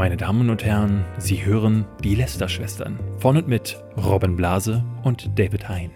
Meine Damen und Herren, Sie hören die Lester-Schwestern von und mit Robin Blase und David Hein.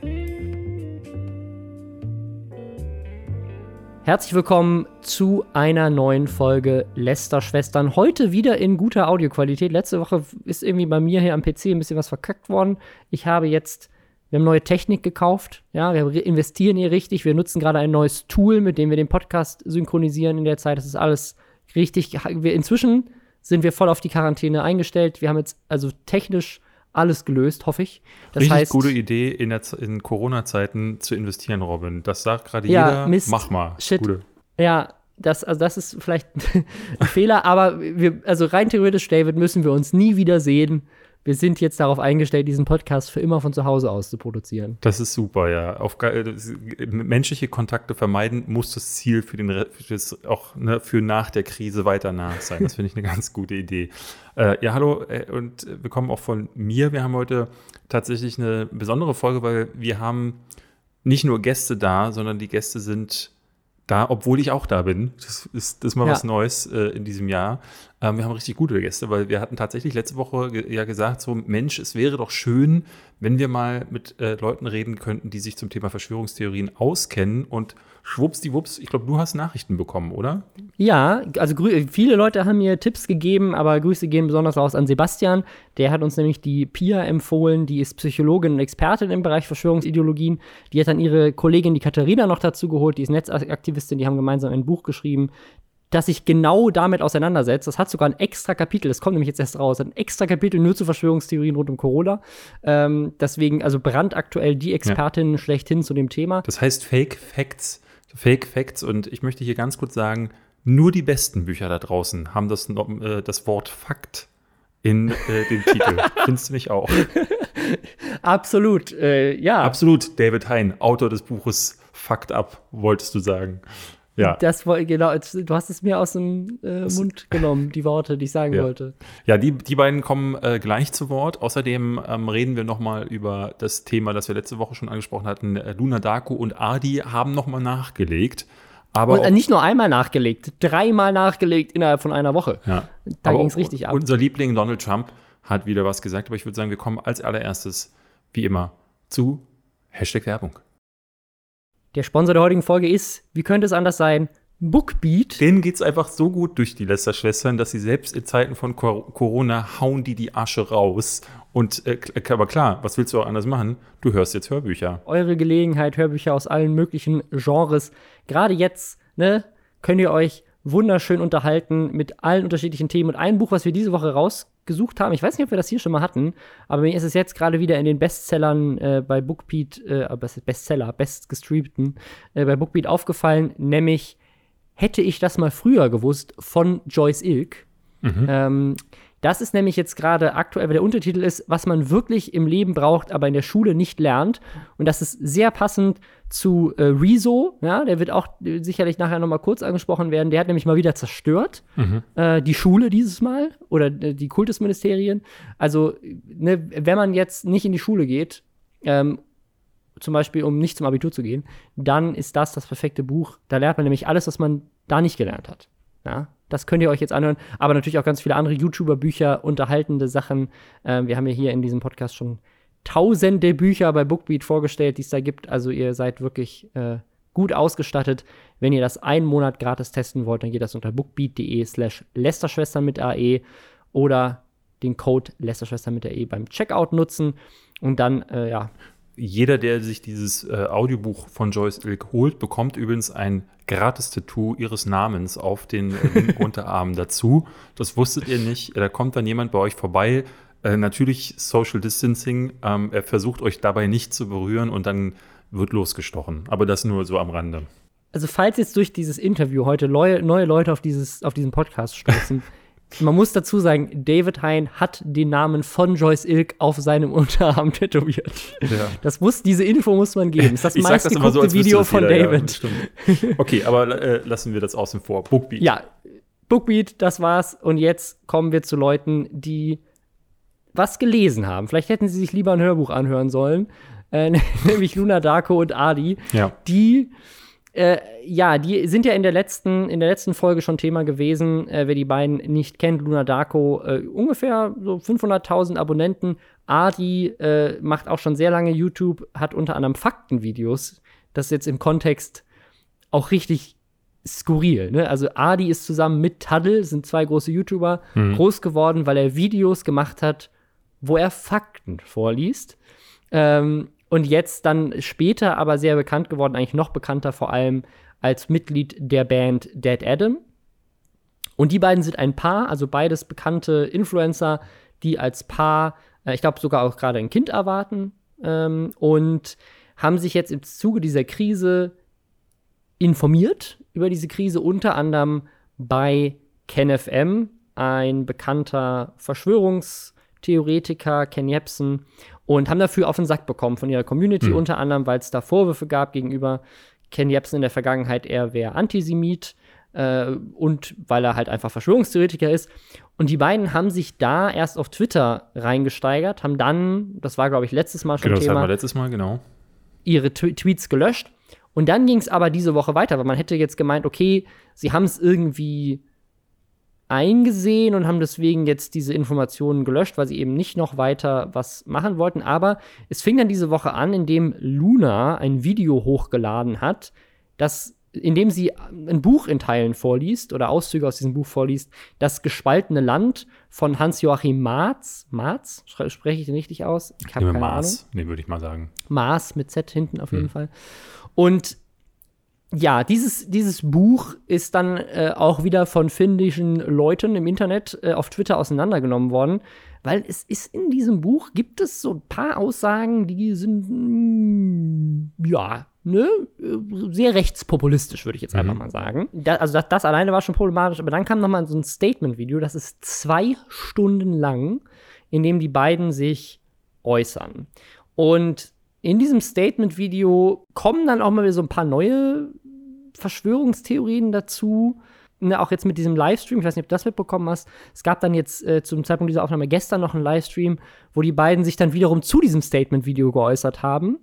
Herzlich willkommen zu einer neuen Folge Lester-Schwestern. Heute wieder in guter Audioqualität. Letzte Woche ist irgendwie bei mir hier am PC ein bisschen was verkackt worden. Ich habe jetzt, wir haben neue Technik gekauft. Ja, wir investieren hier richtig. Wir nutzen gerade ein neues Tool, mit dem wir den Podcast synchronisieren in der Zeit. Das ist alles richtig. Wir, inzwischen sind wir voll auf die Quarantäne eingestellt. Wir haben jetzt also technisch alles gelöst, hoffe ich. Das Richtig heißt, gute Idee, in, in Corona-Zeiten zu investieren, Robin. Das sagt gerade ja, jeder. Mist, Mach mal. Shit. Gute. Ja, das, also das ist vielleicht ein Fehler, aber wir, also rein theoretisch, David, müssen wir uns nie wieder sehen wir sind jetzt darauf eingestellt, diesen Podcast für immer von zu Hause aus zu produzieren. Das ist super, ja. Auf, äh, menschliche Kontakte vermeiden muss das Ziel für den für auch ne, für nach der Krise weiter nach sein. Das finde ich eine ganz gute Idee. Äh, ja, hallo äh, und willkommen auch von mir. Wir haben heute tatsächlich eine besondere Folge, weil wir haben nicht nur Gäste da, sondern die Gäste sind da, obwohl ich auch da bin. Das ist, das ist mal ja. was Neues äh, in diesem Jahr. Ähm, wir haben richtig gute Gäste, weil wir hatten tatsächlich letzte Woche ge ja gesagt, so Mensch, es wäre doch schön, wenn wir mal mit äh, Leuten reden könnten, die sich zum Thema Verschwörungstheorien auskennen und schwuppsdiwupps, ich glaube, du hast Nachrichten bekommen, oder? Ja, also viele Leute haben mir Tipps gegeben, aber Grüße gehen besonders raus an Sebastian. Der hat uns nämlich die Pia empfohlen, die ist Psychologin und Expertin im Bereich Verschwörungsideologien. Die hat dann ihre Kollegin, die Katharina, noch dazu geholt, die ist Netzaktivistin, die haben gemeinsam ein Buch geschrieben, das sich genau damit auseinandersetzt. Das hat sogar ein extra Kapitel, das kommt nämlich jetzt erst raus, ein extra Kapitel nur zu Verschwörungstheorien rund um Corona. Ähm, deswegen, also brandaktuell die Expertin ja. schlechthin zu dem Thema. Das heißt Fake Facts Fake Facts und ich möchte hier ganz kurz sagen, nur die besten Bücher da draußen haben das, äh, das Wort Fakt in äh, dem Titel. Findest du nicht auch? Absolut, äh, ja. Absolut, David Hein, Autor des Buches Fakt ab, wolltest du sagen. Ja. Das genau, du hast es mir aus dem äh, Mund genommen, die Worte, die ich sagen ja. wollte. Ja, die, die beiden kommen äh, gleich zu Wort. Außerdem ähm, reden wir noch mal über das Thema, das wir letzte Woche schon angesprochen hatten. Äh, Luna Daku und Adi haben noch mal nachgelegt. Aber und, äh, nicht nur einmal nachgelegt, dreimal nachgelegt innerhalb von einer Woche. Ja. Da ging es richtig ab. Unser Liebling Donald Trump hat wieder was gesagt, aber ich würde sagen, wir kommen als allererstes, wie immer, zu Hashtag Werbung. Der Sponsor der heutigen Folge ist, wie könnte es anders sein, Bookbeat. Denen geht es einfach so gut durch die Lester-Schwestern, dass sie selbst in Zeiten von Corona hauen die die Asche raus. Und äh, aber klar, was willst du auch anders machen? Du hörst jetzt Hörbücher. Eure Gelegenheit, Hörbücher aus allen möglichen Genres. Gerade jetzt, ne, könnt ihr euch wunderschön unterhalten mit allen unterschiedlichen Themen. Und ein Buch, was wir diese Woche rausgesucht haben, ich weiß nicht, ob wir das hier schon mal hatten, aber mir ist es jetzt gerade wieder in den Bestsellern äh, bei Bookbeat, äh, Bestseller, bestgestreamten, äh, bei Bookbeat aufgefallen, nämlich Hätte ich das mal früher gewusst von Joyce Ilk. Mhm. Ähm, das ist nämlich jetzt gerade aktuell, weil der Untertitel ist, was man wirklich im Leben braucht, aber in der Schule nicht lernt. Und das ist sehr passend zu äh, Rezo, ja, der wird auch äh, sicherlich nachher noch mal kurz angesprochen werden. Der hat nämlich mal wieder zerstört mhm. äh, die Schule dieses Mal oder äh, die Kultusministerien. Also, ne, wenn man jetzt nicht in die Schule geht, ähm, zum Beispiel um nicht zum Abitur zu gehen, dann ist das das perfekte Buch. Da lernt man nämlich alles, was man da nicht gelernt hat. Ja, das könnt ihr euch jetzt anhören, aber natürlich auch ganz viele andere YouTuber-Bücher, unterhaltende Sachen. Ähm, wir haben ja hier in diesem Podcast schon tausende Bücher bei Bookbeat vorgestellt, die es da gibt. Also ihr seid wirklich äh, gut ausgestattet. Wenn ihr das einen Monat gratis testen wollt, dann geht das unter bookbeat.de slash Lästerschwestern mit AE oder den Code Lästerschwestern mit AE beim Checkout nutzen und dann, äh, ja, jeder, der sich dieses äh, Audiobuch von Joyce Ilk holt, bekommt übrigens ein Gratis-Tattoo ihres Namens auf den äh, Unterarm dazu. Das wusstet ihr nicht. Da kommt dann jemand bei euch vorbei. Äh, natürlich Social Distancing. Ähm, er versucht euch dabei nicht zu berühren und dann wird losgestochen. Aber das nur so am Rande. Also, falls jetzt durch dieses Interview heute neue, neue Leute auf, dieses, auf diesen Podcast stoßen, Man muss dazu sagen, David Hein hat den Namen von Joyce Ilk auf seinem Unterarm tätowiert. Ja. Das muss, diese Info muss man geben. Das ist das meistgeguckte so, Video von jeder, David. Ja, okay, aber äh, lassen wir das außen vor. Bookbeat. Ja, Bookbeat, das war's. Und jetzt kommen wir zu Leuten, die was gelesen haben. Vielleicht hätten sie sich lieber ein Hörbuch anhören sollen. Äh, nämlich Luna Darko und Adi. Ja. Die Äh, ja, die sind ja in der letzten, in der letzten Folge schon Thema gewesen. Äh, wer die beiden nicht kennt, Luna Darko, äh, ungefähr so 500.000 Abonnenten. Adi äh, macht auch schon sehr lange YouTube, hat unter anderem Faktenvideos. Das ist jetzt im Kontext auch richtig skurril. Ne? Also Adi ist zusammen mit Taddle, sind zwei große YouTuber, mhm. groß geworden, weil er Videos gemacht hat, wo er Fakten vorliest. Ähm, und jetzt dann später aber sehr bekannt geworden, eigentlich noch bekannter vor allem als Mitglied der Band Dead Adam. Und die beiden sind ein Paar, also beides bekannte Influencer, die als Paar, äh, ich glaube sogar auch gerade ein Kind erwarten ähm, und haben sich jetzt im Zuge dieser Krise informiert über diese Krise, unter anderem bei KenFM, ein bekannter Verschwörungstheoretiker, Ken Jebsen, und haben dafür auf den Sack bekommen von ihrer Community, mhm. unter anderem, weil es da Vorwürfe gab gegenüber Ken Jebsen in der Vergangenheit, er wäre Antisemit äh, und weil er halt einfach Verschwörungstheoretiker ist. Und die beiden haben sich da erst auf Twitter reingesteigert, haben dann, das war glaube ich letztes Mal schon genau, Thema, das letztes Mal, genau. ihre T Tweets gelöscht. Und dann ging es aber diese Woche weiter, weil man hätte jetzt gemeint, okay, sie haben es irgendwie eingesehen und haben deswegen jetzt diese Informationen gelöscht, weil sie eben nicht noch weiter was machen wollten. Aber es fing dann diese Woche an, indem Luna ein Video hochgeladen hat, das in dem sie ein Buch in Teilen vorliest oder Auszüge aus diesem Buch vorliest, Das gespaltene Land von Hans-Joachim Marz. Marz? Spreche ich den richtig aus? Ich habe keine Maß. Ahnung. Nee, würde ich mal sagen. Maß mit Z hinten auf jeden hm. Fall. Und ja, dieses, dieses Buch ist dann äh, auch wieder von finnischen Leuten im Internet äh, auf Twitter auseinandergenommen worden, weil es ist in diesem Buch, gibt es so ein paar Aussagen, die sind, mm, ja, ne, sehr rechtspopulistisch, würde ich jetzt mhm. einfach mal sagen. Da, also das, das, alleine war schon problematisch, aber dann kam noch mal so ein Statement-Video, das ist zwei Stunden lang, in dem die beiden sich äußern. Und in diesem Statement-Video kommen dann auch mal so ein paar neue Verschwörungstheorien dazu. Ne, auch jetzt mit diesem Livestream, ich weiß nicht, ob du das mitbekommen hast. Es gab dann jetzt äh, zum Zeitpunkt dieser Aufnahme gestern noch einen Livestream, wo die beiden sich dann wiederum zu diesem Statement-Video geäußert haben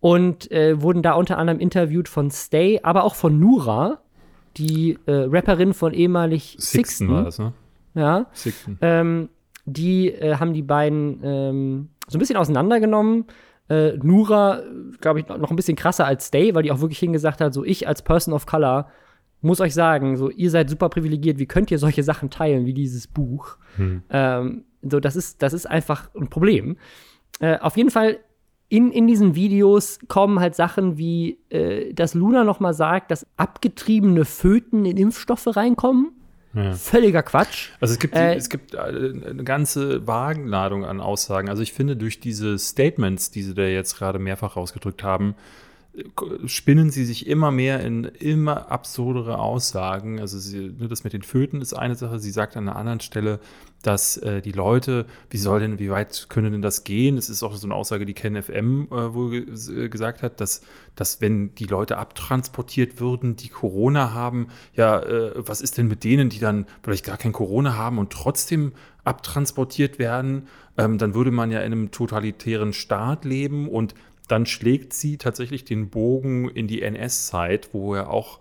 und äh, wurden da unter anderem interviewt von Stay, aber auch von Nura, die äh, Rapperin von ehemalig Sixten. Sixten war das, ne? Ja. Sixten. Ähm, die äh, haben die beiden ähm, so ein bisschen auseinandergenommen äh, Nura, glaube ich, noch ein bisschen krasser als Stay, weil die auch wirklich hingesagt hat, so ich als Person of Color muss euch sagen, so ihr seid super privilegiert, wie könnt ihr solche Sachen teilen wie dieses Buch? Hm. Ähm, so, das ist, das ist einfach ein Problem. Äh, auf jeden Fall in, in diesen Videos kommen halt Sachen wie, äh, dass Luna noch mal sagt, dass abgetriebene Föten in Impfstoffe reinkommen. Ja. Völliger Quatsch. Also es gibt, äh, es gibt äh, eine ganze Wagenladung an Aussagen. Also ich finde, durch diese Statements, die sie da jetzt gerade mehrfach rausgedrückt haben, spinnen sie sich immer mehr in immer absurdere Aussagen. Also sie, ne, das mit den Föten ist eine Sache. Sie sagt an einer anderen Stelle, dass äh, die Leute, wie soll denn, wie weit können denn das gehen? Das ist auch so eine Aussage, die Ken FM äh, wohl äh, gesagt hat, dass, dass wenn die Leute abtransportiert würden, die Corona haben, ja, äh, was ist denn mit denen, die dann vielleicht gar kein Corona haben und trotzdem abtransportiert werden? Ähm, dann würde man ja in einem totalitären Staat leben und dann schlägt sie tatsächlich den Bogen in die NS-Zeit, wo ja auch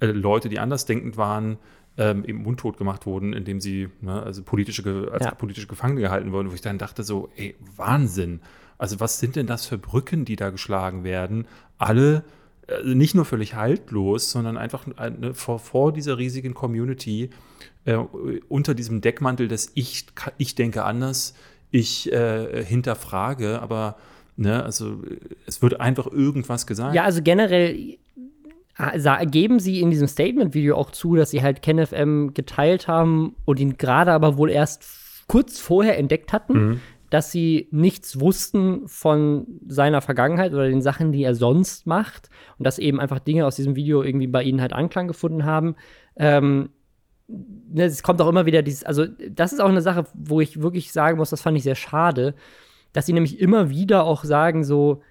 äh, Leute, die andersdenkend waren, ähm, eben mundtot gemacht wurden, indem sie ne, also politische, als ja. politische Gefangene gehalten wurden, wo ich dann dachte so, ey, Wahnsinn. Also was sind denn das für Brücken, die da geschlagen werden? Alle also nicht nur völlig haltlos, sondern einfach eine, vor, vor dieser riesigen Community äh, unter diesem Deckmantel des Ich, ich denke anders, ich äh, hinterfrage, aber Ne? Also es wird einfach irgendwas gesagt. Ja, also generell äh, geben sie in diesem Statement-Video auch zu, dass sie halt KenFM geteilt haben und ihn gerade aber wohl erst kurz vorher entdeckt hatten, mhm. dass sie nichts wussten von seiner Vergangenheit oder den Sachen, die er sonst macht und dass eben einfach Dinge aus diesem Video irgendwie bei ihnen halt Anklang gefunden haben. Ähm, ne, es kommt auch immer wieder dieses, also das ist auch eine Sache, wo ich wirklich sagen muss, das fand ich sehr schade, dass sie nämlich immer wieder auch sagen, so,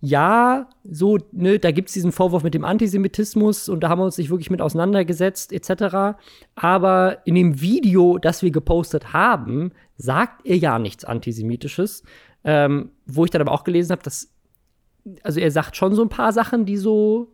ja, so, ne, da gibt es diesen Vorwurf mit dem Antisemitismus und da haben wir uns nicht wirklich mit auseinandergesetzt, etc. Aber in dem Video, das wir gepostet haben, sagt er ja nichts Antisemitisches. Ähm, wo ich dann aber auch gelesen habe, dass, also er sagt schon so ein paar Sachen, die so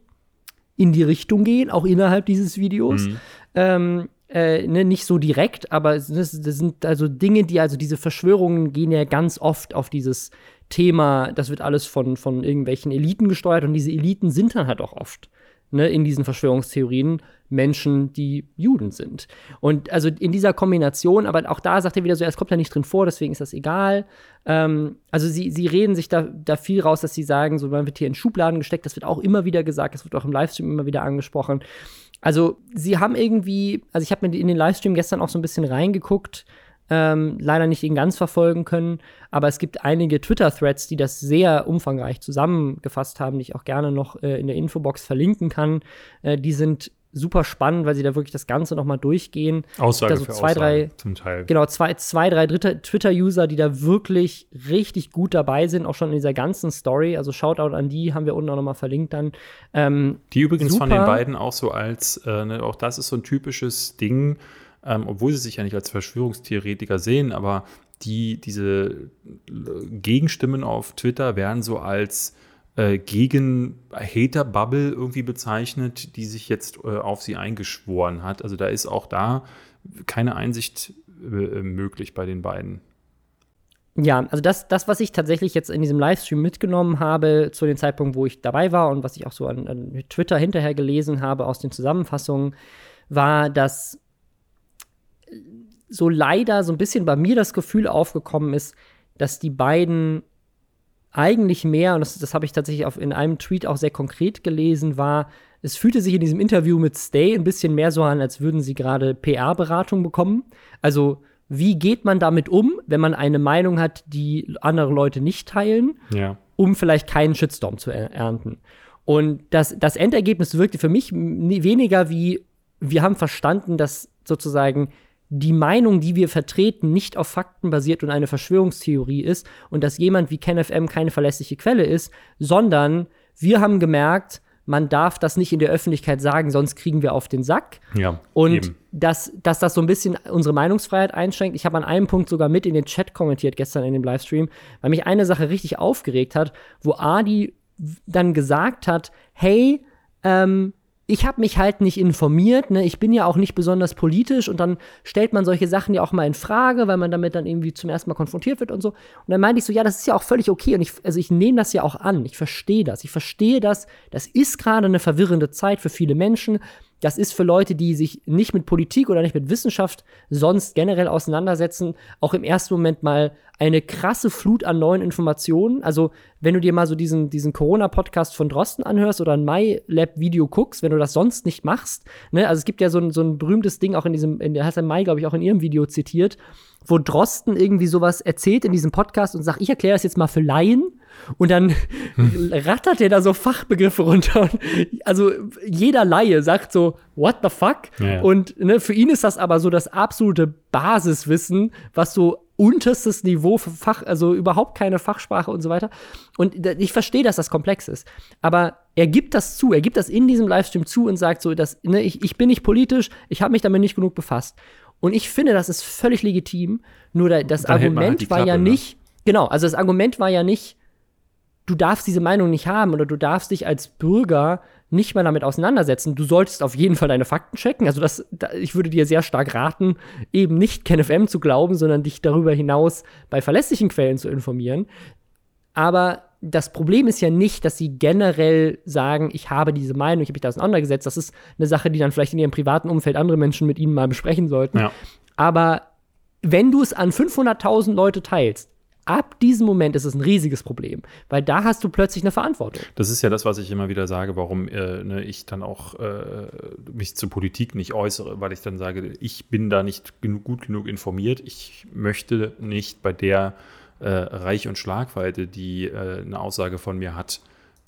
in die Richtung gehen, auch innerhalb dieses Videos. Mhm. Ähm, äh, ne, nicht so direkt, aber das, das sind also Dinge, die, also diese Verschwörungen gehen ja ganz oft auf dieses Thema, das wird alles von, von irgendwelchen Eliten gesteuert und diese Eliten sind dann halt auch oft ne, in diesen Verschwörungstheorien Menschen, die Juden sind. Und also in dieser Kombination, aber auch da sagt er wieder so, es kommt ja nicht drin vor, deswegen ist das egal. Ähm, also sie, sie reden sich da, da viel raus, dass sie sagen, so man wird hier in Schubladen gesteckt, das wird auch immer wieder gesagt, das wird auch im Livestream immer wieder angesprochen. Also sie haben irgendwie, also ich habe mir in den Livestream gestern auch so ein bisschen reingeguckt, ähm, leider nicht ihn ganz verfolgen können, aber es gibt einige Twitter-Threads, die das sehr umfangreich zusammengefasst haben, die ich auch gerne noch äh, in der Infobox verlinken kann. Äh, die sind super spannend, weil sie da wirklich das Ganze noch mal durchgehen. Aussage da so zwei, Aussage drei, zum Teil. Genau, zwei, zwei drei dritte Twitter-User, die da wirklich richtig gut dabei sind, auch schon in dieser ganzen Story. Also Shoutout an die, haben wir unten auch noch mal verlinkt dann. Ähm, Die übrigens von Super. den beiden auch so als, äh, ne, auch das ist so ein typisches Ding, ähm, obwohl sie sich ja nicht als Verschwörungstheoretiker sehen, aber die, diese äh, Gegenstimmen auf Twitter werden so als äh, gegen Hater-Bubble irgendwie bezeichnet, die sich jetzt äh, auf sie eingeschworen hat. Also da ist auch da keine Einsicht äh, möglich bei den beiden. Ja, also das, das, was ich tatsächlich jetzt in diesem Livestream mitgenommen habe, zu dem Zeitpunkt, wo ich dabei war und was ich auch so an, an Twitter hinterher gelesen habe aus den Zusammenfassungen, war, dass so leider so ein bisschen bei mir das Gefühl aufgekommen ist, dass die beiden eigentlich mehr, und das, das habe ich tatsächlich auf, in einem Tweet auch sehr konkret gelesen, war, es fühlte sich in diesem Interview mit Stay ein bisschen mehr so an, als würden sie gerade PR-Beratung bekommen. Also, wie geht man damit um, wenn man eine Meinung hat, die andere Leute nicht teilen, Ja. um vielleicht keinen Shitstorm zu er ernten? Und das, das Endergebnis wirkte für mich weniger wie, wir haben verstanden, dass sozusagen die Meinung, die wir vertreten, nicht auf Fakten basiert und eine Verschwörungstheorie ist und dass jemand wie KenFM keine verlässliche Quelle ist, sondern wir haben gemerkt, man darf das nicht in der Öffentlichkeit sagen, sonst kriegen wir auf den Sack. Ja. Und dass, dass das so ein bisschen unsere Meinungsfreiheit einschränkt. Ich habe an einem Punkt sogar mit in den Chat kommentiert gestern in dem Livestream, weil mich eine Sache richtig aufgeregt hat, wo Adi dann gesagt hat, hey, ähm, ich habe mich halt nicht informiert, ne? ich bin ja auch nicht besonders politisch und dann stellt man solche Sachen ja auch mal in Frage, weil man damit dann irgendwie zum ersten Mal konfrontiert wird und so. Und dann meinte ich so, ja, das ist ja auch völlig okay und ich, also ich nehme das ja auch an, ich verstehe das, ich verstehe das, das ist gerade eine verwirrende Zeit für viele Menschen, das ist für Leute, die sich nicht mit Politik oder nicht mit Wissenschaft sonst generell auseinandersetzen, auch im ersten Moment mal eine krasse Flut an neuen Informationen. Also, wenn du dir mal so diesen, diesen Corona-Podcast von Drosten anhörst oder ein MyLab-Video guckst, wenn du das sonst nicht machst, ne, also es gibt ja so ein, so ein berühmtes Ding auch in diesem, in der Hassan Mai, glaube ich, auch in ihrem Video zitiert, wo Drosten irgendwie sowas erzählt in diesem Podcast und sagt, ich erkläre das jetzt mal für Laien. Und dann rattert er da so Fachbegriffe runter. Und also jeder Laie sagt so, what the fuck? Ja. Und ne, für ihn ist das aber so das absolute Basiswissen, was so unterstes Niveau für Fach, also überhaupt keine Fachsprache und so weiter. Und ich verstehe, dass das komplex ist. Aber er gibt das zu, er gibt das in diesem Livestream zu und sagt so, dass, ne, ich, ich bin nicht politisch, ich habe mich damit nicht genug befasst. Und ich finde, das ist völlig legitim. Nur da, das halt Argument die war ja Klappe, ne? nicht, genau, also das Argument war ja nicht, du darfst diese Meinung nicht haben oder du darfst dich als Bürger nicht mal damit auseinandersetzen. Du solltest auf jeden Fall deine Fakten checken. Also das, da, ich würde dir sehr stark raten, eben nicht KenFM zu glauben, sondern dich darüber hinaus bei verlässlichen Quellen zu informieren. Aber das Problem ist ja nicht, dass sie generell sagen, ich habe diese Meinung, ich habe mich da auseinandergesetzt. Das ist eine Sache, die dann vielleicht in ihrem privaten Umfeld andere Menschen mit ihnen mal besprechen sollten. Ja. Aber wenn du es an 500.000 Leute teilst, ab diesem Moment ist es ein riesiges Problem, weil da hast du plötzlich eine Verantwortung. Das ist ja das, was ich immer wieder sage, warum äh, ne, ich dann auch äh, mich zur Politik nicht äußere, weil ich dann sage, ich bin da nicht genug, gut genug informiert. Ich möchte nicht bei der äh, Reich- und Schlagweite, die äh, eine Aussage von mir hat,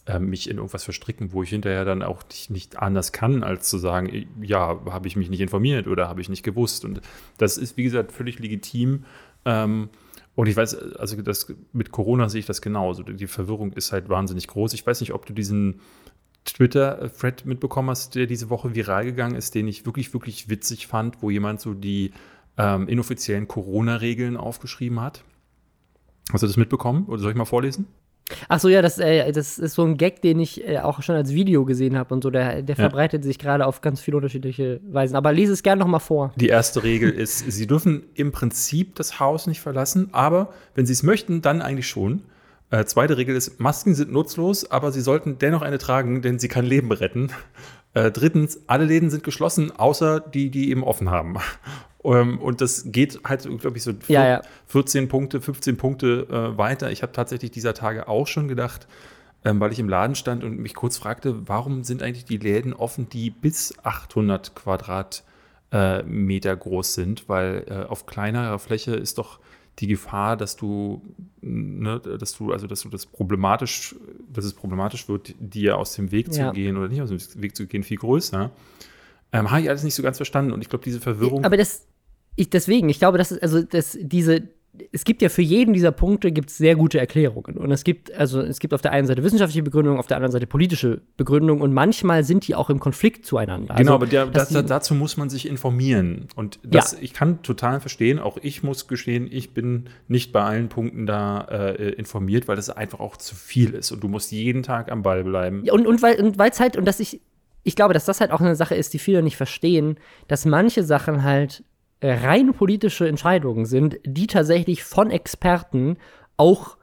äh, mich in irgendwas verstricken, wo ich hinterher dann auch nicht, nicht anders kann, als zu sagen, ja, habe ich mich nicht informiert oder habe ich nicht gewusst. Und das ist, wie gesagt, völlig legitim. Ähm, und ich weiß, also das, mit Corona sehe ich das genauso. Die Verwirrung ist halt wahnsinnig groß. Ich weiß nicht, ob du diesen Twitter-Thread mitbekommen hast, der diese Woche viral gegangen ist, den ich wirklich, wirklich witzig fand, wo jemand so die ähm, inoffiziellen Corona-Regeln aufgeschrieben hat. Hast du das mitbekommen? Oder soll ich mal vorlesen? Ach so, ja, das, äh, das ist so ein Gag, den ich äh, auch schon als Video gesehen habe und so. Der, der Ja. verbreitet sich gerade auf ganz viele unterschiedliche Weisen. Aber lese es gerne noch mal vor. Die erste Regel ist, Sie dürfen im Prinzip das Haus nicht verlassen, aber wenn Sie es möchten, dann eigentlich schon. Äh, zweite Regel ist, Masken sind nutzlos, aber Sie sollten dennoch eine tragen, denn sie kann Leben retten. Äh, drittens, alle Läden sind geschlossen, außer die, die eben offen haben. Ähm, und das geht halt, glaube ich, so Ja, ja. 14 Punkte, 15 Punkte äh, weiter. Ich habe tatsächlich dieser Tage auch schon gedacht, ähm, weil ich im Laden stand und mich kurz fragte, warum sind eigentlich die Läden offen, die bis 800 Quadratmeter äh, groß sind? Weil äh, auf kleinerer Fläche ist doch die Gefahr, dass du, ne, dass du, also dass du das problematisch, dass es problematisch wird, dir aus dem Weg Ja. zu gehen oder nicht aus dem Weg zu gehen, viel größer. Ähm, Habe ich alles nicht so ganz verstanden und ich glaube, diese Verwirrung. Aber das, ich, deswegen, ich glaube, das ist, also, das, diese, es gibt ja für jeden dieser Punkte gibt's sehr gute Erklärungen. Und es gibt, also, es gibt auf der einen Seite wissenschaftliche Begründung, auf der anderen Seite politische Begründung und manchmal sind die auch im Konflikt zueinander. Genau, also, aber der, das, die- dazu muss man sich informieren. Und das, ich kann total verstehen, auch ich muss gestehen, ich bin nicht bei allen Punkten da äh, informiert, weil das einfach auch zu viel ist. Und du musst jeden Tag am Ball bleiben. Ja, und, und weil und weil's halt, und dass ich, ich glaube, dass das halt auch eine Sache ist, die viele nicht verstehen, dass manche Sachen halt rein politische Entscheidungen sind, die tatsächlich von Experten auch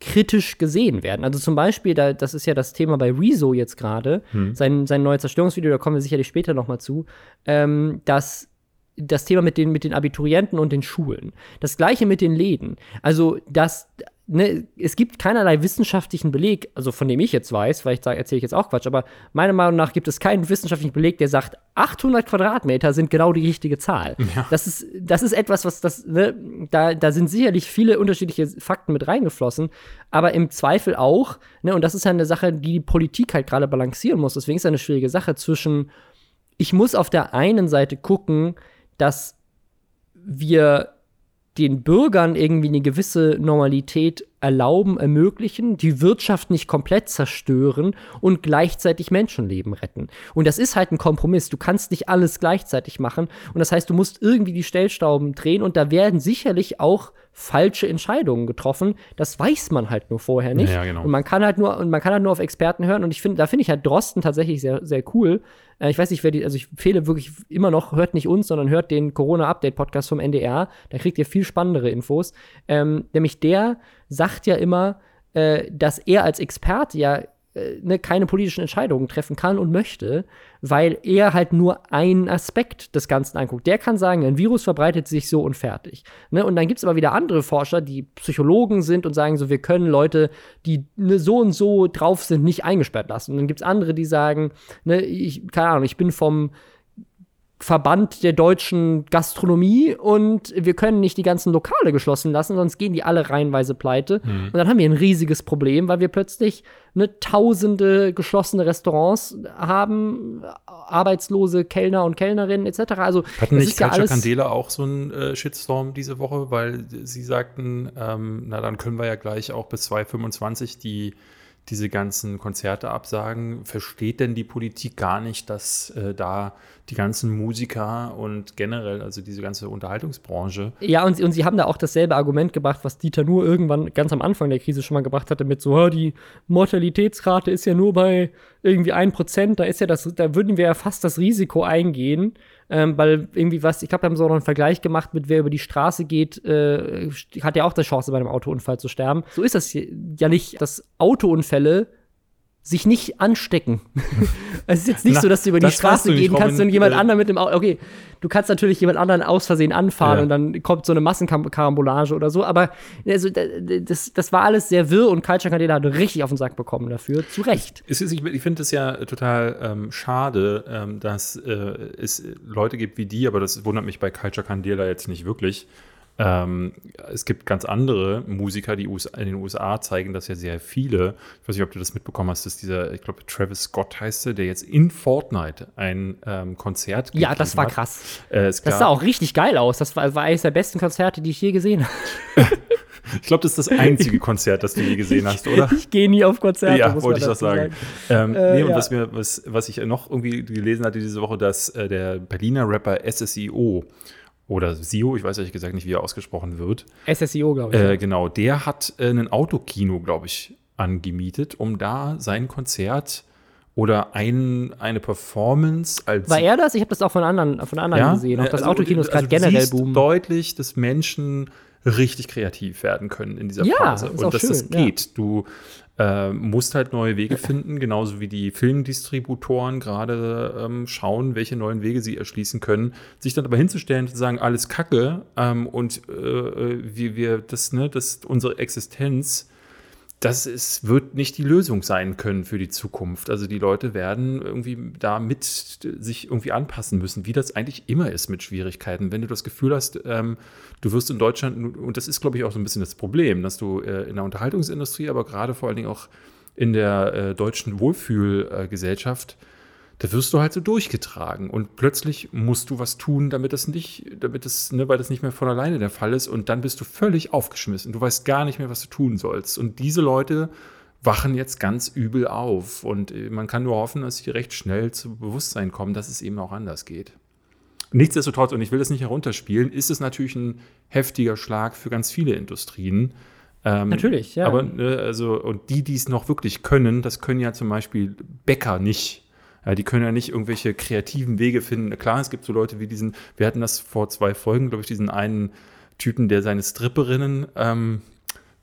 kritisch gesehen werden. Also zum Beispiel, da, das ist ja das Thema bei Rezo jetzt gerade, sein, sein neues Zerstörungsvideo, da kommen wir sicherlich später noch mal zu, ähm, dass das Thema mit den, mit den Abiturienten und den Schulen. Das gleiche mit den Läden. Also, das, ne, es gibt keinerlei wissenschaftlichen Beleg, also von dem ich jetzt weiß, weil ich sage, erzähle ich jetzt auch Quatsch, aber meiner Meinung nach gibt es keinen wissenschaftlichen Beleg, der sagt, 800 Quadratmeter sind genau die richtige Zahl. Das, ist, das ist etwas, was das, ne, da, da sind sicherlich viele unterschiedliche Fakten mit reingeflossen, aber im Zweifel auch, ne, und das ist ja eine Sache, die die Politik halt gerade balancieren muss. Deswegen ist es eine schwierige Sache zwischen ich muss auf der einen Seite gucken, dass wir den Bürgern irgendwie eine gewisse Normalität erlauben, ermöglichen, die Wirtschaft nicht komplett zerstören und gleichzeitig Menschenleben retten. Und das ist halt ein Kompromiss. Du kannst nicht alles gleichzeitig machen. Und das heißt, du musst irgendwie die Stellschrauben drehen und da werden sicherlich auch falsche Entscheidungen getroffen. Das weiß man halt nur vorher nicht. Ja, genau. Und man kann halt nur und man kann halt nur auf Experten hören. Und ich finde, da finde ich halt Drosten tatsächlich sehr, sehr cool. Äh, ich weiß nicht, wer die, also ich empfehle wirklich immer noch, hört nicht uns, sondern hört den Corona-Update-Podcast vom NDR. Da kriegt ihr viel spannendere Infos. Ähm, nämlich der sagt ja immer, äh, dass er als Experte ja ne, keine politischen Entscheidungen treffen kann und möchte, weil er halt nur einen Aspekt des Ganzen anguckt. Der kann sagen, ein Virus verbreitet sich so und fertig. Ne? Und dann gibt es aber wieder andere Forscher, die Psychologen sind und sagen so, wir können Leute, die ne, so und so drauf sind, nicht eingesperrt lassen. Und dann gibt es andere, die sagen, ne, ich, keine Ahnung, ich bin vom Verband der deutschen Gastronomie und wir können nicht die ganzen Lokale geschlossen lassen, sonst gehen die alle reihenweise pleite. Und dann haben wir ein riesiges Problem, weil wir plötzlich ne, tausende geschlossene Restaurants haben, arbeitslose Kellner und Kellnerinnen etc. Also Hatten nicht ist ja Candela auch so einen äh, Shitstorm diese Woche, weil sie sagten, ähm, na dann können wir ja gleich auch bis 2025 die diese ganzen Konzerte absagen. Versteht denn die Politik gar nicht, dass äh, da die ganzen Musiker und generell, also diese ganze Unterhaltungsbranche, Ja, und, sie- und sie haben da auch dasselbe Argument gebracht, was Dieter nur irgendwann ganz am Anfang der Krise schon mal gebracht hatte, mit so, "Ja, die Mortalitätsrate ist ja nur bei irgendwie 1%, da ist ja das, da würden wir ja fast das Risiko eingehen, ähm, weil irgendwie was, ich glaube, wir haben so noch einen Vergleich gemacht mit wer über die Straße geht, äh, hat ja auch die Chance, bei einem Autounfall zu sterben. So ist das ja nicht, dass Autounfälle sich nicht anstecken. es ist jetzt nicht Na, so, dass du über die Straße nicht, gehen kannst und jemand Äh, anderen mit dem Auto. Okay, du kannst natürlich jemand anderen aus Versehen anfahren Ja. und dann kommt so eine Massenkarambolage oder so. Aber also, da- das, das war alles sehr wirr und Culture Candela hat richtig auf den Sack bekommen dafür. Zu Recht. Ist, ich ich finde es ja total ähm, schade, ähm, dass äh, es Leute gibt wie die, aber das wundert mich bei Culture Candela jetzt nicht wirklich. Ähm, es gibt ganz andere Musiker, die US in den USA zeigen das ja sehr viele. Ich weiß nicht, ob du das mitbekommen hast, dass dieser, ich glaube, Travis Scott heißt er, der jetzt in Fortnite ein ähm, Konzert Ja, das war hat. krass. Äh, Das sah auch richtig geil aus. Das war, war eines der besten Konzerte, die ich je gesehen habe. Ich glaube, das ist das einzige Konzert, das du je gesehen hast, oder? Ich gehe nie auf Konzerte. ja, wollte ich das dazu sagen. Ähm, Äh, nee, und ja. was, mir, was, was ich noch irgendwie gelesen hatte diese Woche, dass äh, der Berliner Rapper SSIO oder Sio, ich weiß ehrlich gesagt nicht, wie er ausgesprochen wird, SSIO, glaube ich. äh, genau, der hat äh, ein Autokino, glaube ich, angemietet, um da sein Konzert oder ein, eine Performance als. War er das? Ich habe das auch von anderen, von anderen ja, gesehen. Auch das also, Autokino ist gerade also generell siehst boom. deutlich, dass Menschen richtig kreativ werden können in dieser Ja, Phase. Und dass das schön, ja. geht. Du äh, musst halt neue Wege finden, genauso wie die Filmdistributoren gerade ähm, schauen, welche neuen Wege sie erschließen können. Sich dann aber hinzustellen und zu sagen, alles Kacke ähm, und äh, wie wir das, ne, das unsere Existenz das ist, wird nicht die Lösung sein können für die Zukunft. Also die Leute werden irgendwie da mit sich irgendwie anpassen müssen, wie das eigentlich immer ist mit Schwierigkeiten. Wenn du das Gefühl hast, ähm, du wirst in Deutschland, und das ist, glaube ich, auch so ein bisschen das Problem, dass du äh, in der Unterhaltungsindustrie, aber gerade vor allen Dingen auch in der äh, deutschen Wohlfühlgesellschaft, da wirst du halt so durchgetragen und plötzlich musst du was tun, damit das nicht, damit es, ne, weil das nicht mehr von alleine der Fall ist und dann bist du völlig aufgeschmissen. Du weißt gar nicht mehr, was du tun sollst. Und diese Leute wachen jetzt ganz übel auf und äh, man kann nur hoffen, dass sie recht schnell zu Bewusstsein kommen, dass es eben auch anders geht. Nichtsdestotrotz, und ich will das nicht herunterspielen, ist es natürlich ein heftiger Schlag für ganz viele Industrien. Ähm, Natürlich, ja. Aber ne, also, und die, die es noch wirklich können, das können ja zum Beispiel Bäcker nicht. Ja, die können ja nicht irgendwelche kreativen Wege finden. Klar, es gibt so Leute wie diesen, wir hatten das vor zwei Folgen, glaube ich, diesen einen Typen, der seine Stripperinnen ähm,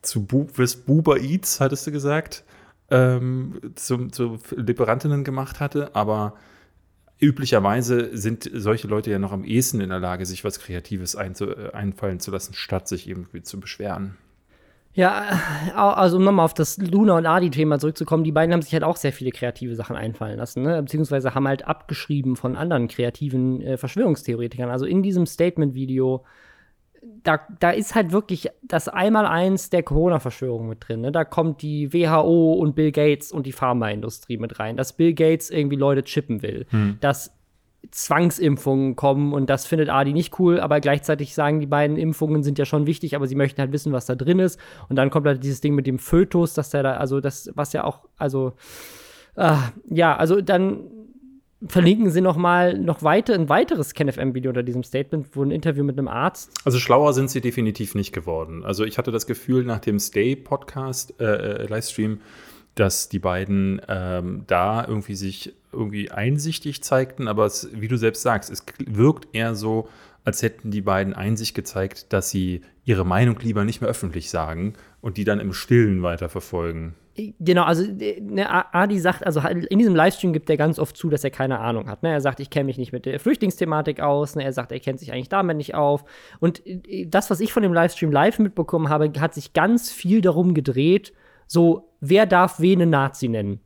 zu Bu Buber Eats, hattest du gesagt, ähm, zum, zu Lieferantinnen gemacht hatte, aber üblicherweise sind solche Leute ja noch am ehesten in der Lage, sich was Kreatives einzu, äh, einfallen zu lassen, statt sich irgendwie zu beschweren. Ja, also um nochmal auf das Luna und Adi-Thema zurückzukommen, die beiden haben sich halt auch sehr viele kreative Sachen einfallen lassen, ne? beziehungsweise haben halt abgeschrieben von anderen kreativen äh, Verschwörungstheoretikern. Also in diesem Statement-Video, da, da ist halt wirklich das Einmaleins der Corona-Verschwörung mit drin. Ne? Da kommt die WHO und Bill Gates und die Pharmaindustrie mit rein, dass Bill Gates irgendwie Leute chippen will, dass Zwangsimpfungen kommen und das findet Adi nicht cool, aber gleichzeitig sagen die beiden Impfungen sind ja schon wichtig, aber sie möchten halt wissen, was da drin ist. Und dann kommt halt dieses Ding mit dem Fötus, dass der da, also das, was ja auch, also ah, ja, also dann verlinken sie noch mal noch weiter ein weiteres KenFM-Video unter diesem Statement, wo ein Interview mit einem Arzt. Also schlauer sind sie definitiv nicht geworden. Also ich hatte das Gefühl nach dem Stay-Podcast, äh, äh, Livestream, dass die beiden ähm, da irgendwie sich irgendwie einsichtig zeigten, aber es, wie du selbst sagst, es wirkt eher so, als hätten die beiden Einsicht gezeigt, dass sie ihre Meinung lieber nicht mehr öffentlich sagen und die dann im Stillen weiterverfolgen. Genau, also äh, ne, Adi sagt, also halt in diesem Livestream gibt er ganz oft zu, dass er keine Ahnung hat. Ne? Er sagt, ich kenne mich nicht mit der Flüchtlingsthematik aus. Ne? Er sagt, er kennt sich eigentlich damit nicht auf. Und äh, das, was ich von dem Livestream live mitbekommen habe, hat sich ganz viel darum gedreht, so, wer darf wen einen Nazi nennen?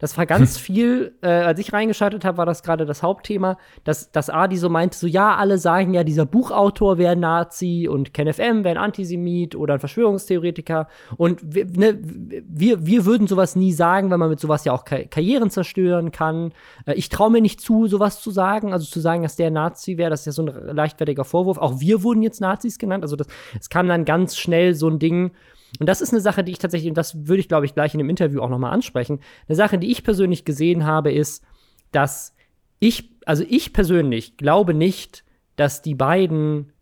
Das war ganz viel, äh, als ich reingeschaltet habe, war das gerade das Hauptthema, dass, dass Adi so meinte, so ja, alle sagen ja, dieser Buchautor wäre Nazi und Ken FM wäre ein Antisemit oder ein Verschwörungstheoretiker und wir, ne, wir, wir würden sowas nie sagen, weil man mit sowas ja auch Ka Karrieren zerstören kann. Äh, ich traue mir nicht zu, sowas zu sagen, also zu sagen, dass der Nazi wäre, das ist ja so ein leichtfertiger Vorwurf. Auch wir wurden jetzt Nazis genannt, also das, es kam dann ganz schnell so ein Ding, und das ist eine Sache, die ich tatsächlich, und das würde ich, glaube ich, gleich in dem Interview auch nochmal ansprechen. Eine Sache, die ich persönlich gesehen habe, ist, dass ich, also ich persönlich glaube nicht, dass die beiden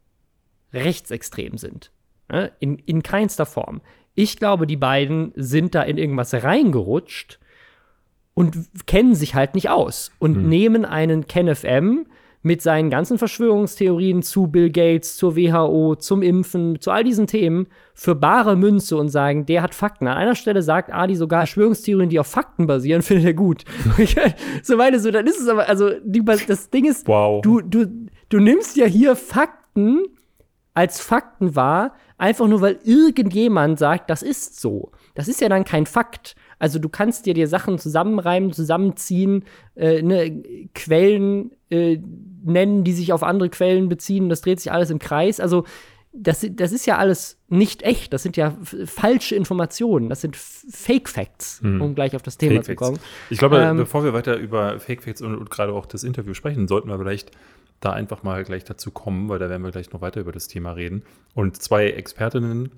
rechtsextrem sind. Ne? In, in keinster Form. Ich glaube, die beiden sind da in irgendwas reingerutscht und kennen sich halt nicht aus und nehmen einen Ken FM mit seinen ganzen Verschwörungstheorien zu Bill Gates, zur WHO, zum Impfen, zu all diesen Themen für bare Münze und sagen, der hat Fakten. An einer Stelle sagt Adi sogar, Verschwörungstheorien, die auf Fakten basieren, findet er gut. so meine so, dann ist es aber, also die, das Ding ist, Wow. du, du, du nimmst ja hier Fakten als Fakten wahr, einfach nur weil irgendjemand sagt, das ist so. Das ist ja dann kein Fakt. Also du kannst dir dir Sachen zusammenreimen, zusammenziehen, äh, ne, Quellen äh, nennen, die sich auf andere Quellen beziehen. Das dreht sich alles im Kreis. Also das, das ist ja alles nicht echt. Das sind ja falsche Informationen. Das sind Fake Facts, um gleich auf das Thema Fake zu Facts. kommen. Ich glaube, Ähm, bevor wir weiter über Fake Facts und, und gerade auch das Interview sprechen, sollten wir vielleicht da einfach mal gleich dazu kommen, weil da werden wir gleich noch weiter über das Thema reden. Und zwei Expertinnen,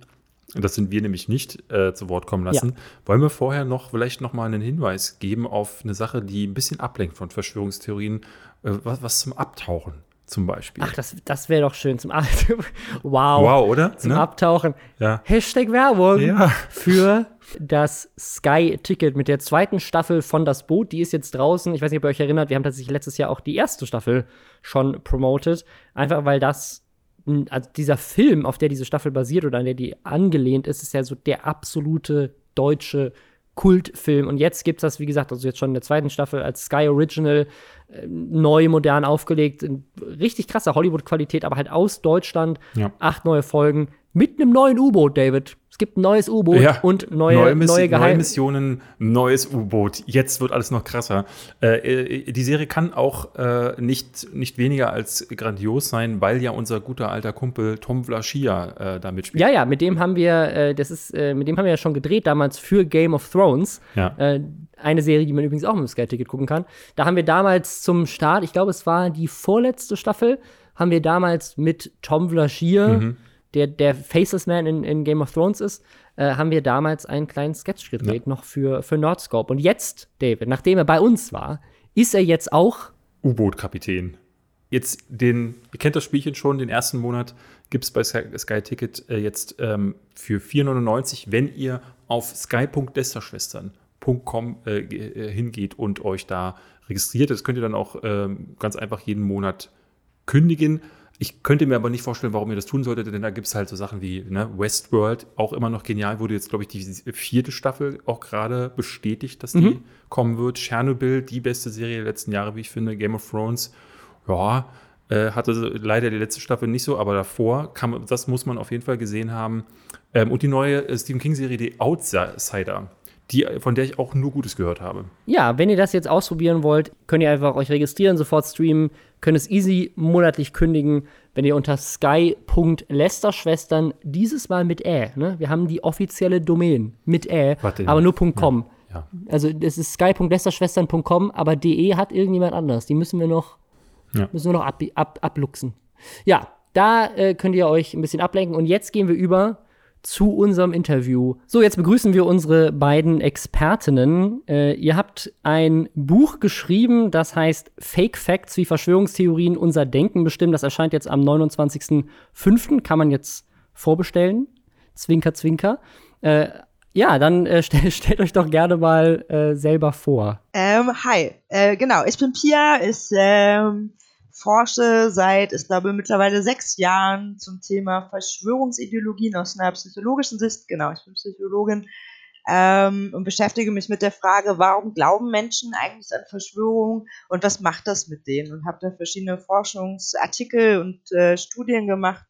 das sind wir nämlich nicht, äh, zu Wort kommen lassen. Wollen wir vorher noch vielleicht noch mal einen Hinweis geben auf eine Sache, die ein bisschen ablenkt von Verschwörungstheorien, äh, was, was zum Abtauchen zum Beispiel. Ach, das, das wäre doch schön zum Ab Wow. wow, oder? Zum Ne? Abtauchen. Ja. Hashtag Werbung Ja. für das Sky-Ticket mit der zweiten Staffel von Das Boot. Die ist jetzt draußen. Ich weiß nicht, ob ihr euch erinnert, wir haben tatsächlich letztes Jahr auch die erste Staffel schon promoted. Einfach weil das, also dieser Film, auf der diese Staffel basiert oder an der die angelehnt ist, ist ja so der absolute deutsche Kultfilm. Und jetzt gibt es das, wie gesagt, also jetzt schon in der zweiten Staffel als Sky Original, äh, neu, modern aufgelegt. Richtig krasse Hollywood-Qualität, aber halt aus Deutschland. Ja. Acht neue Folgen mit einem neuen U-Boot, David gibt ein neues U-Boot ja, und neue, neue, Miss neue, neue Missionen, neues U-Boot. Jetzt wird alles noch krasser. Äh, äh, die Serie kann auch äh, nicht, nicht weniger als grandios sein, weil ja unser guter alter Kumpel Tom Vlaschia äh, da mitspielt. Ja, ja, mit dem haben wir, äh, das ist, äh, mit dem haben wir ja schon gedreht damals für Game of Thrones. Ja. eine Serie, die man übrigens auch mit dem Sky-Ticket gucken kann. Da haben wir damals zum Start, ich glaube, es war die vorletzte Staffel, haben wir damals mit Tom Vlaschia mhm der, der Faceless Man in, in Game of Thrones ist, äh, haben wir damals einen kleinen Sketch gedreht, ja. noch für, für Nordscope. Und jetzt, David, nachdem er bei uns war, ist er jetzt auch U-Boot-Kapitän. Jetzt den, ihr kennt das Spielchen schon, den ersten Monat gibt es bei Sky, Ticket äh, jetzt ähm, für 4,99, wenn ihr auf sky.desterschwestern.com äh, äh, hingeht und euch da registriert. Das könnt ihr dann auch ähm, ganz einfach jeden Monat kündigen. Ich könnte mir aber nicht vorstellen, warum ihr das tun solltet, denn da gibt es halt so Sachen wie ne, Westworld, auch immer noch genial, wurde jetzt, glaube ich, die vierte Staffel auch gerade bestätigt, dass die mhm. kommen wird. Chernobyl, die beste Serie der letzten Jahre, wie ich finde. Game of Thrones, ja, äh, hatte leider die letzte Staffel nicht so, aber davor, kam, das muss man auf jeden Fall gesehen haben. Ähm, und die neue äh, Stephen King-Serie, die Outsider die, von der ich auch nur Gutes gehört habe. Ja, wenn ihr das jetzt ausprobieren wollt, könnt ihr einfach euch registrieren, sofort streamen, könnt es easy monatlich kündigen, wenn ihr unter sky.lesterschwestern dieses Mal mit Ä, ne? Wir haben die offizielle Domain mit Ä, Warte, aber nur .com. Ja, ja. Also das ist sky.lesterschwestern.com, aber de hat irgendjemand anders. Die müssen wir noch, ja. müssen wir noch ab, ab, abluchsen. Ja, da äh, könnt ihr euch ein bisschen ablenken. Und jetzt gehen wir über zu unserem Interview. So, jetzt begrüßen wir unsere beiden Expertinnen. Äh, ihr habt ein Buch geschrieben, das heißt Fake Facts, wie Verschwörungstheorien unser Denken bestimmen. Das erscheint jetzt am 29.05. Kann man jetzt vorbestellen. Zwinker, zwinker. Äh, ja, dann äh, stell, stellt euch doch gerne mal äh, selber vor. Ähm, hi, äh, genau, ich bin Pia, ist ähm, forsche seit, ich glaube, mittlerweile sechs Jahren zum Thema Verschwörungsideologien aus einer psychologischen Sicht. Genau, ich bin Psychologin ähm, und beschäftige mich mit der Frage, warum glauben Menschen eigentlich an Verschwörungen und was macht das mit denen? Und habe da verschiedene Forschungsartikel und äh, Studien gemacht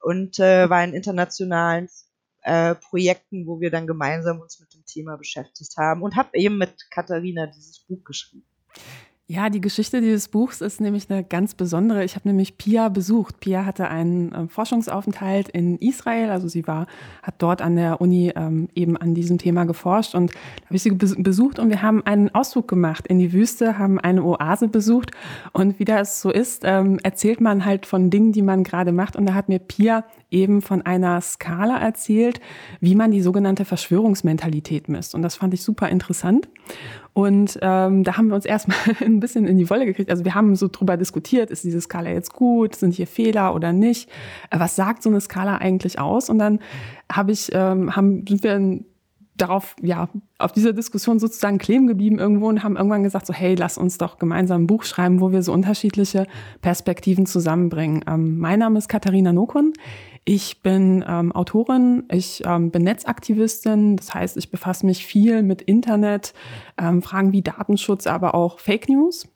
und äh, war in internationalen äh, Projekten, wo wir dann gemeinsam uns mit dem Thema beschäftigt haben und habe eben mit Katharina dieses Buch geschrieben. Ja, die Geschichte dieses Buchs ist nämlich eine ganz besondere. Ich habe nämlich Pia besucht. Pia hatte einen äh, Forschungsaufenthalt in Israel, also sie war, hat dort an der Uni ähm, eben an diesem Thema geforscht und habe ich sie besucht und wir haben einen Ausflug gemacht in die Wüste, haben eine Oase besucht und wie das so ist, ähm, erzählt man halt von Dingen, die man gerade macht und da hat mir Pia eben von einer Skala erzählt, wie man die sogenannte Verschwörungsmentalität misst und das fand ich super interessant. Und ähm, da haben wir uns erstmal ein bisschen in die Wolle gekriegt. Also wir haben so drüber diskutiert, ist diese Skala jetzt gut, sind hier Fehler oder nicht? Äh, was sagt so eine Skala eigentlich aus? Und dann habe ich, ähm, haben, sind wir darauf, ja, auf dieser Diskussion sozusagen kleben geblieben irgendwo und haben irgendwann gesagt, so, hey, lass uns doch gemeinsam ein Buch schreiben, wo wir so unterschiedliche Perspektiven zusammenbringen. Ähm, mein Name ist Katharina Nokun. Ich bin ähm, Autorin, ich ähm, bin Netzaktivistin, das heißt, ich befasse mich viel mit Internet, ähm, Fragen wie Datenschutz, aber auch Fake News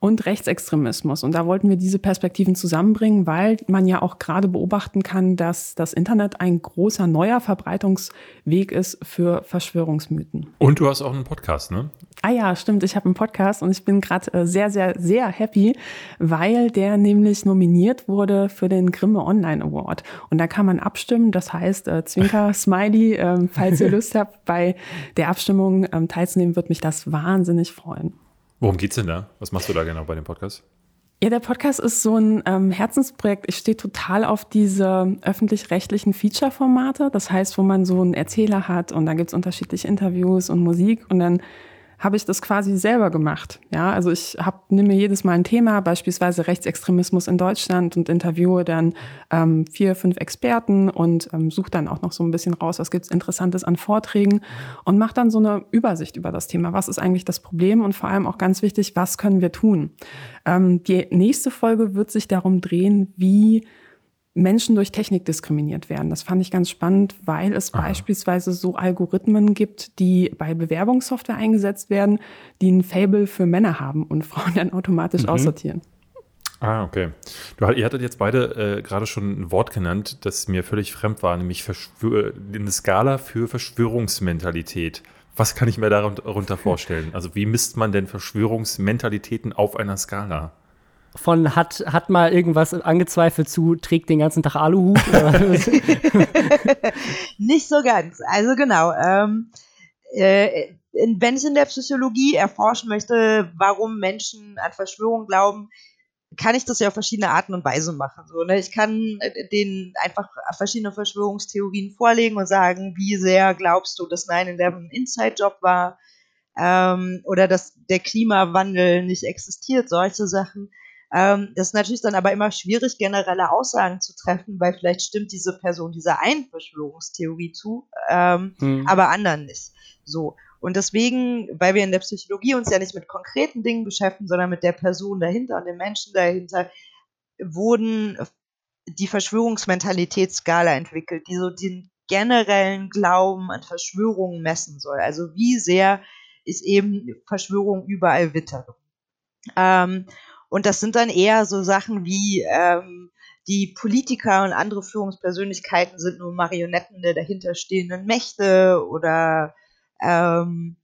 und Rechtsextremismus. Und da wollten wir diese Perspektiven zusammenbringen, weil man ja auch gerade beobachten kann, dass das Internet ein großer neuer Verbreitungsweg ist für Verschwörungsmythen. Und du hast auch einen Podcast, ne? Ah ja, stimmt. Ich habe einen Podcast und ich bin gerade äh, sehr, sehr, sehr happy, weil der nämlich nominiert wurde für den Grimme Online Award. Und da kann man abstimmen. Das heißt, äh, Zwinker, Smiley, äh, falls ihr Lust habt, bei der Abstimmung ähm, teilzunehmen, wird mich das wahnsinnig freuen. Worum geht's denn da? Was machst du da genau bei dem Podcast? Ja, der Podcast ist so ein ähm, Herzensprojekt. Ich stehe total auf diese öffentlich-rechtlichen Feature-Formate. Das heißt, wo man so einen Erzähler hat und dann gibt's unterschiedliche Interviews und Musik und dann habe ich das quasi selber gemacht. Ja, also ich hab, nehme jedes Mal ein Thema, beispielsweise Rechtsextremismus in Deutschland und interviewe dann ähm, vier, fünf Experten und ähm, suche dann auch noch so ein bisschen raus, was gibt's Interessantes an Vorträgen und mache dann so eine Übersicht über das Thema. Was ist eigentlich das Problem und vor allem auch ganz wichtig, was können wir tun? Ähm, die nächste Folge wird sich darum drehen, wie Menschen durch Technik diskriminiert werden. Das fand ich ganz spannend, weil es Aha. beispielsweise so Algorithmen gibt, die bei Bewerbungssoftware eingesetzt werden, die ein Fable für Männer haben und Frauen dann automatisch mhm. aussortieren. Ah, okay. Du, ihr hattet jetzt beide äh, gerade schon ein Wort genannt, das mir völlig fremd war, nämlich Verschwör eine Skala für Verschwörungsmentalität. Was kann ich mir darunter vorstellen? Also wie misst man denn Verschwörungsmentalitäten auf einer Skala? Von hat, hat mal irgendwas angezweifelt zu, trägt den ganzen Tag Aluhut? Nicht so ganz. Also genau. Ähm, äh, wenn ich in der Psychologie erforschen möchte, warum Menschen an Verschwörung glauben, kann ich das ja auf verschiedene Arten und Weisen machen. So, ne? Ich kann äh, denen einfach verschiedene Verschwörungstheorien vorlegen und sagen, wie sehr glaubst du, dass 9-11 ein Inside-Job war ähm, oder dass der Klimawandel nicht existiert, solche Sachen. Ähm, das ist natürlich dann aber immer schwierig, generelle Aussagen zu treffen, weil vielleicht stimmt diese Person dieser einen Verschwörungstheorie zu, ähm, hm. aber anderen nicht. So. Und deswegen, weil wir in der Psychologie uns ja nicht mit konkreten Dingen beschäftigen, sondern mit der Person dahinter und dem Menschen dahinter, wurden die Verschwörungsmentalitätsskala entwickelt, die so den generellen Glauben an Verschwörungen messen soll. Also wie sehr ist eben Verschwörung überall Witter. Ähm, und das sind dann eher so Sachen wie ähm, die Politiker und andere Führungspersönlichkeiten sind nur Marionetten der dahinterstehenden Mächte oder ähm,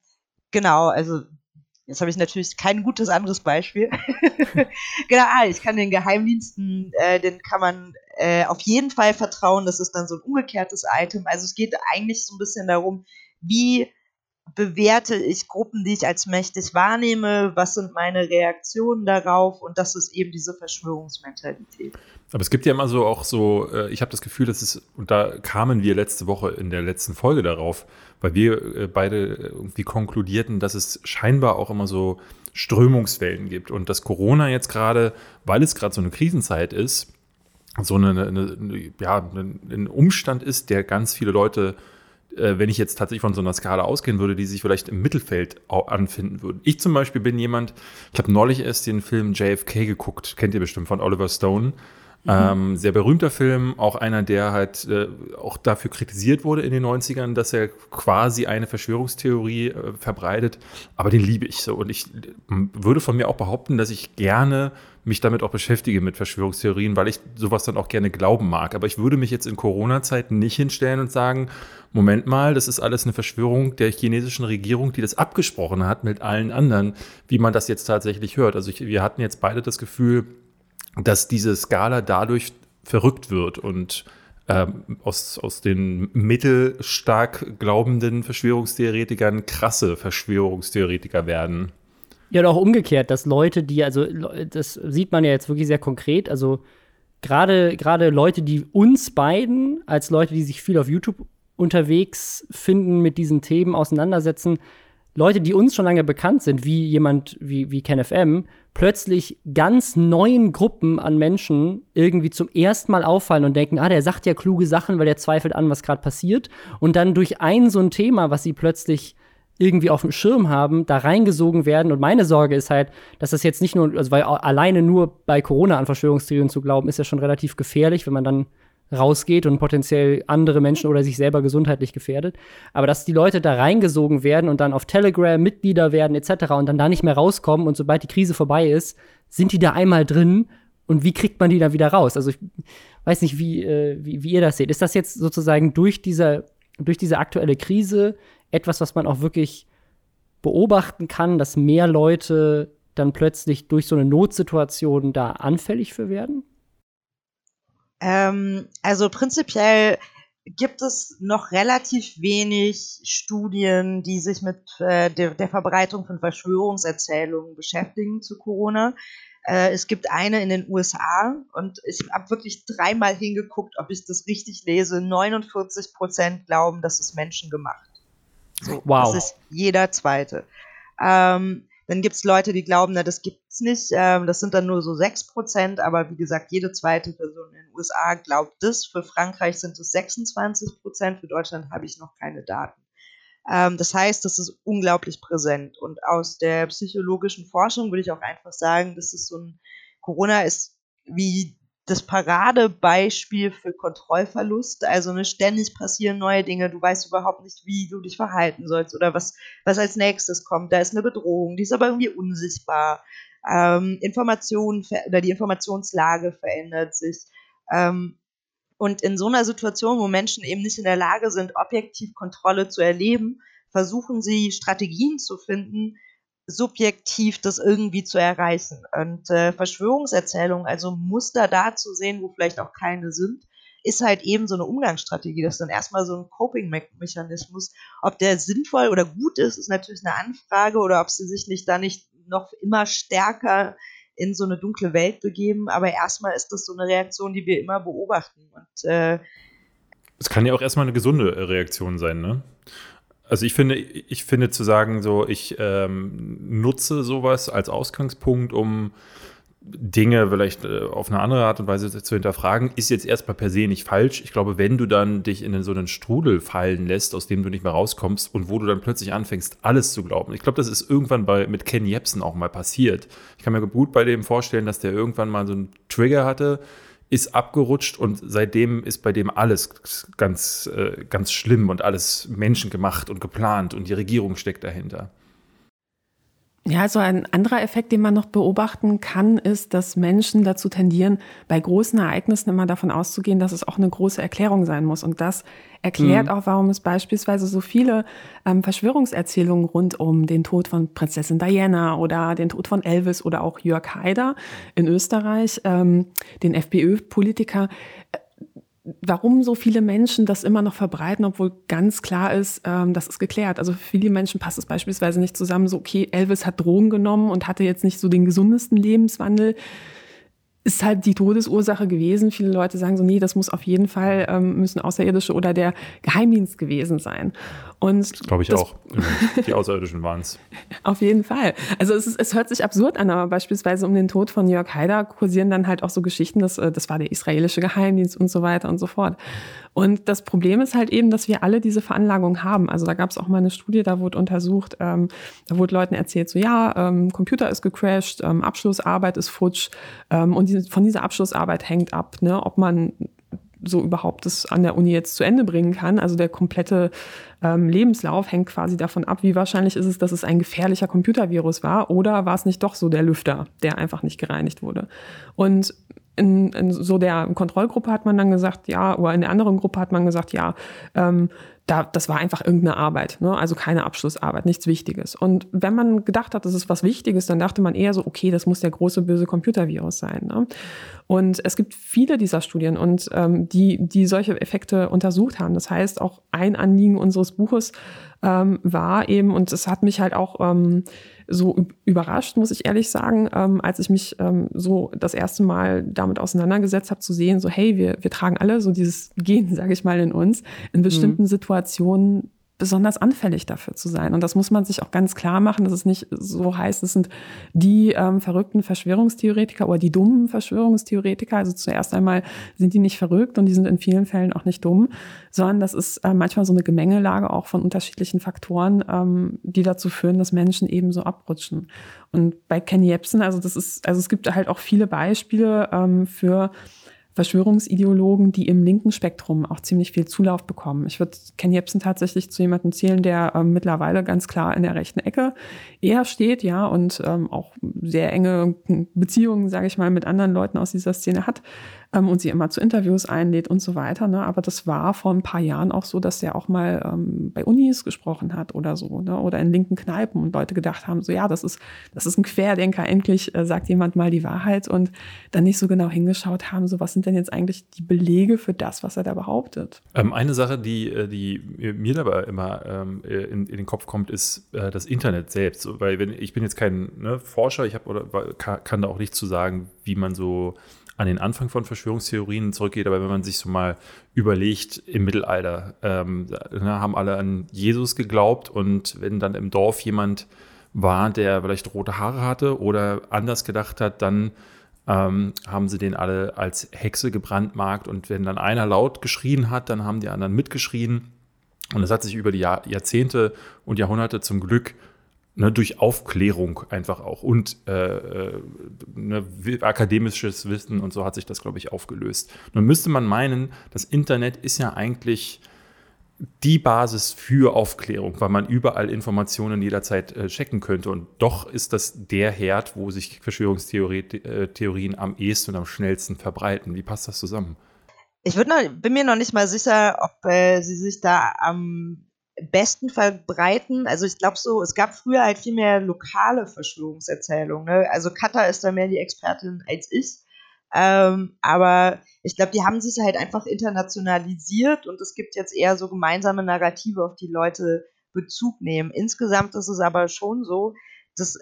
genau, also jetzt habe ich natürlich kein gutes anderes Beispiel. genau, ah, ich kann den Geheimdiensten, äh, den kann man äh, auf jeden Fall vertrauen, das ist dann so ein umgekehrtes Item. Also es geht eigentlich so ein bisschen darum, wie bewerte ich Gruppen, die ich als mächtig wahrnehme, was sind meine Reaktionen darauf? Und das ist eben diese Verschwörungsmentalität. Aber es gibt ja immer so auch so, äh, ich habe das Gefühl, dass es, und da kamen wir letzte Woche in der letzten Folge darauf, weil wir äh, beide irgendwie konkludierten, dass es scheinbar auch immer so Strömungswellen gibt. Und dass Corona jetzt gerade, weil es gerade so eine Krisenzeit ist, so eine, eine, ja, ein Umstand ist, der ganz viele Leute äh, wenn ich jetzt tatsächlich von so einer Skala ausgehen würde, die sich vielleicht im Mittelfeld anfinden würden. Ich zum Beispiel bin jemand, ich habe neulich erst den Film JFK geguckt, kennt ihr bestimmt von Oliver Stone. Mhm. Ähm, sehr berühmter Film, auch einer, der halt äh, auch dafür kritisiert wurde in den 90ern, dass er quasi eine Verschwörungstheorie äh, verbreitet. Aber den liebe ich so. Und ich würde von mir auch behaupten, dass ich gerne mich damit auch beschäftige mit Verschwörungstheorien, weil ich sowas dann auch gerne glauben mag. Aber ich würde mich jetzt in Corona-Zeiten nicht hinstellen und sagen, Moment mal, das ist alles eine Verschwörung der chinesischen Regierung, die das abgesprochen hat mit allen anderen, wie man das jetzt tatsächlich hört. Also ich, wir hatten jetzt beide das Gefühl, dass diese Skala dadurch verrückt wird und ähm, aus, aus den mittelstark glaubenden Verschwörungstheoretikern krasse Verschwörungstheoretiker werden. Ja, und auch umgekehrt, dass Leute, die, also das sieht man ja jetzt wirklich sehr konkret, also gerade gerade Leute, die uns beiden als Leute, die sich viel auf YouTube unterwegs finden, mit diesen Themen auseinandersetzen, Leute, die uns schon lange bekannt sind, wie jemand wie, wie KenFM, plötzlich ganz neuen Gruppen an Menschen irgendwie zum ersten Mal auffallen und denken, ah, der sagt ja kluge Sachen, weil der zweifelt an, was gerade passiert. Und dann durch ein so ein Thema, was sie plötzlich irgendwie auf dem Schirm haben, da reingesogen werden. Und meine Sorge ist halt, dass das jetzt nicht nur, also weil alleine nur bei Corona an Verschwörungstheorien zu glauben, ist ja schon relativ gefährlich, wenn man dann rausgeht und potenziell andere Menschen oder sich selber gesundheitlich gefährdet. Aber dass die Leute da reingesogen werden und dann auf Telegram Mitglieder werden etc. und dann da nicht mehr rauskommen und sobald die Krise vorbei ist, sind die da einmal drin und wie kriegt man die dann wieder raus? Also ich weiß nicht, wie, äh, wie, wie ihr das seht. Ist das jetzt sozusagen durch diese, durch diese aktuelle Krise etwas, was man auch wirklich beobachten kann, dass mehr Leute dann plötzlich durch so eine Notsituation da anfällig für werden? Ähm, also prinzipiell gibt es noch relativ wenig Studien, die sich mit äh, der, der, Verbreitung von Verschwörungserzählungen beschäftigen zu Corona. Äh, es gibt eine in den USA und ich habe wirklich dreimal hingeguckt, ob ich das richtig lese. 49 Prozent glauben, das ist menschengemacht. So, wow. Das ist jeder zweite. Ähm, dann gibt es Leute, die glauben, na, das gibt's nicht. Ähm, das sind dann nur so 6%, aber wie gesagt, jede zweite Person in den USA glaubt das. Für Frankreich sind es 26%, für Deutschland habe ich noch keine Daten. Ähm, das heißt, das ist unglaublich präsent. Und aus der psychologischen Forschung würde ich auch einfach sagen, das ist so ein, Corona ist wie das Paradebeispiel für Kontrollverlust. Also ne, ständig passieren neue Dinge, du weißt überhaupt nicht, wie du dich verhalten sollst oder was, was als nächstes kommt. Da ist eine Bedrohung, die ist aber irgendwie unsichtbar. Ähm, Informationen oder die Informationslage verändert sich. Ähm, und in so einer Situation, wo Menschen eben nicht in der Lage sind, objektiv Kontrolle zu erleben, versuchen sie Strategien zu finden, subjektiv das irgendwie zu erreichen. Und äh, Verschwörungserzählungen, also Muster da zu sehen, wo vielleicht auch keine sind, ist halt eben so eine Umgangsstrategie. Das ist dann erstmal so ein Coping-Mechanismus. Ob der sinnvoll oder gut ist, ist natürlich eine Anfrage oder ob sie sich nicht da nicht noch immer stärker in so eine dunkle Welt begeben. Aber erstmal ist das so eine Reaktion, die wir immer beobachten. Und äh, es kann ja auch erstmal eine gesunde Reaktion sein, ne? Also ich finde, ich finde zu sagen, so ich ähm, nutze sowas als Ausgangspunkt, um Dinge vielleicht äh, auf eine andere Art und Weise zu hinterfragen, ist jetzt erstmal per se nicht falsch. Ich glaube, wenn du dann dich in so einen Strudel fallen lässt, aus dem du nicht mehr rauskommst und wo du dann plötzlich anfängst, alles zu glauben. Ich glaube, das ist irgendwann bei, mit Ken Jebsen auch mal passiert. Ich kann mir gut bei dem vorstellen, dass der irgendwann mal so einen Trigger hatte, ist abgerutscht und seitdem ist bei dem alles ganz, äh, ganz schlimm und alles menschengemacht und geplant und die Regierung steckt dahinter. Ja, also ein anderer Effekt, den man noch beobachten kann, ist, dass Menschen dazu tendieren, bei großen Ereignissen immer davon auszugehen, dass es auch eine große Erklärung sein muss. Und das erklärt mhm. auch, warum es beispielsweise so viele ähm, Verschwörungserzählungen rund um den Tod von Prinzessin Diana oder den Tod von Elvis oder auch Jörg Haider in Österreich, ähm, den FPÖ-Politiker, warum so viele Menschen das immer noch verbreiten, obwohl ganz klar ist, ähm, das ist geklärt. Also für viele Menschen passt es beispielsweise nicht zusammen, so okay, Elvis hat Drogen genommen und hatte jetzt nicht so den gesundesten Lebenswandel ist halt die Todesursache gewesen. Viele Leute sagen so, nee, das muss auf jeden Fall, ähm, müssen Außerirdische oder der Geheimdienst gewesen sein. Und glaube ich das, auch. Die Außerirdischen waren es. Auf jeden Fall. Also es, ist, es hört sich absurd an, aber beispielsweise um den Tod von Jörg Haider kursieren dann halt auch so Geschichten, dass äh, das war der israelische Geheimdienst und so weiter und so fort. Und das Problem ist halt eben, dass wir alle diese Veranlagung haben. Also da gab es auch mal eine Studie, da wurde untersucht, ähm, da wurde Leuten erzählt, so ja, ähm, Computer ist gecrashed, ähm, Abschlussarbeit ist futsch ähm, und die, von dieser Abschlussarbeit hängt ab, ne, ob man so überhaupt das an der Uni jetzt zu Ende bringen kann. Also der komplette ähm, Lebenslauf hängt quasi davon ab, wie wahrscheinlich ist es, dass es ein gefährlicher Computervirus war oder war es nicht doch so der Lüfter, der einfach nicht gereinigt wurde. Und in, in so der Kontrollgruppe hat man dann gesagt, ja, oder in der anderen Gruppe hat man gesagt, ja, ähm, da, das war einfach irgendeine Arbeit, ne? also keine Abschlussarbeit, nichts Wichtiges. Und wenn man gedacht hat, das ist was Wichtiges, dann dachte man eher so, okay, das muss der große böse Computervirus sein. Ne? Und es gibt viele dieser Studien und ähm, die, die solche Effekte untersucht haben. Das heißt, auch ein Anliegen unseres Buches ähm, war eben, und es hat mich halt auch ähm, so überrascht, muss ich ehrlich sagen, ähm, als ich mich ähm, so das erste Mal damit auseinandergesetzt habe, zu sehen, so hey, wir, wir tragen alle so dieses Gen, sage ich mal, in uns, in bestimmten mhm. Situationen besonders anfällig dafür zu sein. Und das muss man sich auch ganz klar machen, dass es nicht so heißt, es sind die ähm, verrückten Verschwörungstheoretiker oder die dummen Verschwörungstheoretiker. Also zuerst einmal sind die nicht verrückt und die sind in vielen Fällen auch nicht dumm, sondern das ist äh, manchmal so eine Gemengelage auch von unterschiedlichen Faktoren, ähm, die dazu führen, dass Menschen eben so abrutschen. Und bei Kenny Jebsen, also das ist, also es gibt halt auch viele Beispiele ähm, für Verschwörungsideologen, die im linken Spektrum auch ziemlich viel Zulauf bekommen. Ich würde Ken Jebsen tatsächlich zu jemandem zählen, der ähm, mittlerweile ganz klar in der rechten Ecke eher steht, ja, und ähm, auch sehr enge Beziehungen, sage ich mal, mit anderen Leuten aus dieser Szene hat ähm, und sie immer zu Interviews einlädt und so weiter. Ne? Aber das war vor ein paar Jahren auch so, dass er auch mal ähm, bei Unis gesprochen hat oder so, ne? oder in linken Kneipen und Leute gedacht haben, so ja, das ist, das ist ein Querdenker, endlich äh, sagt jemand mal die Wahrheit und dann nicht so genau hingeschaut haben, so was sind denn jetzt eigentlich die Belege für das, was er da behauptet. Ähm, eine Sache, die, äh, die mir dabei immer ähm, in, in, den Kopf kommt, ist äh, das Internet selbst. Weil wenn ich bin jetzt kein ne, Forscher, ich habe oder kann, da auch nicht zu sagen, wie man so an den Anfang von Verschwörungstheorien zurückgeht, aber wenn man sich so mal überlegt, im Mittelalter ähm, haben alle an Jesus geglaubt und wenn dann im Dorf jemand war, der vielleicht rote Haare hatte oder anders gedacht hat, dann ähm, haben sie den alle als Hexe gebrandmarkt und wenn dann einer laut geschrien hat, dann haben die anderen mitgeschrien. Und das hat sich über die Jahr, Jahrzehnte und Jahrhunderte zum Glück ne, durch Aufklärung einfach auch und äh, äh, ne, akademisches Wissen und so hat sich das, glaube ich, aufgelöst. Nun müsste man meinen, das Internet ist ja eigentlich die Basis für Aufklärung, weil man überall Informationen jederzeit äh, checken könnte. Und doch ist das der Herd, wo sich Verschwörungstheorien äh, am ehesten und am schnellsten verbreiten. Wie passt das zusammen? Ich noch, bin mir noch nicht mal sicher, ob äh, sie sich da am besten verbreiten. Also ich glaube so, es gab früher halt viel mehr lokale Verschwörungserzählungen. Ne? Also Katha ist da mehr die Expertin als ich. Ähm, aber ich glaube, die haben sich halt einfach internationalisiert und es gibt jetzt eher so gemeinsame Narrative, auf die Leute Bezug nehmen. Insgesamt ist es aber schon so, dass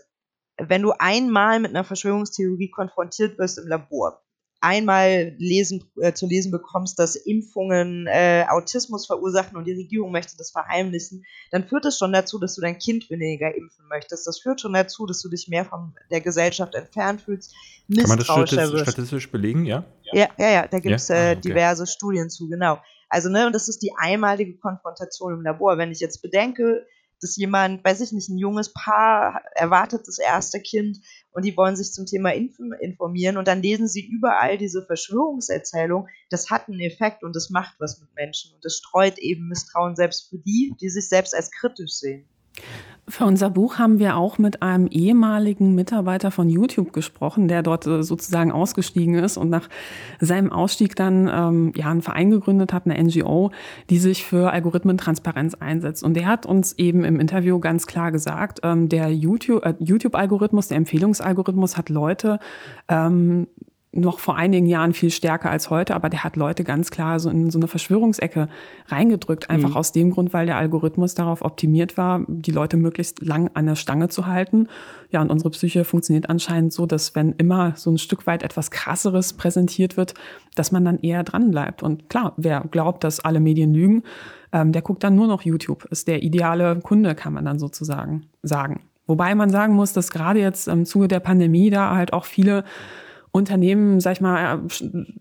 wenn du einmal mit einer Verschwörungstheorie konfrontiert wirst im Labor, einmal lesen, äh, zu lesen bekommst, dass Impfungen äh, Autismus verursachen und die Regierung möchte das verheimlichen, dann führt es schon dazu, dass du dein Kind weniger impfen möchtest. Das führt schon dazu, dass du dich mehr von der Gesellschaft entfernt fühlst. Kann man das statistisch, statistisch belegen, ja? Ja, ja, ja, da gibt es ja? ah, okay. diverse Studien zu, genau. Also, ne, und das ist die einmalige Konfrontation im Labor. Wenn ich jetzt bedenke, dass jemand, weiß ich nicht, ein junges Paar erwartet das erste Kind und die wollen sich zum Thema informieren und dann lesen sie überall diese Verschwörungserzählung. Das hat einen Effekt und das macht was mit Menschen und das streut eben Misstrauen selbst für die, die sich selbst als kritisch sehen. Für unser Buch haben wir auch mit einem ehemaligen Mitarbeiter von YouTube gesprochen, der dort äh, sozusagen ausgestiegen ist und nach seinem Ausstieg dann ähm, ja einen Verein gegründet hat, eine NGO, die sich für Algorithmentransparenz einsetzt. Und der hat uns eben im Interview ganz klar gesagt, ähm, der äh, YouTube-Algorithmus, äh, YouTube der Empfehlungsalgorithmus hat Leute ähm, noch vor einigen Jahren viel stärker als heute, aber der hat Leute ganz klar so in so eine Verschwörungsecke reingedrückt, einfach mhm. aus dem Grund, weil der Algorithmus darauf optimiert war, die Leute möglichst lang an der Stange zu halten. Ja, und unsere Psyche funktioniert anscheinend so, dass wenn immer so ein Stück weit etwas krasseres präsentiert wird, dass man dann eher dran bleibt. Und klar, wer glaubt, dass alle Medien lügen, ähm, der guckt dann nur noch YouTube. Ist der ideale Kunde, kann man dann sozusagen sagen. Wobei man sagen muss, dass gerade jetzt im Zuge der Pandemie da halt auch viele Unternehmen, sag ich mal,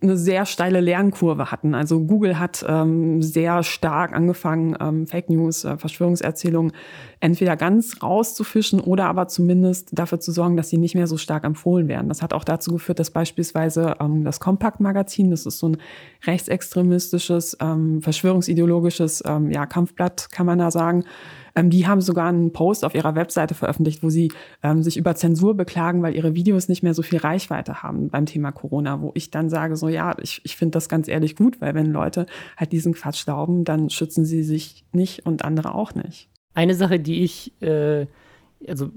eine sehr steile Lernkurve hatten. Also Google hat ähm, sehr stark angefangen, ähm, Fake News, äh, Verschwörungserzählungen entweder ganz rauszufischen oder aber zumindest dafür zu sorgen, dass sie nicht mehr so stark empfohlen werden. Das hat auch dazu geführt, dass beispielsweise ähm, das Compact-Magazin, das ist so ein rechtsextremistisches, ähm, verschwörungsideologisches ähm, ja, Kampfblatt, kann man da sagen, ähm, die haben sogar einen Post auf ihrer Webseite veröffentlicht, wo sie ähm, sich über Zensur beklagen, weil ihre Videos nicht mehr so viel Reichweite haben beim Thema Corona, wo ich dann sage, so ja, ich, ich finde das ganz ehrlich gut, weil wenn Leute halt diesen Quatsch glauben, dann schützen sie sich nicht und andere auch nicht. Eine Sache, die ich, äh, also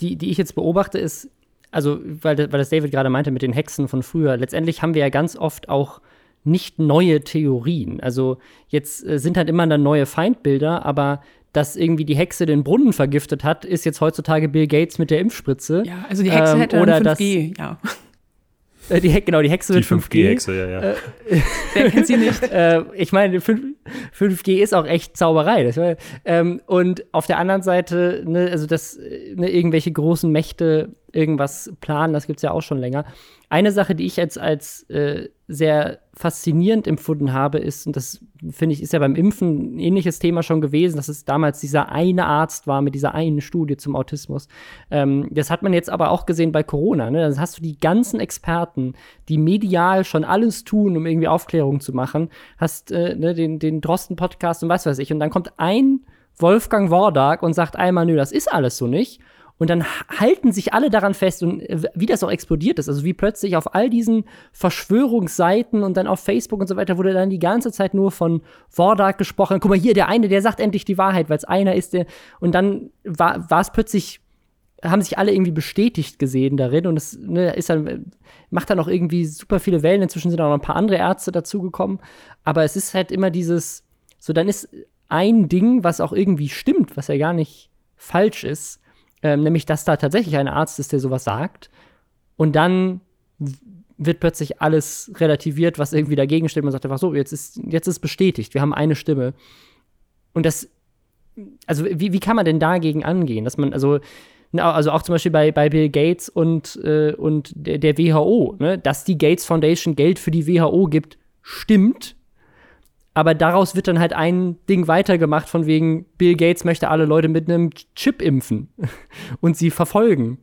die, die ich jetzt beobachte, ist, also, weil, weil das David gerade meinte mit den Hexen von früher, letztendlich haben wir ja ganz oft auch nicht neue Theorien. Also jetzt äh, sind halt immer dann neue Feindbilder, aber dass irgendwie die Hexe den Brunnen vergiftet hat, ist jetzt heutzutage Bill Gates mit der Impfspritze. Ja, also die Hexe ähm, hätte oder 5G, dass, ja. Äh, die, genau, die Hexe die 5G-Hexe, ja, ja. Äh, Wer kennt sie nicht? äh, ich meine, 5, g ist auch echt Zauberei. Das, ähm, und auf der anderen Seite, ne, also dass ne, irgendwelche großen Mächte irgendwas planen, das gibt es ja auch schon länger. Eine Sache, die ich jetzt als äh, sehr faszinierend empfunden habe, ist, und das finde ich, ist ja beim Impfen ein ähnliches Thema schon gewesen, dass es damals dieser eine Arzt war mit dieser einen Studie zum Autismus. Ähm, das hat man jetzt aber auch gesehen bei Corona. Ne? Dann hast du die ganzen Experten, die medial schon alles tun, um irgendwie Aufklärung zu machen. Hast äh, ne, den, den Drosten-Podcast und was weiß ich. Und dann kommt ein Wolfgang Wordak und sagt einmal, nö, das ist alles so nicht. Und dann halten sich alle daran fest und äh, wie das auch explodiert ist. Also wie plötzlich auf all diesen Verschwörungsseiten und dann auf Facebook und so weiter wurde dann die ganze Zeit nur von Vordark gesprochen. Guck mal hier, der eine, der sagt endlich die Wahrheit, weil es einer ist, der. Und dann war es plötzlich haben sich alle irgendwie bestätigt gesehen darin und es ne, ist dann, macht dann auch irgendwie super viele Wellen. Inzwischen sind auch noch ein paar andere Ärzte dazugekommen. Aber es ist halt immer dieses, so dann ist ein Ding, was auch irgendwie stimmt, was ja gar nicht falsch ist, ähm, nämlich dass da tatsächlich ein Arzt ist, der sowas sagt. Und dann wird plötzlich alles relativiert, was irgendwie dagegen steht. Man sagt einfach so, jetzt ist, jetzt ist bestätigt, wir haben eine Stimme. Und das, also wie, wie kann man denn dagegen angehen? Dass man, also also auch zum Beispiel bei, bei Bill Gates und, äh, und der, der WHO, ne, dass die Gates Foundation Geld für die WHO gibt, stimmt. Aber daraus wird dann halt ein Ding weitergemacht, von wegen Bill Gates möchte alle Leute mit einem Chip impfen und sie verfolgen.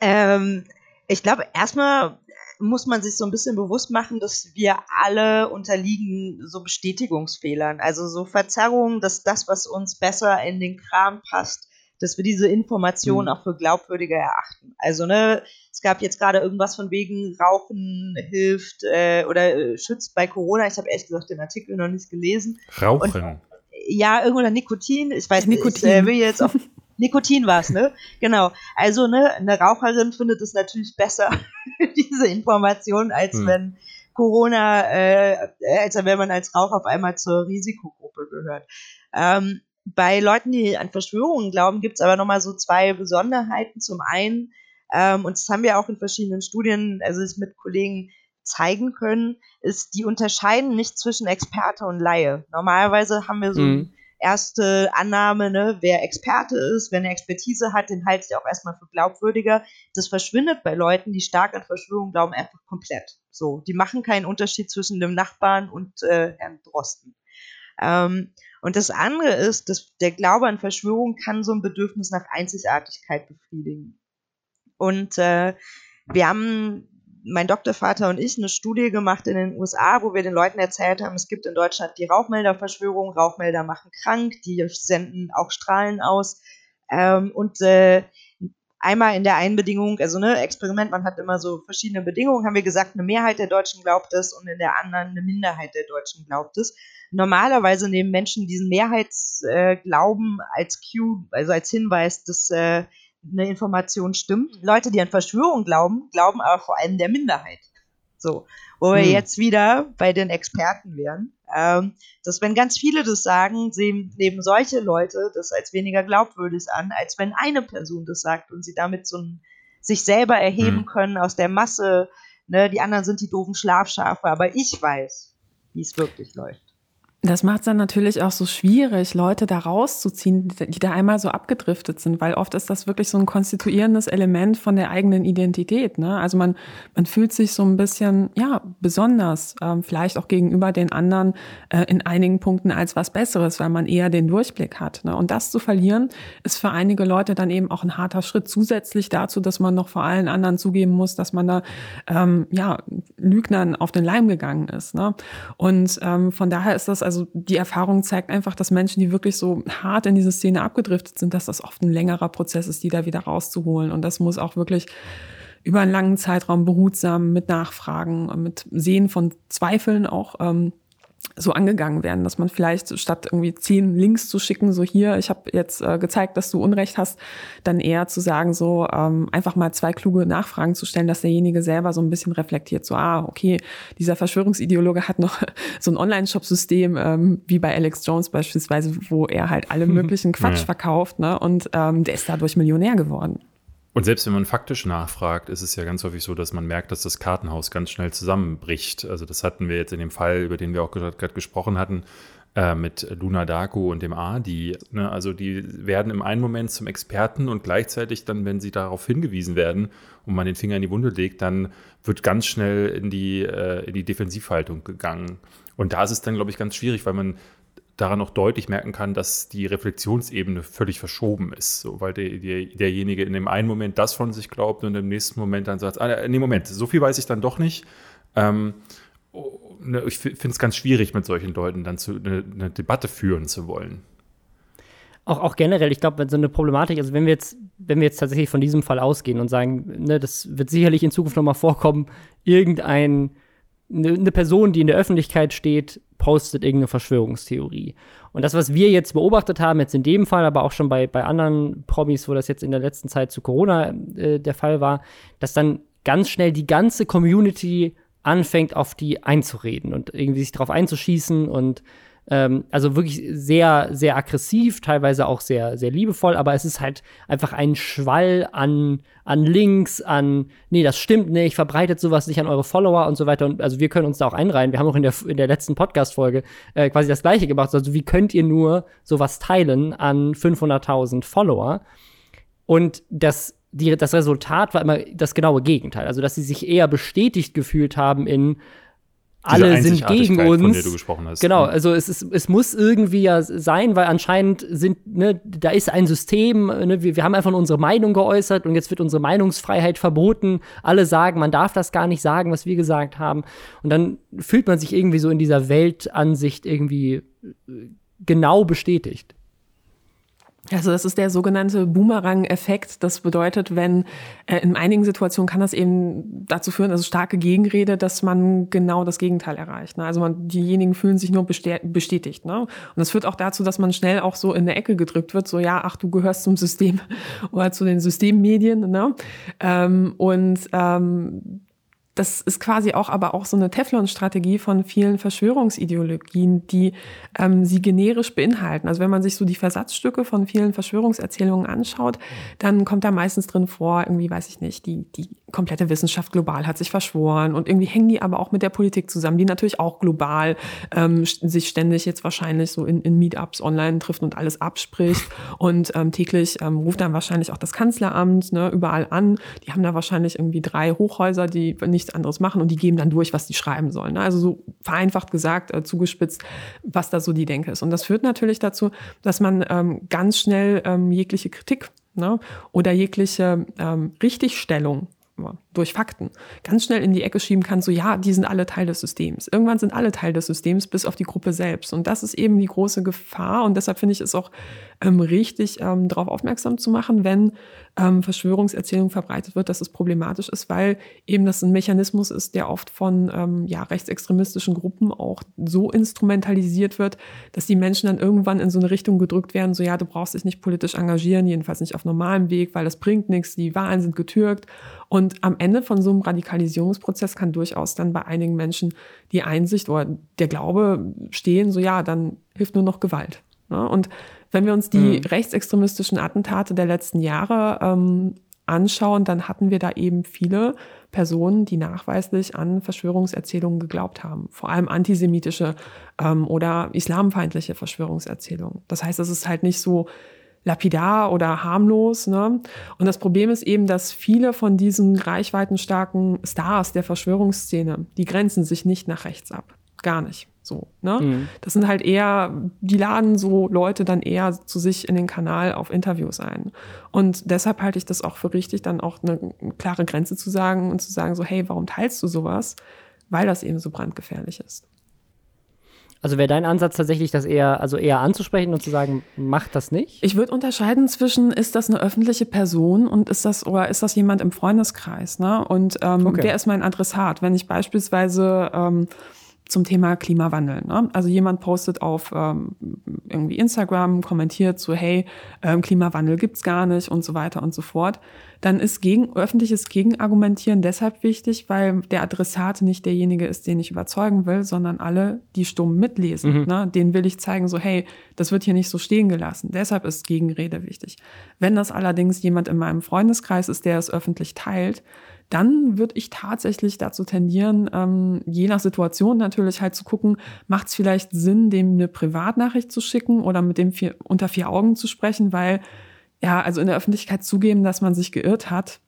Ähm, ich glaube, erstmal muss man sich so ein bisschen bewusst machen, dass wir alle unterliegen so Bestätigungsfehlern, also so Verzerrungen, dass das, was uns besser in den Kram passt, dass wir diese Informationen mhm. auch für glaubwürdiger erachten. Also, ne, es gab jetzt gerade irgendwas von wegen Rauchen hilft äh, oder äh, schützt bei Corona. Ich habe ehrlich gesagt den Artikel noch nicht gelesen. Rauchen. Und, ja, irgendwo Nikotin. Ich weiß Nikotin. nicht, ich äh, will jetzt auch Nikotin war es, ne? Genau. Also, ne, eine Raucherin findet es natürlich besser, diese Information, als hm. wenn Corona, äh, als wenn man als Raucher auf einmal zur Risikogruppe gehört. Ähm, bei Leuten, die an Verschwörungen glauben, gibt es aber nochmal so zwei Besonderheiten. Zum einen, ähm, und das haben wir auch in verschiedenen Studien, also ich mit Kollegen zeigen können, ist, die unterscheiden nicht zwischen Experte und Laie. Normalerweise haben wir so mhm erste Annahme, ne, wer Experte ist, wer eine Expertise hat, den halte ich auch erstmal für glaubwürdiger. Das verschwindet bei Leuten, die stark an Verschwörung glauben, einfach komplett. So, die machen keinen Unterschied zwischen dem Nachbarn und äh, Herrn Drosten. Ähm, und das andere ist, dass der Glaube an Verschwörung kann so ein Bedürfnis nach Einzigartigkeit befriedigen. Und äh, wir haben mein Doktorvater und ich eine Studie gemacht in den USA, wo wir den Leuten erzählt haben, es gibt in Deutschland die Rauchmelderverschwörung, Rauchmelder machen krank, die senden auch Strahlen aus. Ähm, und äh, einmal in der einen Bedingung, also ne, Experiment, man hat immer so verschiedene Bedingungen, haben wir gesagt, eine Mehrheit der Deutschen glaubt es und in der anderen eine Minderheit der Deutschen glaubt es. Normalerweise nehmen Menschen diesen Mehrheitsglauben äh, als Cue, also als Hinweis, dass äh, eine Information stimmt. Leute, die an Verschwörung glauben, glauben aber vor allem der Minderheit. So, wo wir hm. jetzt wieder bei den Experten wären, ähm, dass wenn ganz viele das sagen, sehen nehmen solche Leute das als weniger glaubwürdig an, als wenn eine Person das sagt und sie damit so ein, sich selber erheben hm. können aus der Masse. Ne, die anderen sind die doofen Schlafschafe, aber ich weiß, wie es wirklich läuft. Das macht es dann natürlich auch so schwierig, Leute da rauszuziehen, die da einmal so abgedriftet sind, weil oft ist das wirklich so ein konstituierendes Element von der eigenen Identität. Ne? Also man, man fühlt sich so ein bisschen, ja, besonders, ähm, vielleicht auch gegenüber den anderen äh, in einigen Punkten als was Besseres, weil man eher den Durchblick hat. Ne? Und das zu verlieren, ist für einige Leute dann eben auch ein harter Schritt, zusätzlich dazu, dass man noch vor allen anderen zugeben muss, dass man da, ähm, ja, Lügnern auf den Leim gegangen ist. Ne? Und ähm, von daher ist das also die Erfahrung zeigt einfach, dass Menschen, die wirklich so hart in diese Szene abgedriftet sind, dass das oft ein längerer Prozess ist, die da wieder rauszuholen. Und das muss auch wirklich über einen langen Zeitraum behutsam mit Nachfragen, mit Sehen von Zweifeln auch ähm, so angegangen werden, dass man vielleicht statt irgendwie zehn Links zu schicken, so hier, ich habe jetzt äh, gezeigt, dass du Unrecht hast, dann eher zu sagen, so ähm, einfach mal zwei kluge Nachfragen zu stellen, dass derjenige selber so ein bisschen reflektiert, so ah, okay, dieser Verschwörungsideologe hat noch so ein Online-Shop-System, ähm, wie bei Alex Jones beispielsweise, wo er halt alle möglichen Quatsch ja. verkauft, ne? Und ähm, der ist dadurch Millionär geworden. Und selbst wenn man faktisch nachfragt, ist es ja ganz häufig so, dass man merkt, dass das Kartenhaus ganz schnell zusammenbricht. Also das hatten wir jetzt in dem Fall, über den wir auch gerade gesprochen hatten, äh, mit Luna Darko und dem A. Die, ne, also die werden im einen Moment zum Experten und gleichzeitig dann, wenn sie darauf hingewiesen werden und man den Finger in die Wunde legt, dann wird ganz schnell in die, äh, in die Defensivhaltung gegangen. Und da ist es dann, glaube ich, ganz schwierig, weil man daran auch deutlich merken kann, dass die Reflexionsebene völlig verschoben ist. So, weil der, der, derjenige in dem einen Moment das von sich glaubt und im nächsten Moment dann sagt, ah, nee, Moment, so viel weiß ich dann doch nicht. Ähm, oh, ne, ich finde es ganz schwierig, mit solchen Leuten dann zu, eine, eine Debatte führen zu wollen. Auch, auch generell, ich glaube, wenn so eine Problematik, also wenn wir jetzt, wenn wir jetzt tatsächlich von diesem Fall ausgehen und sagen, ne, das wird sicherlich in Zukunft nochmal vorkommen, irgendein eine Person, die in der Öffentlichkeit steht, postet irgendeine Verschwörungstheorie. Und das, was wir jetzt beobachtet haben, jetzt in dem Fall, aber auch schon bei, bei anderen Promis, wo das jetzt in der letzten Zeit zu Corona äh, der Fall war, dass dann ganz schnell die ganze Community anfängt, auf die einzureden und irgendwie sich darauf einzuschießen und ähm, also wirklich sehr, sehr aggressiv, teilweise auch sehr, sehr liebevoll, aber es ist halt einfach ein Schwall an, an Links, an, nee, das stimmt nicht, verbreitet sowas nicht an eure Follower und so weiter. Und also wir können uns da auch einreihen. Wir haben auch in der, in der letzten Podcast-Folge äh, quasi das Gleiche gemacht. Also wie könnt ihr nur sowas teilen an 500.000 Follower? Und das, die, das Resultat war immer das genaue Gegenteil. Also, dass sie sich eher bestätigt gefühlt haben in alle sind gegen uns. Von der du gesprochen hast. Genau, mhm. also es, ist, es muss irgendwie ja sein, weil anscheinend sind, ne, da ist ein System, ne, wir, wir haben einfach unsere Meinung geäußert und jetzt wird unsere Meinungsfreiheit verboten. Alle sagen, man darf das gar nicht sagen, was wir gesagt haben. Und dann fühlt man sich irgendwie so in dieser Weltansicht irgendwie äh, genau bestätigt. Also das ist der sogenannte Boomerang-Effekt. Das bedeutet, wenn äh, in einigen Situationen kann das eben dazu führen, also starke Gegenrede, dass man genau das Gegenteil erreicht. Ne? Also man, diejenigen fühlen sich nur bestätigt. Ne? Und das führt auch dazu, dass man schnell auch so in eine Ecke gedrückt wird, so ja, ach, du gehörst zum System oder zu den Systemmedien. Ne? Ähm, und ähm, das ist quasi auch aber auch so eine Teflon-Strategie von vielen Verschwörungsideologien, die ähm, sie generisch beinhalten. Also wenn man sich so die Versatzstücke von vielen Verschwörungserzählungen anschaut, dann kommt da meistens drin vor, irgendwie weiß ich nicht, die, die komplette Wissenschaft global hat sich verschworen und irgendwie hängen die aber auch mit der Politik zusammen, die natürlich auch global ähm, sich ständig jetzt wahrscheinlich so in, in Meetups online trifft und alles abspricht und ähm, täglich ähm, ruft dann wahrscheinlich auch das Kanzleramt ne, überall an. Die haben da wahrscheinlich irgendwie drei Hochhäuser, die nichts anderes machen und die geben dann durch, was die schreiben sollen. Ne? Also so vereinfacht gesagt, äh, zugespitzt, was da so die Denke ist. Und das führt natürlich dazu, dass man ähm, ganz schnell ähm, jegliche Kritik ne, oder jegliche ähm, Richtigstellung durch Fakten ganz schnell in die Ecke schieben kann, so ja, die sind alle Teil des Systems. Irgendwann sind alle Teil des Systems, bis auf die Gruppe selbst. Und das ist eben die große Gefahr. Und deshalb finde ich es auch ähm, richtig, ähm, darauf aufmerksam zu machen, wenn ähm, Verschwörungserzählung verbreitet wird, dass es problematisch ist, weil eben das ein Mechanismus ist, der oft von ähm, ja, rechtsextremistischen Gruppen auch so instrumentalisiert wird, dass die Menschen dann irgendwann in so eine Richtung gedrückt werden, so ja, du brauchst dich nicht politisch engagieren, jedenfalls nicht auf normalem Weg, weil das bringt nichts, die Wahlen sind getürkt. Und am Ende von so einem Radikalisierungsprozess kann durchaus dann bei einigen Menschen die Einsicht oder der Glaube stehen, so ja, dann hilft nur noch Gewalt. Ne? Und wenn wir uns die mhm. rechtsextremistischen Attentate der letzten Jahre ähm, anschauen, dann hatten wir da eben viele Personen, die nachweislich an Verschwörungserzählungen geglaubt haben. Vor allem antisemitische ähm, oder islamfeindliche Verschwörungserzählungen. Das heißt, es ist halt nicht so lapidar oder harmlos. Ne? Und das Problem ist eben, dass viele von diesen reichweitenstarken Stars der Verschwörungsszene, die grenzen sich nicht nach rechts ab. Gar nicht. So, ne? Mhm. Das sind halt eher, die laden so Leute dann eher zu sich in den Kanal auf Interviews ein. Und deshalb halte ich das auch für richtig, dann auch eine klare Grenze zu sagen und zu sagen so, hey, warum teilst du sowas? Weil das eben so brandgefährlich ist. Also wäre dein Ansatz tatsächlich, das eher, also eher anzusprechen und zu sagen, mach das nicht? Ich würde unterscheiden zwischen, ist das eine öffentliche Person und ist das, oder ist das jemand im Freundeskreis, ne? Und ähm, okay. wer ist mein Adressat? Wenn ich beispielsweise ähm, zum Thema Klimawandel. Ne? Also jemand postet auf ähm, irgendwie Instagram, kommentiert so, hey, ähm, Klimawandel gibt's gar nicht und so weiter und so fort. Dann ist gegen, öffentliches Gegenargumentieren deshalb wichtig, weil der Adressat nicht derjenige ist, den ich überzeugen will, sondern alle, die stumm mitlesen. Mhm. Ne? Den will ich zeigen, so, hey, das wird hier nicht so stehen gelassen. Deshalb ist Gegenrede wichtig. Wenn das allerdings jemand in meinem Freundeskreis ist, der es öffentlich teilt, dann würde ich tatsächlich dazu tendieren, ähm, je nach Situation natürlich halt zu gucken, macht es vielleicht Sinn, dem eine Privatnachricht zu schicken oder mit dem vier, unter vier Augen zu sprechen, weil ja, also in der Öffentlichkeit zugeben, dass man sich geirrt hat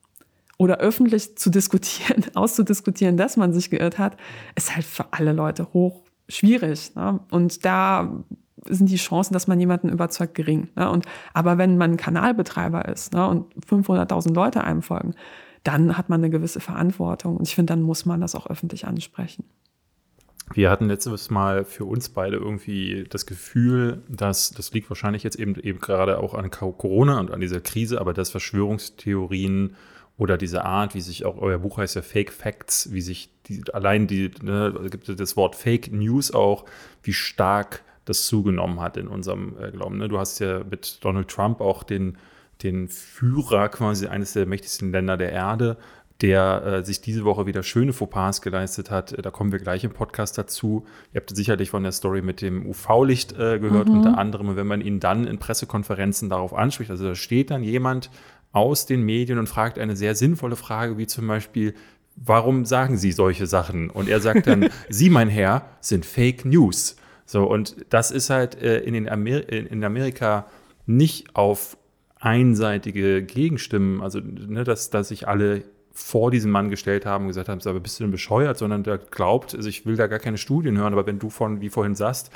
oder öffentlich zu diskutieren, auszudiskutieren, dass man sich geirrt hat, ist halt für alle Leute hoch schwierig. Ne? Und da sind die Chancen, dass man jemanden überzeugt, gering. Ne? Und, aber wenn man Kanalbetreiber ist ne, und 500.000 Leute einem folgen, dann hat man eine gewisse Verantwortung. Und ich finde, dann muss man das auch öffentlich ansprechen. Wir hatten letztes Mal für uns beide irgendwie das Gefühl, dass das liegt wahrscheinlich jetzt eben, eben gerade auch an Corona und an dieser Krise, aber dass Verschwörungstheorien oder diese Art, wie sich auch euer Buch heißt ja Fake Facts, wie sich die, allein die, ne, gibt es das Wort Fake News auch, wie stark das zugenommen hat in unserem äh, Glauben. Ne? Du hast ja mit Donald Trump auch den den Führer quasi eines der mächtigsten Länder der Erde, der äh, sich diese Woche wieder schöne Fauxpas geleistet hat. Da kommen wir gleich im Podcast dazu. Ihr habt sicherlich von der Story mit dem UV-Licht äh, gehört, mhm. unter anderem, wenn man ihn dann in Pressekonferenzen darauf anspricht. Also da steht dann jemand aus den Medien und fragt eine sehr sinnvolle Frage, wie zum Beispiel, warum sagen Sie solche Sachen? Und er sagt dann, Sie, mein Herr, sind Fake News. So, und das ist halt äh, in, den Amer in Amerika nicht auf einseitige Gegenstimmen, also ne, dass, dass sich alle vor diesem Mann gestellt haben und gesagt haben, aber bist du denn bescheuert, sondern der glaubt, also ich will da gar keine Studien hören, aber wenn du von, wie vorhin sagst,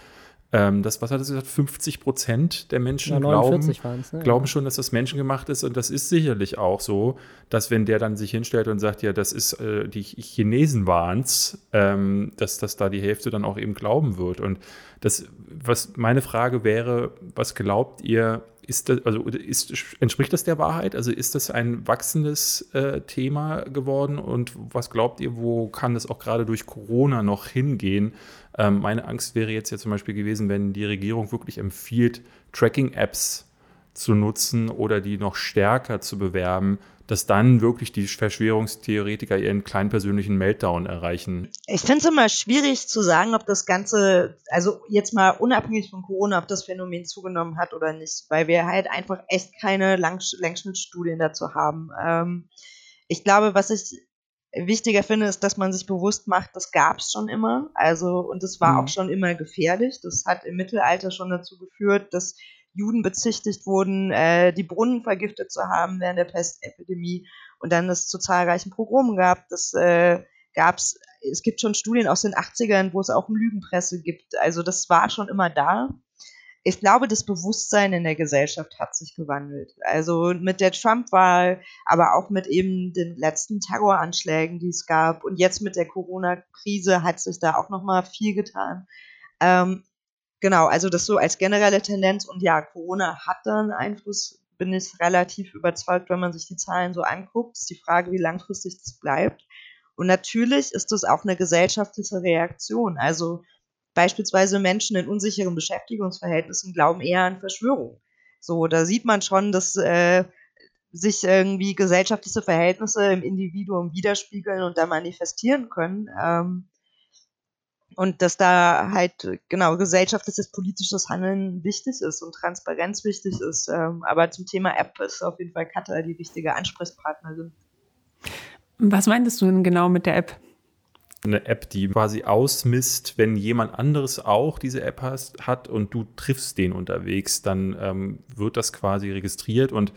ähm, das, was hat er gesagt, 50 Prozent der Menschen Ja, glauben, 49 waren's, ne? glauben schon, dass das menschengemacht ist und das ist sicherlich auch so, dass wenn der dann sich hinstellt und sagt, ja, das ist, äh, die Chinesen waren's, ähm, dass, dass da die Hälfte dann auch eben glauben wird und das, was meine Frage wäre, was glaubt ihr, ist das, also ist, entspricht das der Wahrheit? Also ist das ein wachsendes äh, Thema geworden? Und was glaubt ihr, wo kann es auch gerade durch Corona noch hingehen? Ähm, meine Angst wäre jetzt ja zum Beispiel gewesen, wenn die Regierung wirklich empfiehlt, Tracking-Apps zu nutzen oder die noch stärker zu bewerben, dass dann wirklich die Verschwörungstheoretiker ihren kleinen persönlichen Meltdown erreichen. Ich finde es immer schwierig zu sagen, ob das Ganze, also jetzt mal unabhängig von Corona, ob das Phänomen zugenommen hat oder nicht, weil wir halt einfach echt keine Lang Längsschnittstudien dazu haben. Ähm, ich glaube, was ich wichtiger finde, ist, dass man sich bewusst macht, das gab es schon immer. Also, und es war Mhm. auch schon immer gefährlich. Das hat im Mittelalter schon dazu geführt, dass Juden bezichtigt wurden, äh, die Brunnen vergiftet zu haben während der Pestepidemie und dann es zu zahlreichen Pogromen gab. Das äh, gab's, es gibt schon Studien aus den 80ern, wo es auch Lügenpresse gibt. Also das war schon immer da. Ich glaube, das Bewusstsein in der Gesellschaft hat sich gewandelt. Also mit der Trump-Wahl, aber auch mit eben den letzten Terroranschlägen, die es gab und jetzt mit der Corona-Krise hat sich da auch noch mal viel getan. Ähm, genau, also das so als generelle Tendenz und ja, Corona hat da einen Einfluss, bin ich relativ überzeugt, wenn man sich die Zahlen so anguckt. Ist die Frage, wie langfristig das bleibt. Und natürlich ist das auch eine gesellschaftliche Reaktion. Also beispielsweise Menschen in unsicheren Beschäftigungsverhältnissen glauben eher an Verschwörung. So, da sieht man schon, dass äh, sich irgendwie gesellschaftliche Verhältnisse im Individuum widerspiegeln und da manifestieren können. Ähm, und dass da halt, genau, gesellschaftliches politisches Handeln wichtig ist und Transparenz wichtig ist. Ähm, aber zum Thema App ist auf jeden Fall Katha die richtige Ansprechpartnerin. Was meintest du denn genau mit der App? Eine App, die quasi ausmisst, wenn jemand anderes auch diese App hast, hat und du triffst den unterwegs, dann ähm, wird das quasi registriert und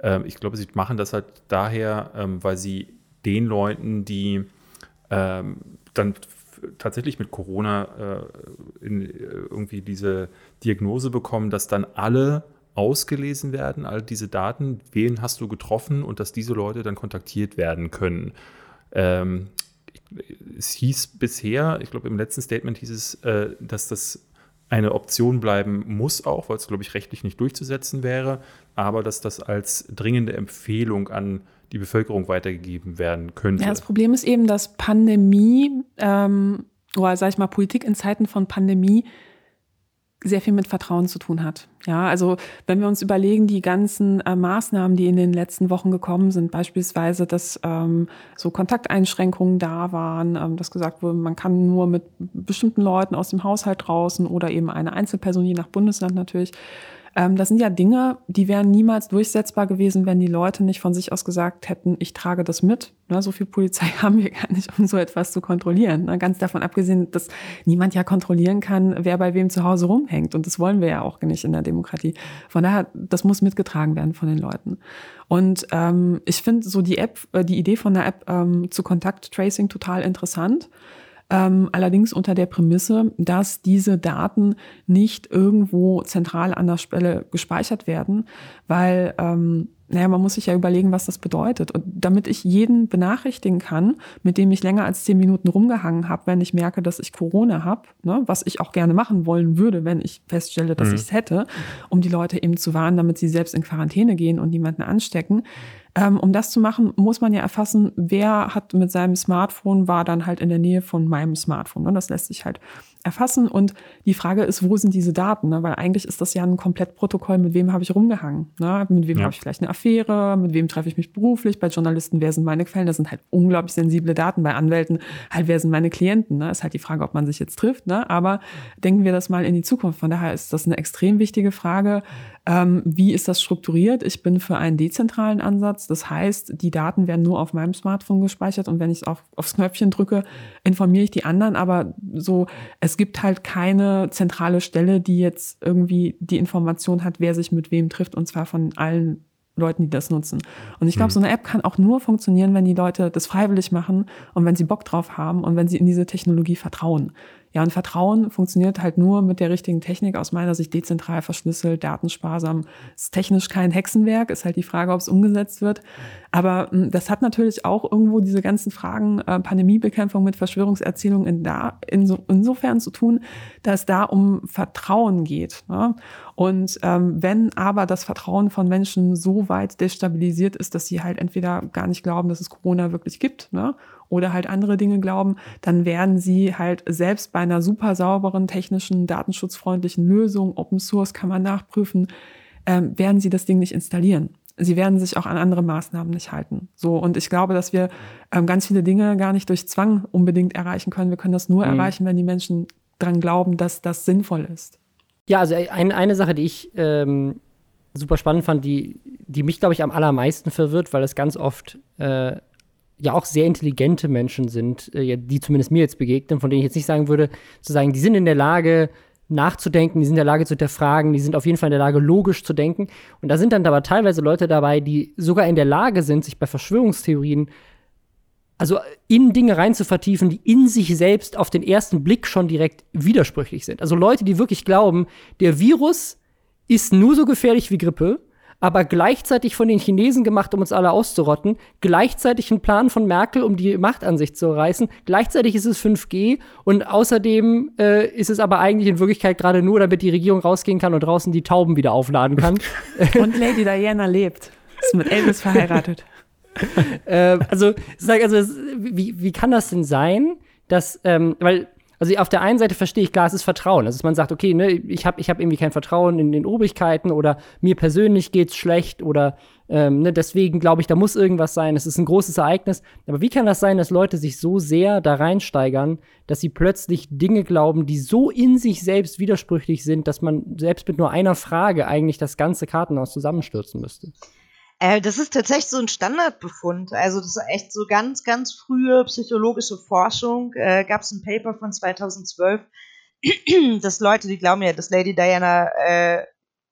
ähm, ich glaube, sie machen das halt daher, ähm, weil sie den Leuten, die ähm, dann tatsächlich mit Corona äh, in, äh, irgendwie diese Diagnose bekommen, dass dann alle ausgelesen werden, all diese Daten, wen hast du getroffen und dass diese Leute dann kontaktiert werden können. Ähm, es hieß bisher, ich glaube im letzten Statement hieß es, äh, dass das eine Option bleiben muss auch, weil es, glaube ich, rechtlich nicht durchzusetzen wäre, aber dass das als dringende Empfehlung an die Bevölkerung weitergegeben werden könnte. Ja, das Problem ist eben, dass Pandemie ähm, oder sag ich mal Politik in Zeiten von Pandemie sehr viel mit Vertrauen zu tun hat. Ja, also wenn wir uns überlegen, die ganzen äh, Maßnahmen, die in den letzten Wochen gekommen sind, beispielsweise, dass ähm, so Kontakteinschränkungen da waren, ähm, dass gesagt wurde, man kann nur mit bestimmten Leuten aus dem Haushalt draußen oder eben eine Einzelperson, je nach Bundesland natürlich. Ähm, das sind ja Dinge, die wären niemals durchsetzbar gewesen, wenn die Leute nicht von sich aus gesagt hätten, ich trage das mit. Ne, so viel Polizei haben wir gar nicht, um so etwas zu kontrollieren. Ne, ganz davon abgesehen, dass niemand ja kontrollieren kann, wer bei wem zu Hause rumhängt. Und das wollen wir ja auch nicht in der Demokratie. Von daher, das muss mitgetragen werden von den Leuten. Und ähm, ich finde so die App, äh, die Idee von der App ähm, zu Kontakttracing total interessant. Ähm, allerdings unter der Prämisse, dass diese Daten nicht irgendwo zentral an der Stelle gespeichert werden, weil ähm, naja, man muss sich ja überlegen, was das bedeutet. Und damit ich jeden benachrichtigen kann, mit dem ich länger als zehn Minuten rumgehangen habe, wenn ich merke, dass ich Corona habe, ne, was ich auch gerne machen wollen würde, wenn ich feststelle, dass Mhm. ich es hätte, um die Leute eben zu warnen, damit sie selbst in Quarantäne gehen und niemanden anstecken. Ähm, um das zu machen, muss man ja erfassen, wer hat mit seinem Smartphone, war dann halt in der Nähe von meinem Smartphone. Ne? Das lässt sich halt erfassen. Und die Frage ist, wo sind diese Daten? Ne? Weil eigentlich ist das ja ein Komplettprotokoll, mit wem habe ich rumgehangen? Ne? Mit wem Ja. habe ich vielleicht eine Affäre? Mit wem treffe ich mich beruflich? Bei Journalisten, wer sind meine Quellen? Das sind halt unglaublich sensible Daten. Bei Anwälten halt, wer sind meine Klienten? Ne? Ist halt die Frage, ob man sich jetzt trifft. Ne? Aber denken wir das mal in die Zukunft. Von daher ist das eine extrem wichtige Frage. Ähm, wie ist das strukturiert? Ich bin für einen dezentralen Ansatz. Das heißt, die Daten werden nur auf meinem Smartphone gespeichert und wenn ich auf, aufs Knöpfchen drücke, informiere ich die anderen. Aber so, es es gibt halt keine zentrale Stelle, die jetzt irgendwie die Information hat, wer sich mit wem trifft, und zwar von allen Leuten, die das nutzen. Und ich glaube, so eine App kann auch nur funktionieren, wenn die Leute das freiwillig machen und wenn sie Bock drauf haben und wenn sie in diese Technologie vertrauen. Ja, und Vertrauen funktioniert halt nur mit der richtigen Technik, aus meiner Sicht dezentral verschlüsselt, datensparsam. Ist technisch kein Hexenwerk, ist halt die Frage, ob es umgesetzt wird. Aber hm, das hat natürlich auch irgendwo diese ganzen Fragen äh, Pandemiebekämpfung mit Verschwörungserzählungen in da, in so, insofern zu tun, dass da um Vertrauen geht. Ne? Und ähm, wenn aber das Vertrauen von Menschen so weit destabilisiert ist, dass sie halt entweder gar nicht glauben, dass es Corona wirklich gibt, ne? Oder halt andere Dinge glauben, dann werden sie halt selbst bei einer super sauberen, technischen, datenschutzfreundlichen Lösung, Open Source kann man nachprüfen, ähm, werden sie das Ding nicht installieren. Sie werden sich auch an andere Maßnahmen nicht halten. So, und ich glaube, dass wir ähm, ganz viele Dinge gar nicht durch Zwang unbedingt erreichen können. Wir können das nur mhm. erreichen, wenn die Menschen dran glauben, dass das sinnvoll ist. Ja, also ein, eine Sache, die ich ähm, super spannend fand, die, die mich, glaube ich, am allermeisten verwirrt, weil es ganz oft äh, ja auch sehr intelligente Menschen sind, äh, die zumindest mir jetzt begegnen, von denen ich jetzt nicht sagen würde, zu sagen, die sind in der Lage, nachzudenken, die sind in der Lage zu hinterfragen, die sind auf jeden Fall in der Lage, logisch zu denken. Und da sind dann aber teilweise Leute dabei, die sogar in der Lage sind, sich bei Verschwörungstheorien also in Dinge rein zu vertiefen, die in sich selbst auf den ersten Blick schon direkt widersprüchlich sind. Also Leute, die wirklich glauben, der Virus ist nur so gefährlich wie Grippe aber gleichzeitig von den Chinesen gemacht, um uns alle auszurotten, gleichzeitig ein Plan von Merkel, um die Macht an sich zu reißen, gleichzeitig ist es 5G und außerdem äh, ist es aber eigentlich in Wirklichkeit gerade nur, damit die Regierung rausgehen kann und draußen die Tauben wieder aufladen kann. und Lady Diana lebt. Ist mit Elvis verheiratet. äh, also, sag, also wie, wie kann das denn sein, dass, ähm, weil also auf der einen Seite verstehe ich, klar, es ist Vertrauen. Also man sagt, okay, ne, ich habe ich hab irgendwie kein Vertrauen in den Obrigkeiten oder mir persönlich geht's schlecht oder ähm, ne, deswegen glaube ich, da muss irgendwas sein. Es ist ein großes Ereignis. Aber wie kann das sein, dass Leute sich so sehr da reinsteigern, dass sie plötzlich Dinge glauben, die so in sich selbst widersprüchlich sind, dass man selbst mit nur einer Frage eigentlich das ganze Kartenhaus zusammenstürzen müsste? Äh, das ist tatsächlich so ein Standardbefund. Also das ist echt so ganz, ganz frühe psychologische Forschung. Äh, Gab es ein Paper von 2012, dass Leute, die glauben ja, dass Lady Diana äh,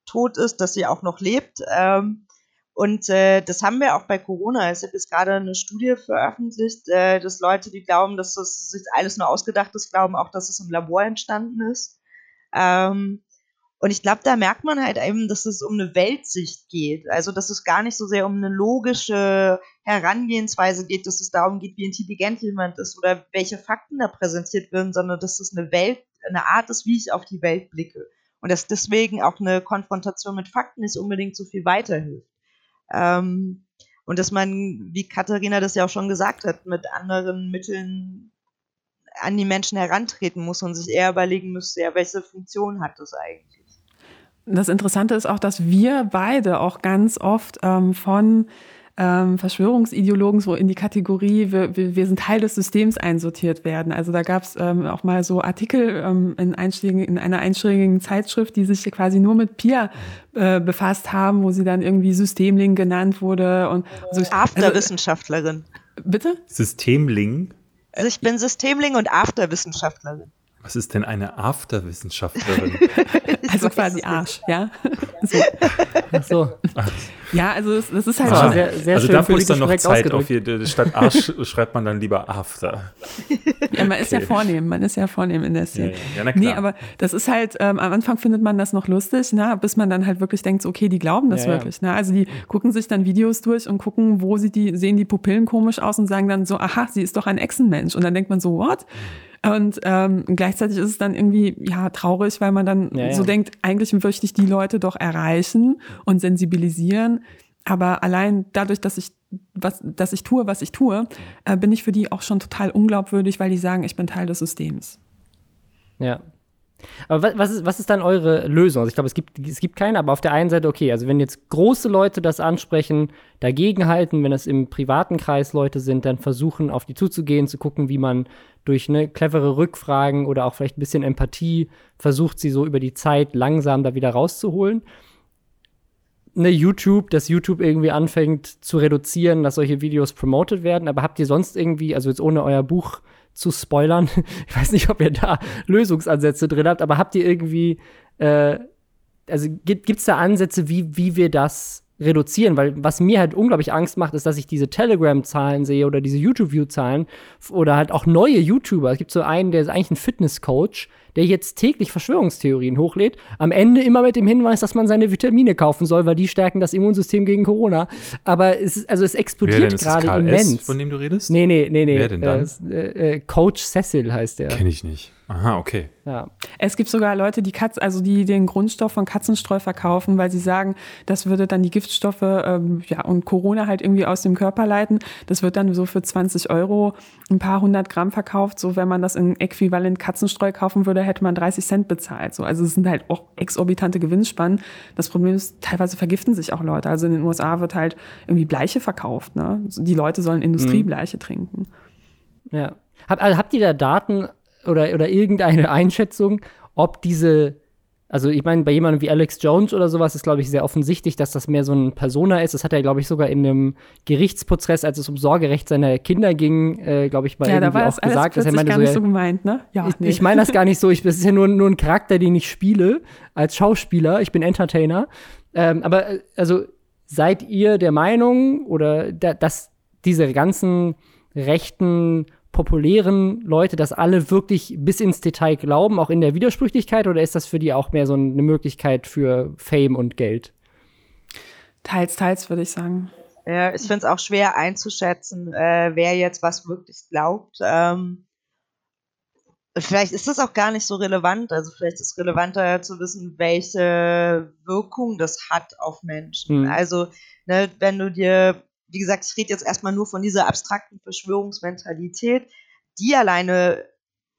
tot ist, dass sie auch noch lebt. Ähm, und äh, das haben wir auch bei Corona. Es ist gerade eine Studie veröffentlicht, äh, dass Leute, die glauben, dass das sich alles nur ausgedacht ist, glauben auch, dass es im Labor entstanden ist. Ähm, und ich glaube, da merkt man halt eben, dass es um eine Weltsicht geht. Also, dass es gar nicht so sehr um eine logische Herangehensweise geht, dass es darum geht, wie intelligent jemand ist oder welche Fakten da präsentiert werden, sondern dass es eine Welt, eine Art ist, wie ich auf die Welt blicke. Und dass deswegen auch eine Konfrontation mit Fakten nicht unbedingt so viel weiterhilft. Ähm, und dass man, wie Katharina das ja auch schon gesagt hat, mit anderen Mitteln an die Menschen herantreten muss und sich eher überlegen müsste, ja, welche Funktion hat das eigentlich? Das Interessante ist auch, dass wir beide auch ganz oft ähm, von ähm, Verschwörungsideologen so in die Kategorie, wir, wir, sind Teil des Systems einsortiert werden. Also da gab es ähm, auch mal so Artikel ähm, in, in einer einschlägigen Zeitschrift, die sich quasi nur mit Pia äh, befasst haben, wo sie dann irgendwie Systemling genannt wurde und so. Afterwissenschaftlerin. Also, bitte? Systemling? Also ich bin Systemling und Afterwissenschaftlerin. Was ist denn eine Afterwissenschaftlerin? also quasi Arsch, ja. So. Ach so. Ja, also das, das ist halt ah, sehr, sehr Also dafür ist dann noch Zeit auf hier, statt Arsch schreibt man dann lieber After. Ja, man ist ja vornehm, man ist ja vornehm in der Szene. Ja, ja. ja Nee, aber das ist halt, ähm, am Anfang findet man das noch lustig, ne, bis man dann halt wirklich denkt, okay, die glauben das ja, wirklich. Ne? Also die gucken sich dann Videos durch und gucken, wo sie die, sehen die Pupillen komisch aus und sagen dann so, aha, sie ist doch ein Echsenmensch. Und dann denkt man so, what? Und ähm, gleichzeitig ist es dann irgendwie ja traurig, weil man dann ja, ja. so denkt, eigentlich möchte ich die Leute doch erreichen und sensibilisieren. Aber allein dadurch, dass ich was, dass ich tue, was ich tue, äh, bin ich für die auch schon total unglaubwürdig, weil die sagen, ich bin Teil des Systems. Ja, aber was ist, was ist dann eure Lösung? Also ich glaube, es gibt, es gibt keine, aber auf der einen Seite, okay, also wenn jetzt große Leute das ansprechen, dagegenhalten, wenn es im privaten Kreis Leute sind, dann versuchen, auf die zuzugehen, zu gucken, wie man durch ne, clevere Rückfragen oder auch vielleicht ein bisschen Empathie versucht, sie so über die Zeit langsam da wieder rauszuholen. Ne, YouTube, dass YouTube irgendwie anfängt zu reduzieren, dass solche Videos promoted werden, aber habt ihr sonst irgendwie, also jetzt ohne euer Buch zu spoilern. Ich weiß nicht, ob ihr da Lösungsansätze drin habt, aber habt ihr irgendwie, äh, also gibt es da Ansätze, wie, wie wir das reduzieren, weil was mir halt unglaublich Angst macht, ist, dass ich diese Telegram-Zahlen sehe oder diese YouTube-View-Zahlen oder halt auch neue YouTuber. Es gibt so einen, der ist eigentlich ein Fitness-Coach, der jetzt täglich Verschwörungstheorien hochlädt. Am Ende immer mit dem Hinweis, dass man seine Vitamine kaufen soll, weil die stärken das Immunsystem gegen Corona. Aber es ist, also es explodiert gerade immens. von dem du redest? Nee, nee, nee, nee. Wer denn dann? Äh, äh, Coach Cecil heißt der. Kenn ich nicht. Aha, okay. Ja. Es gibt sogar Leute, die Katz, also die den Grundstoff von Katzenstreu verkaufen, weil sie sagen, das würde dann die Giftstoffe ähm, ja, und Corona halt irgendwie aus dem Körper leiten. Das wird dann so für 20 Euro ein paar hundert Gramm verkauft. So, wenn man das in Äquivalent Katzenstreu kaufen würde, hätte man 30 Cent bezahlt. So, also es sind halt auch exorbitante Gewinnspannen. Das Problem ist, teilweise vergiften sich auch Leute. Also in den USA wird halt irgendwie Bleiche verkauft. Ne? Die Leute sollen Industriebleiche mhm. trinken. Ja. Hab, also habt ihr da Daten oder, oder irgendeine Einschätzung, ob diese, also ich meine, bei jemandem wie Alex Jones oder sowas ist, glaube ich, sehr offensichtlich, dass das mehr so ein Persona ist. Das hat er, glaube ich, sogar in einem Gerichtsprozess, als es um Sorgerecht seiner Kinder ging, äh, glaube ich, mal ja, irgendwie da war auch gesagt. Dass er meinte, gar so, nicht so gemeint, ne? Ja, ich, nee. ich meine das gar nicht so. Ich, das ist ja nur, nur ein Charakter, den ich spiele als Schauspieler. Ich bin Entertainer. Ähm, aber äh, also seid ihr der Meinung oder da, dass diese ganzen rechten populären Leute das alle wirklich bis ins Detail glauben, auch in der Widersprüchlichkeit, oder ist das für die auch mehr so eine Möglichkeit für Fame und Geld? Teils, teils, würde ich sagen. Ja, ich finde es auch schwer einzuschätzen, äh, wer jetzt was wirklich glaubt. Ähm, vielleicht ist das auch gar nicht so relevant. Also vielleicht ist es relevanter zu wissen, welche Wirkung das hat auf Menschen. Mhm. Also, ne, wenn du dir wie gesagt, ich rede jetzt erstmal nur von dieser abstrakten Verschwörungsmentalität, die alleine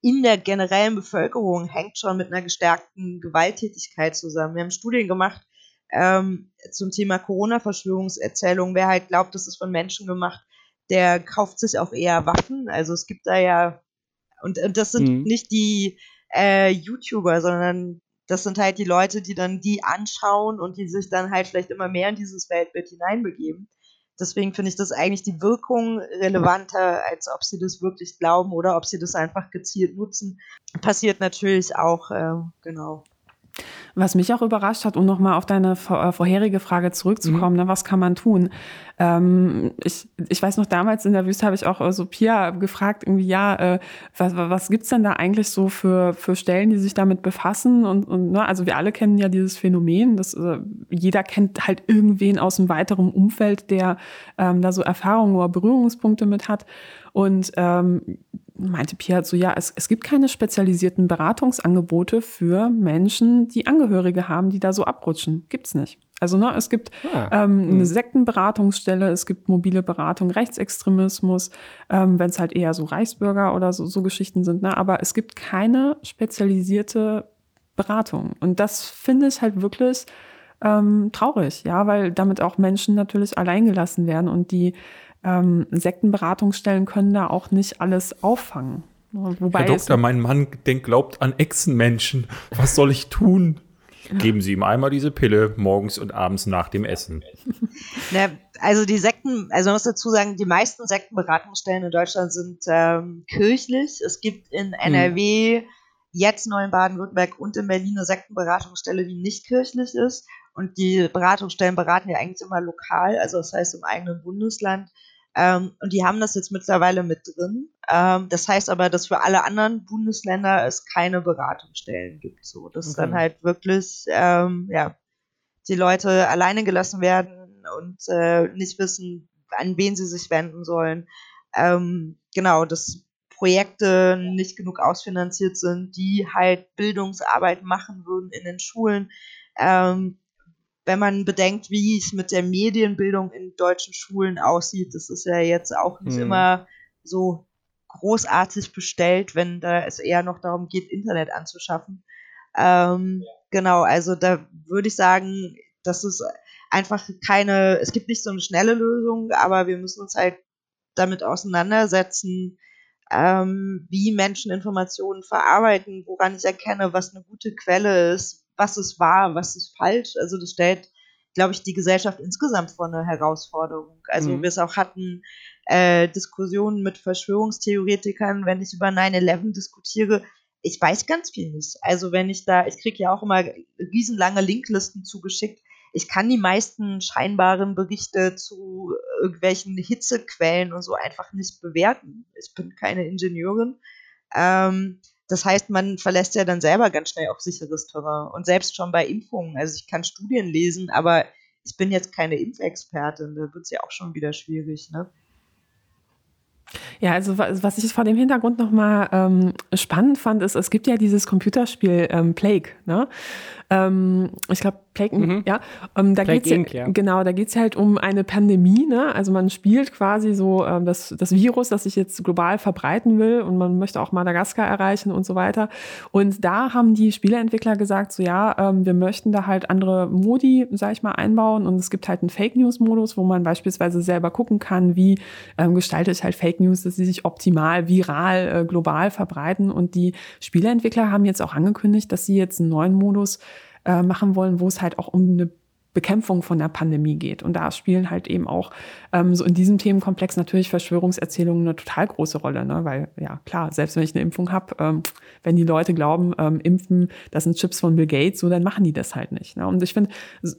in der generellen Bevölkerung hängt schon mit einer gestärkten Gewalttätigkeit zusammen. Wir haben Studien gemacht ähm, zum Thema Corona-Verschwörungserzählung. Wer halt glaubt, das ist von Menschen gemacht, der kauft sich auch eher Waffen. Also es gibt da ja, und, und das sind mhm. nicht die äh, YouTuber, sondern das sind halt die Leute, die dann die anschauen und die sich dann halt vielleicht immer mehr in dieses Weltbild hineinbegeben. Deswegen finde ich das eigentlich die Wirkung relevanter, als ob sie das wirklich glauben oder ob sie das einfach gezielt nutzen. Passiert natürlich auch, äh, genau. Was mich auch überrascht hat, um nochmal auf deine äh, vorherige Frage zurückzukommen, mhm. ne, was kann man tun? Ähm, ich, ich weiß noch, damals in der Wüste habe ich auch so Pia gefragt, irgendwie, ja, äh, was, was gibt's denn da eigentlich so für, für Stellen, die sich damit befassen? Und, und ne, also wir alle kennen ja dieses Phänomen, dass äh, jeder kennt halt irgendwen aus einem weiteren Umfeld, der ähm, da so Erfahrungen oder Berührungspunkte mit hat. Und ähm, meinte Pia so, ja, es, es gibt keine spezialisierten Beratungsangebote für Menschen, die Angehörige haben, die da so abrutschen. Gibt's nicht. Also ne, es gibt ah, ähm, eine hm. Sektenberatungsstelle, es gibt mobile Beratung, Rechtsextremismus, ähm, wenn es halt eher so Reichsbürger oder so, so Geschichten sind. Ne? Aber es gibt keine spezialisierte Beratung. Und das finde ich halt wirklich ähm, traurig, ja, weil damit auch Menschen natürlich alleingelassen werden und die ähm, Sektenberatungsstellen können da auch nicht alles auffangen. Wobei Herr Doktor, mein Mann denkt, glaubt an Echsenmenschen. Was soll ich tun? Geben Sie ihm einmal diese Pille morgens und abends nach dem Essen. Na, also die Sekten, also man muss dazu sagen, die meisten Sektenberatungsstellen in Deutschland sind ähm, kirchlich. Es gibt in NRW, hm. jetzt neu in Baden-Württemberg und in Berlin eine Sektenberatungsstelle, die nicht kirchlich ist. Und die Beratungsstellen beraten ja eigentlich immer lokal, also das heißt im eigenen Bundesland. Ähm, und die haben das jetzt mittlerweile mit drin. Ähm, das heißt aber, dass für alle anderen Bundesländer es keine Beratungsstellen gibt. So, dass okay. dann halt wirklich ähm, ja, die Leute alleine gelassen werden und äh, nicht wissen, an wen sie sich wenden sollen. Ähm, genau, dass Projekte nicht genug ausfinanziert sind, die halt Bildungsarbeit machen würden in den Schulen. Ähm, wenn man bedenkt, wie es mit der Medienbildung in deutschen Schulen aussieht, das ist ja jetzt auch nicht mhm. immer so großartig bestellt, wenn da es eher noch darum geht, Internet anzuschaffen. Ähm, genau, also da würde ich sagen, das ist einfach keine, es gibt nicht so eine schnelle Lösung, aber wir müssen uns halt damit auseinandersetzen, ähm, wie Menschen Informationen verarbeiten, woran ich erkenne, was eine gute Quelle ist, was ist wahr, was ist falsch. Also das stellt glaube ich, die Gesellschaft insgesamt vor eine Herausforderung. Also mhm. wir es auch hatten, äh, Diskussionen mit Verschwörungstheoretikern, wenn ich über 9-11 diskutiere, ich weiß ganz viel nicht. Also wenn ich da, ich kriege ja auch immer riesenlange Linklisten zugeschickt. Ich kann die meisten scheinbaren Berichte zu irgendwelchen Hitzequellen und so einfach nicht bewerten. Ich bin keine Ingenieurin. Ähm, das heißt, man verlässt ja dann selber ganz schnell auf sicheres Terrain. Und selbst schon bei Impfungen. Also ich kann Studien lesen, aber ich bin jetzt keine Impfexpertin. Da wird es ja auch schon wieder schwierig, ne? Ja, also was ich vor dem Hintergrund nochmal ähm, spannend fand, ist, es gibt ja dieses Computerspiel ähm, Plague, ne? Ähm, ich glaube, Plague, mhm. ja. Ähm, da Plague geht's Inc, ja, Genau, da geht es halt um eine Pandemie, ne? Also man spielt quasi so ähm, das, das Virus, das sich jetzt global verbreiten will und man möchte auch Madagaskar erreichen und so weiter. Und da haben die Spieleentwickler gesagt, so ja, ähm, wir möchten da halt andere Modi, sag ich mal, einbauen und es gibt halt einen Fake News Modus, wo man beispielsweise selber gucken kann, wie ähm, gestalte ich halt Fake News, dass sie sich optimal viral äh, global verbreiten und die Spieleentwickler haben jetzt auch angekündigt, dass sie jetzt einen neuen Modus äh, machen wollen, wo es halt auch um eine Bekämpfung von der Pandemie geht. Und da spielen halt eben auch ähm, so in diesem Themenkomplex natürlich Verschwörungserzählungen eine total große Rolle, ne? weil ja klar, selbst wenn ich eine Impfung habe, ähm, wenn die Leute glauben, ähm, impfen, das sind Chips von Bill Gates, so dann machen die das halt nicht. Ne? Und ich finde,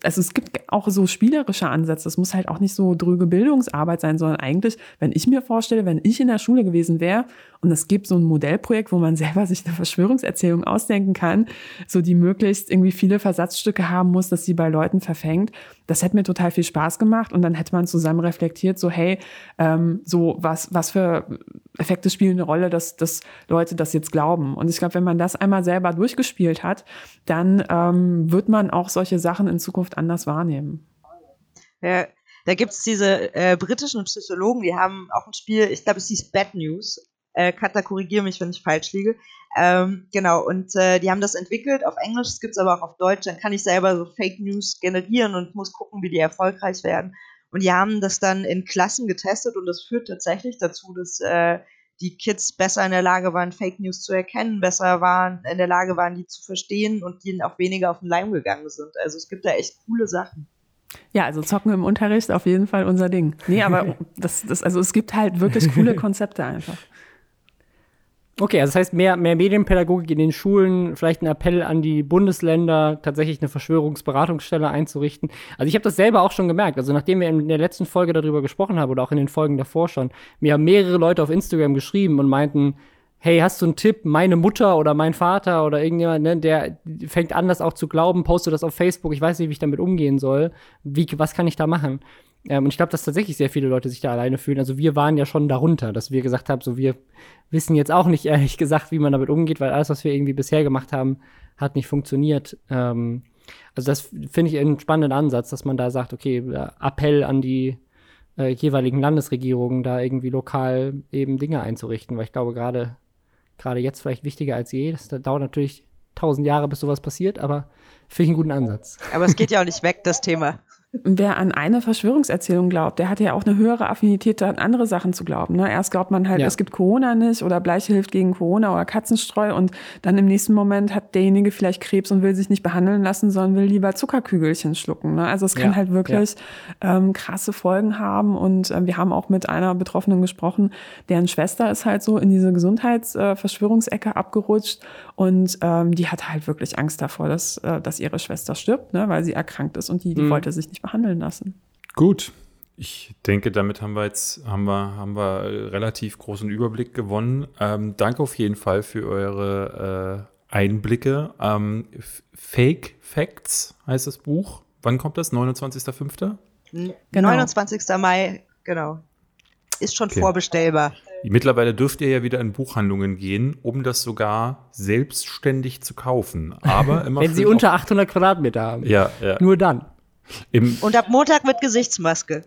also es gibt auch so spielerische Ansätze. Es muss halt auch nicht so drüge Bildungsarbeit sein, sondern eigentlich, wenn ich mir vorstelle, wenn ich in der Schule gewesen wäre und es gibt so ein Modellprojekt, wo man selber sich eine Verschwörungserzählung ausdenken kann, so die möglichst irgendwie viele Versatzstücke haben muss, dass sie bei Leuten verfängt. Das hätte mir total viel Spaß gemacht und dann hätte man zusammen reflektiert, so hey, ähm, so was, was für Effekte spielen eine Rolle, dass, dass Leute das jetzt glauben. Und ich glaube, wenn man das einmal selber durchgespielt hat, dann ähm, wird man auch solche Sachen in Zukunft anders wahrnehmen. Ja, da gibt es diese äh, britischen Psychologen, die haben auch ein Spiel, ich glaube, es hieß Bad News. Äh, Katha, korrigiere mich, wenn ich falsch liege. Ähm, genau, und äh, die haben das entwickelt auf Englisch, es gibt es aber auch auf Deutsch. Dann kann ich selber so Fake News generieren und muss gucken, wie die erfolgreich werden. Und die haben das dann in Klassen getestet und das führt tatsächlich dazu, dass äh, die Kids besser in der Lage waren, Fake News zu erkennen, besser waren, in der Lage waren, die zu verstehen und denen auch weniger auf den Leim gegangen sind. Also es gibt da echt coole Sachen. Ja, also zocken im Unterricht auf jeden Fall unser Ding. Nee, aber das, das, also es gibt halt wirklich coole Konzepte einfach. Okay, also das heißt mehr, mehr Medienpädagogik in den Schulen, vielleicht ein Appell an die Bundesländer, tatsächlich eine Verschwörungsberatungsstelle einzurichten. Also ich habe das selber auch schon gemerkt. Also nachdem wir in der letzten Folge darüber gesprochen haben oder auch in den Folgen davor schon, mir haben mehrere Leute auf Instagram geschrieben und meinten, hey, hast du einen Tipp? Meine Mutter oder mein Vater oder irgendjemand, ne, der fängt an, das auch zu glauben, postet das auf Facebook, ich weiß nicht, wie ich damit umgehen soll. Wie, was kann ich da machen? Ähm, und ich glaube, dass tatsächlich sehr viele Leute sich da alleine fühlen. Also wir waren ja schon darunter, dass wir gesagt haben, so wir wissen jetzt auch nicht ehrlich gesagt, wie man damit umgeht, weil alles, was wir irgendwie bisher gemacht haben, hat nicht funktioniert. Ähm, also das finde ich einen spannenden Ansatz, dass man da sagt, okay, Appell an die äh, jeweiligen Landesregierungen, da irgendwie lokal eben Dinge einzurichten, weil ich glaube, gerade gerade jetzt vielleicht wichtiger als je. Das dauert natürlich tausend Jahre, bis sowas passiert, aber finde ich einen guten Ansatz. Aber es geht ja auch nicht weg, das Thema. Wer an eine Verschwörungserzählung glaubt, der hat ja auch eine höhere Affinität, an andere Sachen zu glauben. Ne? Erst glaubt man halt, ja. es gibt Corona nicht oder Bleiche hilft gegen Corona oder Katzenstreu und dann im nächsten Moment hat derjenige vielleicht Krebs und will sich nicht behandeln lassen, sondern will lieber Zuckerkügelchen schlucken. Ne? Also es kann ja. halt wirklich ja. ähm, krasse Folgen haben und äh, wir haben auch mit einer Betroffenen gesprochen, deren Schwester ist halt so in diese Gesundheitsverschwörungsecke äh, abgerutscht und ähm, die hat halt wirklich Angst davor, dass, äh, dass ihre Schwester stirbt, ne? weil sie erkrankt ist und die, die mhm. wollte sich nicht behandeln lassen. Gut. Ich denke, damit haben wir jetzt haben wir, haben wir relativ großen Überblick gewonnen. Ähm, danke auf jeden Fall für eure äh, Einblicke. Ähm, Fake Facts heißt das Buch. Wann kommt das? 29.05.? Genau. 29. Mai, genau. Ist schon okay. vorbestellbar. Mittlerweile dürft ihr ja wieder in Buchhandlungen gehen, um das sogar selbstständig zu kaufen. Aber immer Wenn sie unter 800 Quadratmeter haben. Ja, ja. Nur dann. Im, und ab Montag mit Gesichtsmaske.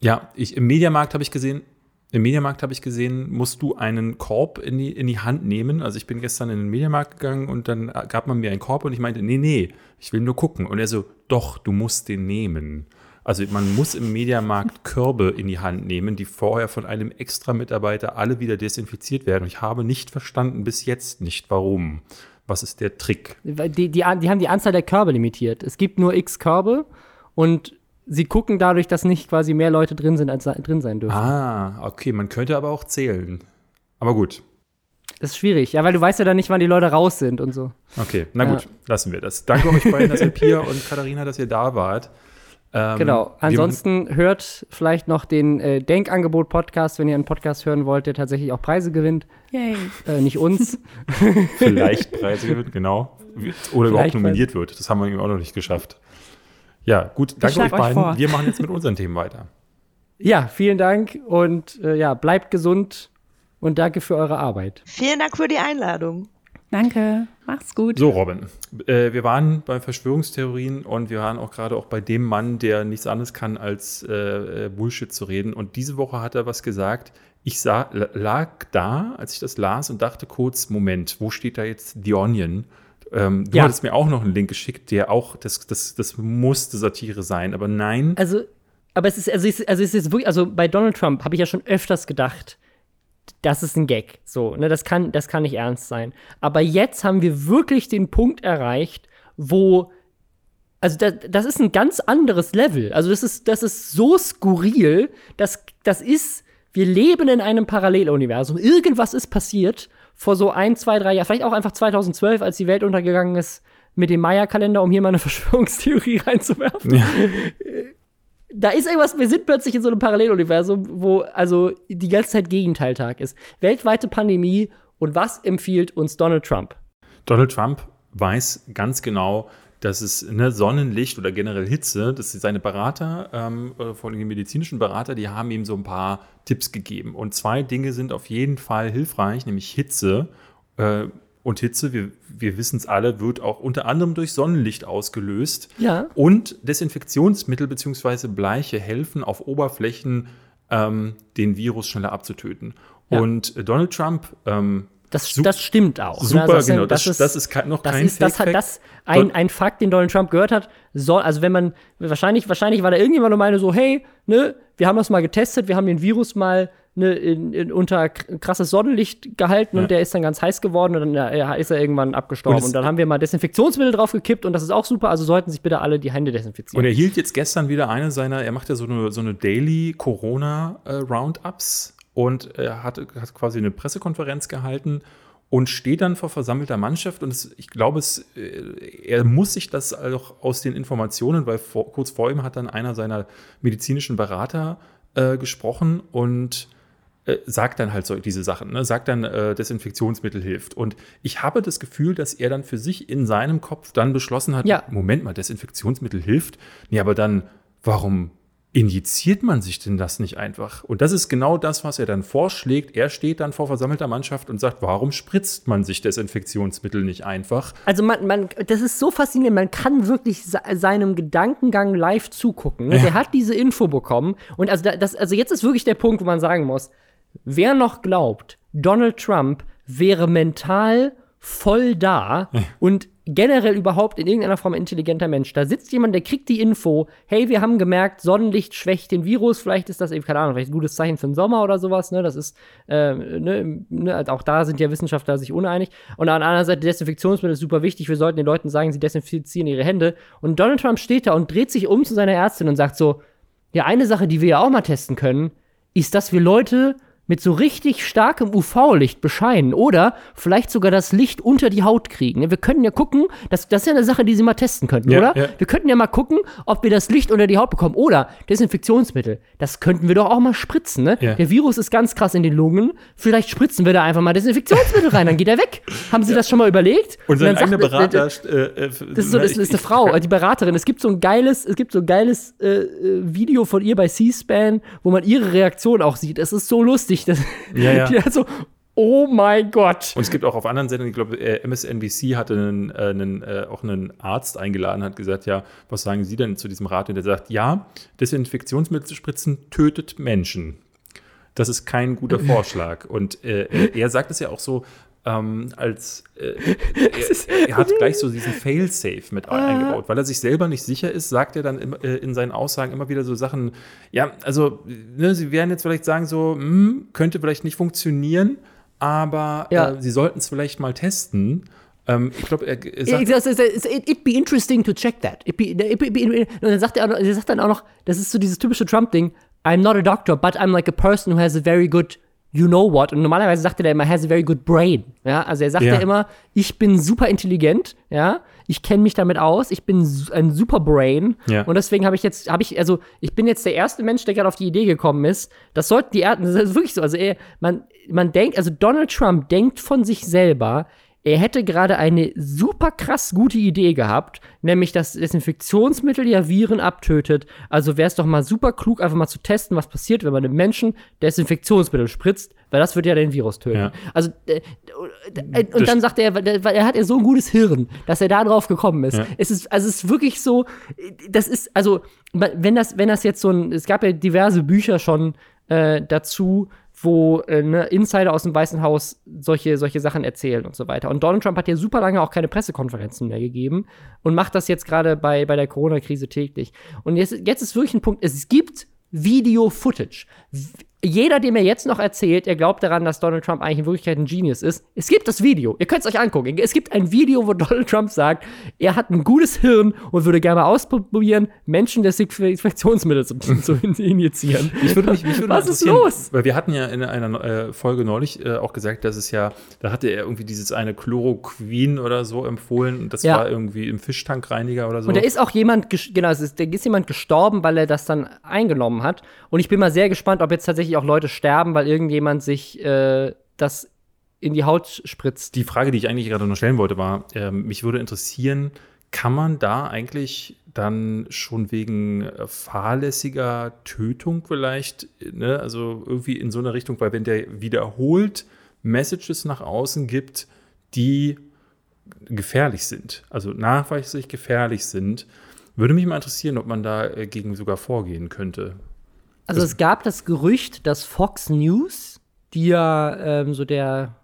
Ja, ich, im Mediamarkt habe ich gesehen, im Mediamarkt habe ich gesehen, musst du einen Korb in die, in die Hand nehmen. Also ich bin gestern in den Mediamarkt gegangen und dann gab man mir einen Korb und ich meinte, nee, nee, ich will nur gucken. Und er so, doch, du musst den nehmen. Also man muss im Mediamarkt Körbe in die Hand nehmen, die vorher von einem extra Mitarbeiter alle wieder desinfiziert werden. Und ich habe nicht verstanden, bis jetzt nicht, warum. Was ist der Trick? Die, die, die haben die Anzahl der Körbe limitiert. Es gibt nur x Körbe und sie gucken dadurch, dass nicht quasi mehr Leute drin sind, als drin sein dürfen. Ah, okay, man könnte aber auch zählen. Aber gut. Das ist schwierig, ja, weil du weißt ja dann nicht, wann die Leute raus sind und so. Okay, na gut, ja. lassen wir das. Danke euch beiden, dass ihr Pia und Katharina, dass ihr da wart. Ähm, genau. Ansonsten hört vielleicht noch den äh, Denkangebot-Podcast, wenn ihr einen Podcast hören wollt, der tatsächlich auch Preise gewinnt. Yay. Äh, nicht uns. vielleicht Preise gewinnt, genau. Oder überhaupt nominiert Preise. wird. Das haben wir eben auch noch nicht geschafft. Ja, gut, danke euch beiden. Euch wir machen jetzt mit unseren Themen weiter. Ja, vielen Dank und äh, ja, bleibt gesund und danke für eure Arbeit. Vielen Dank für die Einladung. Danke, mach's gut. So, Robin, äh, wir waren bei Verschwörungstheorien und wir waren auch gerade auch bei dem Mann, der nichts anderes kann, als äh, äh, Bullshit zu reden. Und diese Woche hat er was gesagt. Ich sah, lag da, als ich das las und dachte kurz, Moment, wo steht da jetzt The Onion? Ähm, du ja. hattest mir auch noch einen Link geschickt, der auch, das, das, das musste Satire sein, aber nein. Also, aber es ist, also es ist, also es ist wirklich, also bei Donald Trump habe ich ja schon öfters gedacht, das ist ein Gag. So, ne, das kann, das kann nicht ernst sein. Aber jetzt haben wir wirklich den Punkt erreicht, wo also das, das ist ein ganz anderes Level. Also das ist, das ist so skurril, dass das ist, wir leben in einem Paralleluniversum. Irgendwas ist passiert vor so ein, zwei, drei Jahren, vielleicht auch einfach 2012, als die Welt untergegangen ist mit dem Maya-Kalender, um hier mal eine Verschwörungstheorie reinzuwerfen. Ja. Da ist irgendwas, wir sind plötzlich in so einem Paralleluniversum, wo also die ganze Zeit Gegenteiltag ist. Weltweite Pandemie und was empfiehlt uns Donald Trump? Donald Trump weiß ganz genau, dass es ne, Sonnenlicht oder generell Hitze, dass seine Berater, ähm, vor allem die medizinischen Berater, die haben ihm so ein paar Tipps gegeben. Und zwei Dinge sind auf jeden Fall hilfreich, nämlich Hitze äh, und Hitze, wir, wir wissen es alle, wird auch unter anderem durch Sonnenlicht ausgelöst. Ja. Und Desinfektionsmittel bzw. Bleiche helfen auf Oberflächen, ähm, den Virus schneller abzutöten. Ja. Und Donald Trump ähm, das, das stimmt auch. Ne? Super, also genau. Das, das, ist, das ist noch das kein ist, das hat das ein, ein Fakt, den Donald Trump gehört hat. Soll, also wenn man wahrscheinlich wahrscheinlich war da irgendjemand und meine so, hey, ne, wir haben das mal getestet, wir haben den Virus mal ne, in, in, unter krasses Sonnenlicht gehalten ja. und der ist dann ganz heiß geworden und dann ja, ist er irgendwann abgestorben. Und, und, dann haben wir mal Desinfektionsmittel drauf gekippt und das ist auch super. Also sollten sich bitte alle die Hände desinfizieren. Und er hielt jetzt gestern wieder eine seiner, er macht ja so eine, so eine Daily Corona äh, Roundups und er hat, hat quasi eine Pressekonferenz gehalten und steht dann vor versammelter Mannschaft und es, ich glaube, es, äh, er muss sich das auch aus den Informationen, weil vor, kurz vor ihm hat dann einer seiner medizinischen Berater äh, gesprochen und äh, sagt dann halt so diese Sachen, ne? sagt dann, äh, Desinfektionsmittel hilft. Und ich habe das Gefühl, dass er dann für sich in seinem Kopf dann beschlossen hat, ja. Moment mal, Desinfektionsmittel hilft. Nee, aber dann, warum injiziert man sich denn das nicht einfach? Und das ist genau das, was er dann vorschlägt. Er steht dann vor versammelter Mannschaft und sagt, warum spritzt man sich Desinfektionsmittel nicht einfach? Also man, man das ist so faszinierend, man kann wirklich seinem Gedankengang live zugucken. Ja. Der hat diese Info bekommen und also das, also jetzt ist wirklich der Punkt, wo man sagen muss, Wer noch glaubt, Donald Trump wäre mental voll da und generell überhaupt in irgendeiner Form intelligenter Mensch. Da sitzt jemand, der kriegt die Info, hey, wir haben gemerkt, Sonnenlicht schwächt den Virus, vielleicht ist das eben, keine Ahnung, vielleicht ein gutes Zeichen für den Sommer oder sowas, ne? Das ist, äh, ne, ne, also auch da sind ja Wissenschaftler sich uneinig. Und an der anderen Seite, Desinfektionsmittel ist super wichtig, wir sollten den Leuten sagen, sie desinfizieren ihre Hände. Und Donald Trump steht da und dreht sich um zu seiner Ärztin und sagt so, ja, eine Sache, die wir ja auch mal testen können, ist, dass wir Leute mit so richtig starkem UV-Licht bescheinen oder vielleicht sogar das Licht unter die Haut kriegen. Wir können ja gucken, das, das ist ja eine Sache, die Sie mal testen könnten, ja, oder? Ja. Wir könnten ja mal gucken, ob wir das Licht unter die Haut bekommen. Oder Desinfektionsmittel, das könnten wir doch auch mal spritzen. Ne? Ja. Der Virus ist ganz krass in den Lungen. Vielleicht spritzen wir da einfach mal Desinfektionsmittel rein, dann geht er weg. Haben Sie das schon mal überlegt? Und sein eigener Berater. Äh, äh, das ist, so, das ist eine Frau, die Beraterin. Es gibt so ein geiles, es gibt so ein geiles äh, äh Video von ihr bei C-SPAN, wo man ihre Reaktion auch sieht. Es ist so lustig lustig. Das, ja, ja. Die hat so, oh mein Gott. Und es gibt auch auf anderen Sendungen, ich glaube, äh, MSNBC hatte einen, äh, einen, äh, auch einen Arzt eingeladen, hat gesagt, ja, was sagen Sie denn zu diesem Rat? Und der sagt, ja, Desinfektionsmittel zu spritzen tötet Menschen. Das ist kein guter Vorschlag. Und äh, er sagt es ja auch so, ähm, als äh, er, er, hat gleich so diesen Fail-Safe mit ah. eingebaut, weil er sich selber nicht sicher ist, sagt er dann im, äh, in seinen Aussagen immer wieder so Sachen, ja, also ne, sie werden jetzt vielleicht sagen so, hm, könnte vielleicht nicht funktionieren, aber ja. äh, sie sollten es vielleicht mal testen. Ähm, ich glaube, er, er sagt, It, it, it, it'd be interesting to check that. It'd be, it'd be, und dann sagt er, er sagt dann auch noch, das ist so dieses typische Trump-Ding, I'm not a doctor, but I'm like a person who has a very good you know what. Und normalerweise sagt er da immer, has a very good brain. Ja, also er sagt ja, Ja. immer, ich bin super intelligent, ja, ich kenne mich damit aus, ich bin ein super Brain. Ja. Und deswegen habe ich jetzt, habe ich, also ich bin jetzt der erste Mensch, der gerade auf die Idee gekommen ist. Das sollten die Erden, das ist wirklich so. Also er, man, man denkt, also Donald Trump denkt von sich selber, er hätte gerade eine super krass gute Idee gehabt, nämlich dass Desinfektionsmittel ja Viren abtötet. Also wäre es doch mal super klug, einfach mal zu testen, was passiert, wenn man einem Menschen Desinfektionsmittel spritzt, weil das wird ja den Virus töten. Ja. Also äh, äh, und dann sagt er, weil er hat ja so ein gutes Hirn, dass er da drauf gekommen ist. Ja. Es ist also es ist wirklich so, das ist also wenn das wenn das jetzt so ein, es gab ja diverse Bücher schon äh, dazu, wo äh, ne, Insider aus dem Weißen Haus solche, solche Sachen erzählen und so weiter. Und Donald Trump hat ja super lange auch keine Pressekonferenzen mehr gegeben und macht das jetzt gerade bei, bei der Corona-Krise täglich. Und jetzt, jetzt ist wirklich ein Punkt, es gibt Video-Footage. Jeder, dem er jetzt noch erzählt, er glaubt daran, dass Donald Trump eigentlich in Wirklichkeit ein Genius ist. Es gibt das Video. Ihr könnt es euch angucken. Es gibt ein Video, wo Donald Trump sagt, er hat ein gutes Hirn und würde gerne mal ausprobieren, Menschen Desinfektionsmittel zu, zu injizieren. Ich würde mich, mich würde Was ist los? Weil wir hatten ja in einer äh, Folge neulich äh, auch gesagt, dass es ja, da hatte er irgendwie dieses eine Chloroquin oder so empfohlen und das Ja. war irgendwie im Fischtankreiniger oder so. Und da ist auch jemand, genau, ist, da ist jemand gestorben, weil er das dann eingenommen hat. Und ich bin mal sehr gespannt, ob jetzt tatsächlich auch Leute sterben, weil irgendjemand sich äh, das in die Haut spritzt. Die Frage, die ich eigentlich gerade noch stellen wollte, war, ähm, mich würde interessieren, kann man da eigentlich dann schon wegen äh, fahrlässiger Tötung vielleicht, äh, ne, also irgendwie in so eine Richtung, weil wenn der wiederholt Messages nach außen gibt, die gefährlich sind, also nachweislich gefährlich sind, würde mich mal interessieren, ob man da äh, gegen sogar vorgehen könnte. Also es gab das Gerücht, dass Fox News, die ja ähm, so der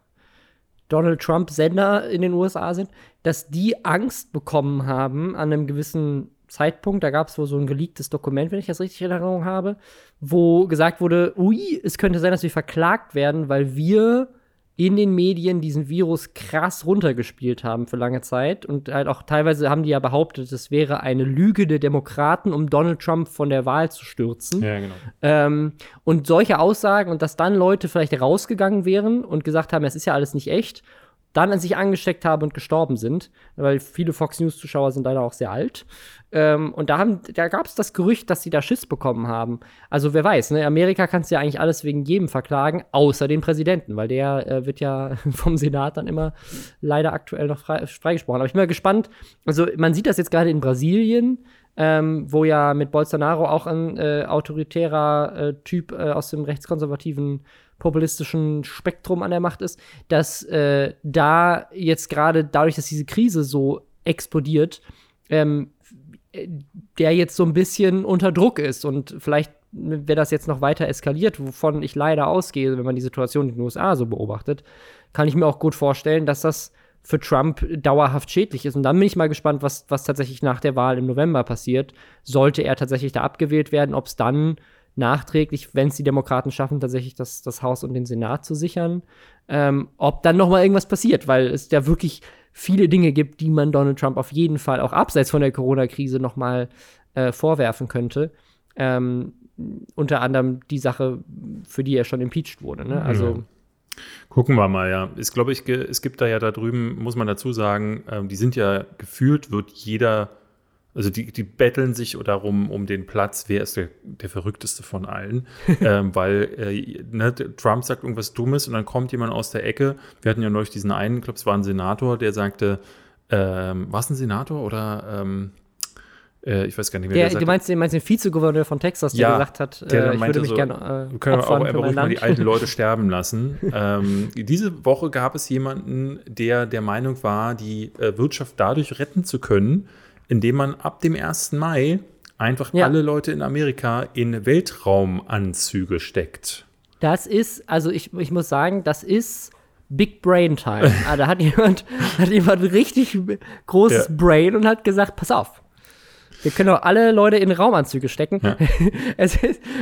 Donald Trump-Sender in den USA sind, dass die Angst bekommen haben an einem gewissen Zeitpunkt. Da gab es wohl so ein geleaktes Dokument, wenn ich das richtig in Erinnerung habe, wo gesagt wurde, ui, es könnte sein, dass wir verklagt werden, weil wir in den Medien diesen Virus krass runtergespielt haben für lange Zeit. Und halt auch teilweise haben die ja behauptet, es wäre eine Lüge der Demokraten, um Donald Trump von der Wahl zu stürzen. Ja, genau. Ähm, und solche Aussagen und dass dann Leute vielleicht rausgegangen wären und gesagt haben, es ist ja alles nicht echt, dann an sich angesteckt haben und gestorben sind, weil viele Fox News-Zuschauer sind leider auch sehr alt. Ähm, und da, da gab es das Gerücht, dass sie da Schiss bekommen haben. Also wer weiß, ne? Amerika kannst du ja eigentlich alles wegen jedem verklagen, außer den Präsidenten, weil der äh, wird ja vom Senat dann immer leider aktuell noch frei, freigesprochen. Aber ich bin mal gespannt. Also man sieht das jetzt gerade in Brasilien, ähm, wo ja mit Bolsonaro auch ein äh, autoritärer äh, Typ äh, aus dem rechtskonservativen populistischen Spektrum an der Macht ist, dass äh, da jetzt gerade dadurch, dass diese Krise so explodiert, ähm, äh, der jetzt so ein bisschen unter Druck ist und vielleicht, wenn das jetzt noch weiter eskaliert, wovon ich leider ausgehe, wenn man die Situation in den USA so beobachtet, kann ich mir auch gut vorstellen, dass das für Trump dauerhaft schädlich ist. Und dann bin ich mal gespannt, was, was tatsächlich nach der Wahl im November passiert. Sollte er tatsächlich da abgewählt werden, ob es dann nachträglich, wenn es die Demokraten schaffen, tatsächlich das, das Haus und den Senat zu sichern, ähm, ob dann noch mal irgendwas passiert, weil es ja wirklich viele Dinge gibt, die man Donald Trump auf jeden Fall auch abseits von der Corona-Krise noch mal äh, vorwerfen könnte. Ähm, unter anderem die Sache, für die er schon impeached wurde. Ne? Also Gucken wir mal, ja. Ich glaube, ich, es gibt da ja da drüben, muss man dazu sagen, ähm, die sind ja gefühlt, wird jeder, also die, die betteln sich darum um den Platz, wer ist der, der verrückteste von allen. ähm, weil äh, ne, Trump sagt irgendwas Dummes und dann kommt jemand aus der Ecke. Wir hatten ja neulich diesen einen, ich glaube, es war ein Senator, der sagte, ähm, war es ein Senator oder ähm, äh, ich weiß gar nicht mehr, der, der du meinst, du meinst den Vizegouverneur von Texas, der Ja, gesagt hat, der äh, ich würde mich so, gerne äh, Wir können auch opfern für einfach ruhig mal die alten Leute sterben lassen. ähm, diese Woche gab es jemanden, der der Meinung war, die äh, Wirtschaft dadurch retten zu können, indem man ab dem 1. Mai einfach Ja. alle Leute in Amerika in Weltraumanzüge steckt. Das ist, also ich, ich muss sagen, das ist Big Brain Time. ah, da hat jemand, hat jemand richtig großes Ja. Brain und hat gesagt, pass auf. Wir können auch alle Leute in Raumanzüge stecken. Ja. ist,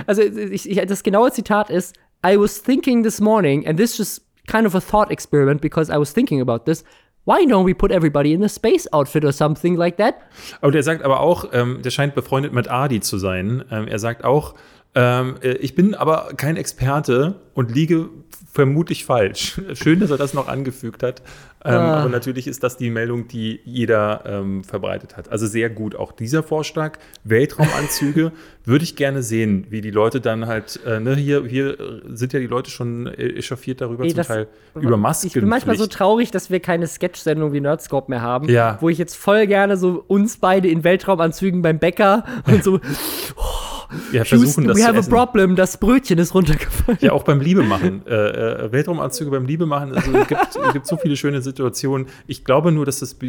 also ich, ich, das genaue Zitat ist, I was thinking this morning, and this is kind of a thought experiment because I was thinking about this. Why don't we put everybody in a space outfit or something like that? Und er sagt aber auch, ähm, der scheint befreundet mit Adi zu sein. Ähm, er sagt auch, ähm, äh, ich bin aber kein Experte und liege vermutlich falsch. Schön, dass er das noch angefügt hat. Ähm, Ah. Aber natürlich ist das die Meldung, die jeder ähm, verbreitet hat. Also sehr gut auch dieser Vorschlag. Weltraumanzüge würde ich gerne sehen, wie die Leute dann halt, äh, ne, hier, hier sind ja die Leute schon äh, echauffiert darüber, Ey, zum das- Teil über Masken. Ich bin manchmal so traurig, dass wir keine Sketch-Sendung wie Nerdscope mehr haben, Ja. wo ich jetzt voll gerne so uns beide in Weltraumanzügen beim Bäcker und so, ja, versuchen Houston, das we have a problem, das Brötchen ist runtergefallen. Ja, auch beim Liebe machen. Äh, äh, Weltraumanzüge beim Liebe machen. Also, es, gibt, es gibt so viele schöne Situationen. Ich glaube nur, dass das Bu-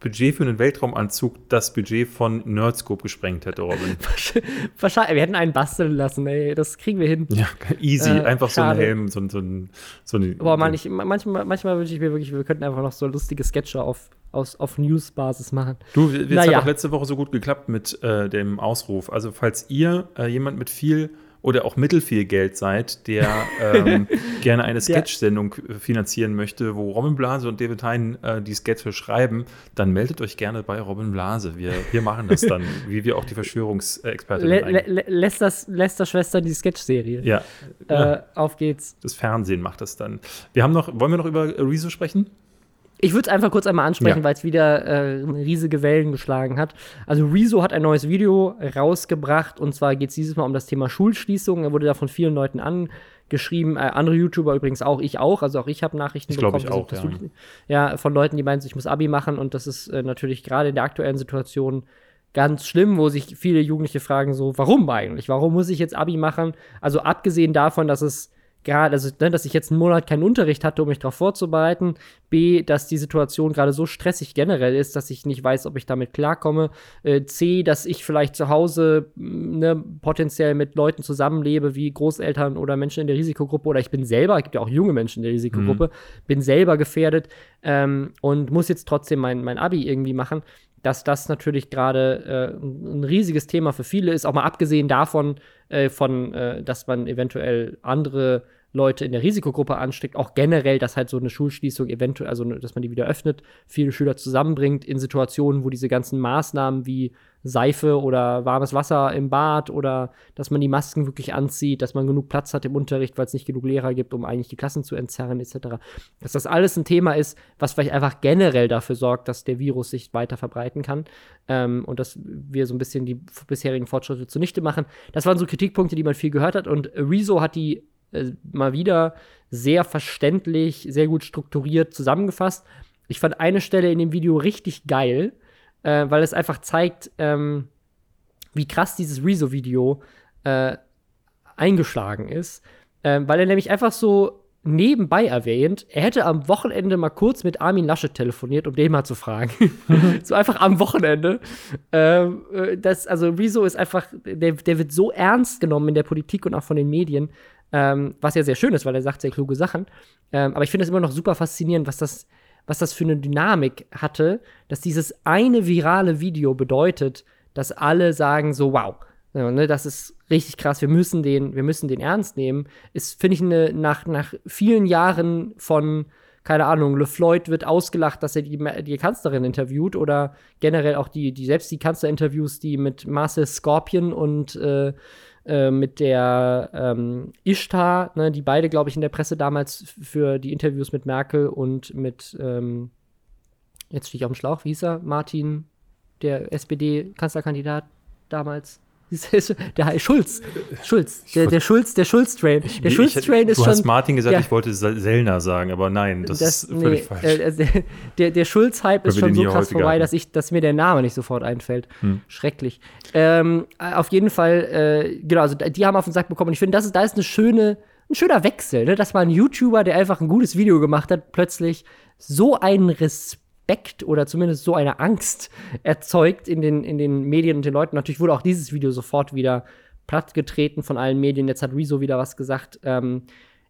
Budget für einen Weltraumanzug das Budget von Nerdscope gesprengt hätte, Robin. Wahrscheinlich, wir hätten einen basteln lassen, ey, das kriegen wir hin. Ja, easy. Äh, einfach so ein schade. Helm, so, ein- so. So ein Aber man, ich, manchmal, manchmal wünsche ich mir wirklich, wir könnten einfach noch so lustige Sketche auf, aus, auf News-Basis machen. Du, es Naja. hat auch letzte Woche so gut geklappt mit äh, dem Ausruf. Also, falls ihr äh, jemand mit viel oder auch mittelfiel Geld seid, der ähm, gerne eine Sketch-Sendung äh, finanzieren möchte, wo Robin Blase und David Hein äh, die Sketche schreiben, dann meldet euch gerne bei Robin Blase. Wir, wir machen das dann, wie wir auch die Verschwörungsexpertin Le, ein- Le, Le, Lesters, Lester Schwester, die Sketch-Serie. Ja, Äh, auf geht's. das Fernsehen macht das dann. Wir haben noch, wollen wir noch über Rezo sprechen? Ich würde es einfach kurz einmal ansprechen, Ja. weil es wieder äh, riesige Wellen geschlagen hat. Also Rezo hat ein neues Video rausgebracht und zwar geht es dieses Mal um das Thema Schulschließung. Er wurde da von vielen Leuten angeschrieben, äh, andere YouTuber übrigens auch, ich auch. Also auch ich habe Nachrichten Ich glaub, ich bekommen, auch, dass ja. ja, von Leuten, die meinen, ich muss Abi machen und das ist äh, natürlich gerade in der aktuellen Situation ganz schlimm, wo sich viele Jugendliche fragen so, warum eigentlich? Warum muss ich jetzt Abi machen? Also abgesehen davon, dass es gerade, also, ne, dass ich jetzt einen Monat keinen Unterricht hatte, um mich darauf vorzubereiten. B, dass die Situation gerade so stressig generell ist, dass ich nicht weiß, ob ich damit klarkomme. Äh, C, dass ich vielleicht zu Hause mh, ne, potenziell mit Leuten zusammenlebe, wie Großeltern oder Menschen in der Risikogruppe. Oder ich bin selber, es gibt ja auch junge Menschen in der Risikogruppe, bin selber gefährdet ähm, und muss jetzt trotzdem mein, mein Abi irgendwie machen dass das natürlich gerade äh, ein riesiges Thema für viele ist, auch mal abgesehen davon, äh, von, äh, dass man eventuell andere Leute in der Risikogruppe ansteckt, auch generell, dass halt so eine Schulschließung eventuell, also ne, dass man die wieder öffnet, viele Schüler zusammenbringt in Situationen, wo diese ganzen Maßnahmen wie Seife oder warmes Wasser im Bad oder dass man die Masken wirklich anzieht, dass man genug Platz hat im Unterricht, weil es nicht genug Lehrer gibt, um eigentlich die Klassen zu entzerren, etc. Dass das alles ein Thema ist, was vielleicht einfach generell dafür sorgt, dass der Virus sich weiter verbreiten kann ähm, und dass wir so ein bisschen die bisherigen Fortschritte zunichte machen. Das waren so Kritikpunkte, die man viel gehört hat und Rezo hat die äh, mal wieder sehr verständlich, sehr gut strukturiert zusammengefasst. Ich fand eine Stelle in dem Video richtig geil, äh, weil es einfach zeigt, ähm, wie krass dieses Rezo-Video äh, eingeschlagen ist. Ähm, weil er nämlich einfach so nebenbei erwähnt, er hätte am Wochenende mal kurz mit Armin Laschet telefoniert, um den mal zu fragen. so einfach am Wochenende. Ähm, äh, das, also Rezo ist einfach, der, der wird so ernst genommen in der Politik und auch von den Medien, ähm, was ja sehr schön ist, weil er sagt sehr kluge Sachen. Ähm, aber ich finde es immer noch super faszinierend, was das, was das für eine Dynamik hatte, dass dieses eine virale Video bedeutet, dass alle sagen so, wow, ja, ne, das ist richtig krass, wir müssen den, wir müssen den ernst nehmen. Ist, finde ich, eine, nach, nach vielen Jahren von, keine Ahnung, LeFloid wird ausgelacht, dass er die, die Kanzlerin interviewt oder generell auch die, die selbst die Kanzlerinterviews, die mit Marcel Scorpion und äh, äh, mit der ähm, Ishtar, ne, die beide, glaube ich, in der Presse damals für die Interviews mit Merkel und mit, ähm, jetzt stehe ich auf dem Schlauch, wie hieß er? Martin, der SPD-Kanzlerkandidat damals. Der heißt Schulz. Schulz. Der, der Schulz, der Schulz-Train. Der Schulz-Train ist du schon. hast Martin gesagt, ja. ich wollte Sel- Sellner sagen, aber nein, das, ist völlig nee, falsch. äh, also, der, der Schulz-Hype ist schon so krass vorbei, dass, ich, dass mir der Name nicht sofort einfällt. Hm. Schrecklich. Ähm, auf jeden Fall, äh, genau, also die haben auf den Sack bekommen. Und ich finde, das ist, da ist eine schöne, ein schöner Wechsel, ne? dass mal ein YouTuber, der einfach ein gutes Video gemacht hat, plötzlich so einen Respekt oder zumindest so eine Angst erzeugt in den, in den Medien und den Leuten. Natürlich wurde auch dieses Video sofort wieder plattgetreten von allen Medien. Jetzt hat Rezo wieder was gesagt. Ähm,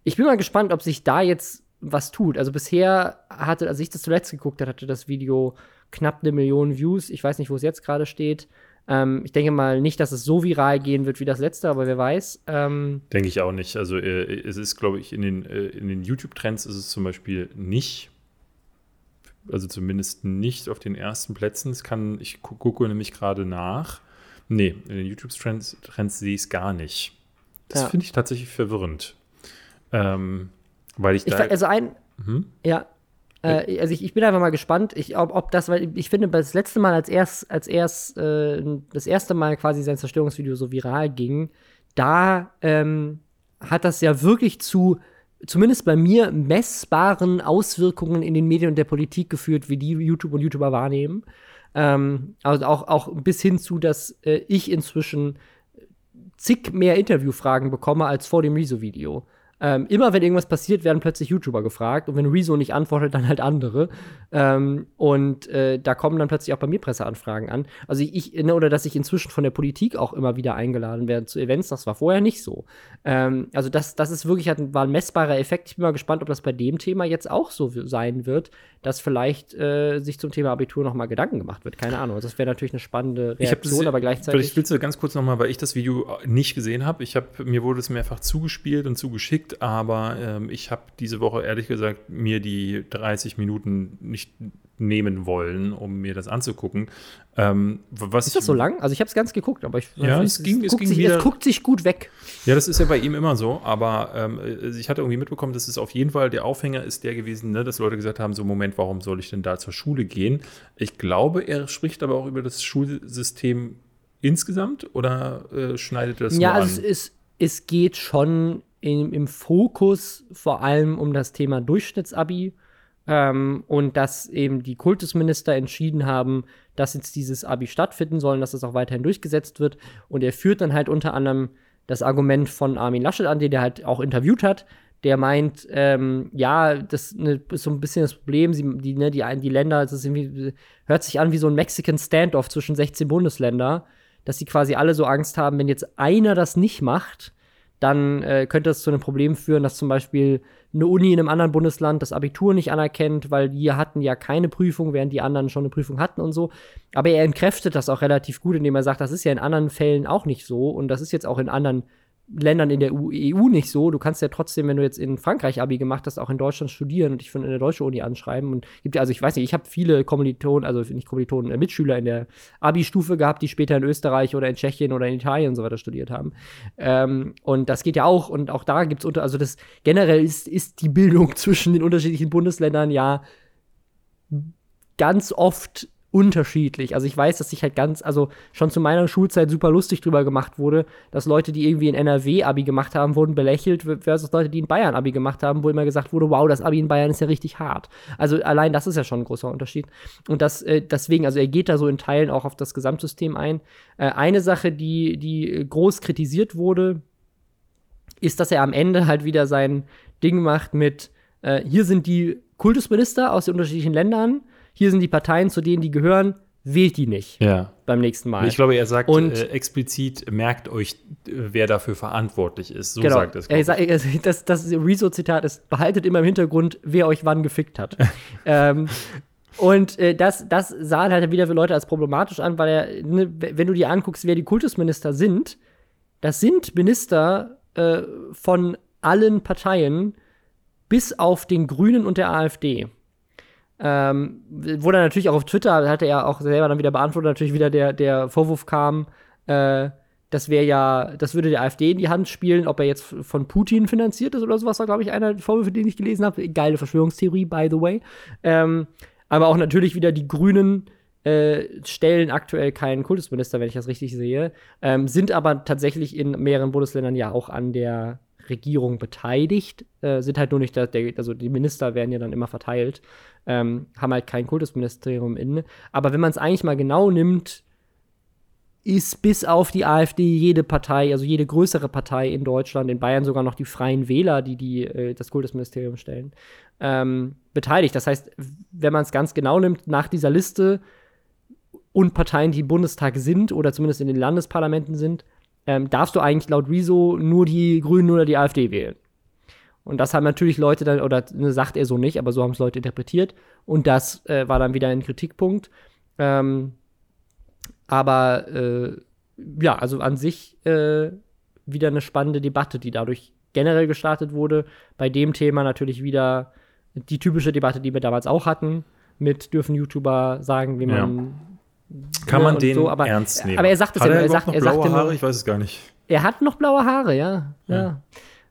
ich bin mal gespannt, ob sich da jetzt was tut. Also bisher hatte, als ich das zuletzt geguckt habe, hatte das Video knapp eine Million Views. Ich weiß nicht, wo es jetzt gerade steht. Ähm, ich denke mal nicht, dass es so viral gehen wird wie das letzte, aber wer weiß. Ähm, Denke ich auch nicht. Also äh, es ist, glaube ich, in den, äh, in den YouTube-Trends ist es zum Beispiel nicht Also zumindest nicht auf den ersten Plätzen. Es kann, ich gucke nämlich gerade nach. Nee, in den YouTube-Trends Trends sehe ich es gar nicht. Das Ja. finde ich tatsächlich verwirrend. Ähm, weil ich, Ich, da. also ein, Mhm. ja, äh, also ich, ich bin einfach mal gespannt, ich, ob, ob das, weil ich finde, das letzte Mal, als erst, als erst äh, das erste Mal quasi sein Zerstörungsvideo so viral ging, da ähm, hat das ja wirklich zu, zumindest bei mir, messbaren Auswirkungen in den Medien und der Politik geführt, wie die YouTube und YouTuber wahrnehmen. Ähm, also auch, auch bis hin zu, dass äh, ich inzwischen zig mehr Interviewfragen bekomme als vor dem Rezo-Video. Ähm, immer wenn irgendwas passiert, werden plötzlich YouTuber gefragt und wenn Rezo nicht antwortet, dann halt andere. Ähm, und äh, da kommen dann plötzlich auch bei mir Presseanfragen an. Also ich, ne, oder dass ich inzwischen von der Politik auch immer wieder eingeladen werde zu Events, das war vorher nicht so. Ähm, also das, das ist wirklich, hat, war ein messbarer Effekt. Ich bin mal gespannt, ob das bei dem Thema jetzt auch so sein wird, dass vielleicht äh, sich zum Thema Abitur noch mal Gedanken gemacht wird. Keine Ahnung. Das wäre natürlich eine spannende Ich habe das, Reaktion, aber Vielleicht gleichzeitig. willst du ganz kurz nochmal, weil ich das Video nicht gesehen habe. Ich habe mir wurde es mehrfach zugespielt und zugeschickt, aber ähm, ich habe diese Woche ehrlich gesagt mir die 30 Minuten nicht nehmen wollen, um mir das anzugucken. Ähm, was Ist das so lang? Also ich habe es ganz geguckt, aber ich Ja, es ging- es guckt ging sich, wieder- es guckt sich gut weg. Ja, das ist ja bei ihm immer so, aber ähm, ich hatte irgendwie mitbekommen, dass es auf jeden Fall der Aufhänger ist der gewesen, ne, dass Leute gesagt haben, so Moment, warum soll ich denn da zur Schule gehen? Ich glaube, er spricht aber auch über das Schulsystem insgesamt oder äh, schneidet er das ja, nur also es, an? ist, es geht schon im, im Fokus vor allem um das Thema Durchschnittsabi ähm, und dass eben die Kultusminister entschieden haben, dass jetzt dieses Abi stattfinden soll dass es auch weiterhin durchgesetzt wird. Und er führt dann halt unter anderem das Argument von Armin Laschet an, den der halt auch interviewt hat. Der meint, ähm, ja, das ne, ist so ein bisschen das Problem, sie, die, ne, die, die Länder, das hört sich an wie so ein Mexican Standoff zwischen 16 Bundesländer, dass sie quasi alle so Angst haben, wenn jetzt einer das nicht macht, dann äh, könnte das zu einem Problem führen, dass zum Beispiel eine Uni in einem anderen Bundesland das Abitur nicht anerkennt, weil die hatten ja keine Prüfung, während die anderen schon eine Prüfung hatten und so. Aber er entkräftet das auch relativ gut, indem er sagt, das ist ja in anderen Fällen auch nicht so und das ist jetzt auch in anderen Ländern in der EU nicht so. Du kannst ja trotzdem, wenn du jetzt in Frankreich Abi gemacht hast, auch in Deutschland studieren und dich von der deutschen Uni anschreiben. Und gibt ja, also ich weiß nicht, ich habe viele Kommilitonen, also nicht Kommilitonen, äh, Mitschüler in der Abi-Stufe gehabt, die später in Österreich oder in Tschechien oder in Italien und so weiter studiert haben. Ähm, und das geht ja auch. Und auch da gibt es unter, also das generell ist, ist die Bildung zwischen den unterschiedlichen Bundesländern ja ganz oft unterschiedlich. Also ich weiß, dass sich halt ganz, also schon zu meiner Schulzeit super lustig drüber gemacht wurde, dass Leute, die irgendwie in NRW Abi gemacht haben, wurden belächelt, versus Leute, die in Bayern Abi gemacht haben, wo immer gesagt wurde, wow, das Abi in Bayern ist ja richtig hart. Also allein das ist ja schon ein großer Unterschied. Und das, äh, deswegen, also er geht da so in Teilen auch auf das Gesamtsystem ein. Äh, eine Sache, die, die groß kritisiert wurde, ist, dass er am Ende halt wieder sein Ding macht mit, äh, hier sind die Kultusminister aus den unterschiedlichen Ländern, hier sind die Parteien, zu denen die gehören, wählt die nicht Ja. beim nächsten Mal. Ich glaube, er sagt Und- äh, explizit, merkt euch, äh, wer dafür verantwortlich ist. So genau. sagt es. er er- das, das Rezo-Zitat ist, behaltet immer im Hintergrund, wer euch wann gefickt hat. ähm, und äh, das, das sahen halt wieder für Leute als problematisch an, weil er, ne, wenn du dir anguckst, wer die Kultusminister sind, das sind Minister äh, von allen Parteien, bis auf den Grünen und der AfD. Ähm, wo dann natürlich auch auf Twitter, hat er auch selber dann wieder beantwortet, natürlich wieder der, der Vorwurf kam, äh, das wäre ja, das würde der AfD in die Hand spielen, ob er jetzt von Putin finanziert ist oder sowas, war, glaube ich, einer der Vorwürfe, den ich gelesen habe. Geile Verschwörungstheorie, by the way. Ähm, aber auch natürlich wieder die Grünen äh, stellen aktuell keinen Kultusminister, wenn ich das richtig sehe, ähm, sind aber tatsächlich in mehreren Bundesländern ja auch an der Regierung beteiligt, äh, sind halt nur nicht, der, der, also die Minister werden ja dann immer verteilt, ähm, haben halt kein Kultusministerium inne. Aber wenn man es eigentlich mal genau nimmt, ist bis auf die AfD jede Partei, also jede größere Partei in Deutschland, in Bayern sogar noch die Freien Wähler, die, die äh, das Kultusministerium stellen, ähm, beteiligt. Das heißt, wenn man es ganz genau nimmt, nach dieser Liste und Parteien, die im Bundestag sind oder zumindest in den Landesparlamenten sind, ähm, darfst du eigentlich laut Rezo nur die Grünen oder die AfD wählen. Und das haben natürlich Leute dann, oder ne, sagt er so nicht, aber so haben es Leute interpretiert. Und das äh, war dann wieder ein Kritikpunkt. Ähm, aber äh, ja, also an sich äh, wieder eine spannende Debatte, die dadurch generell gestartet wurde. Bei dem Thema natürlich wieder die typische Debatte, die wir damals auch hatten, mit dürfen YouTuber sagen, wie Ja. Kann ne, man den so, aber- ernst nehmen? aber er sagt es Hat ja, er er überhaupt sagt- noch er sagt blaue nur- Haare? Ich weiß es gar nicht. Er hat noch blaue Haare, ja. ja. Ja.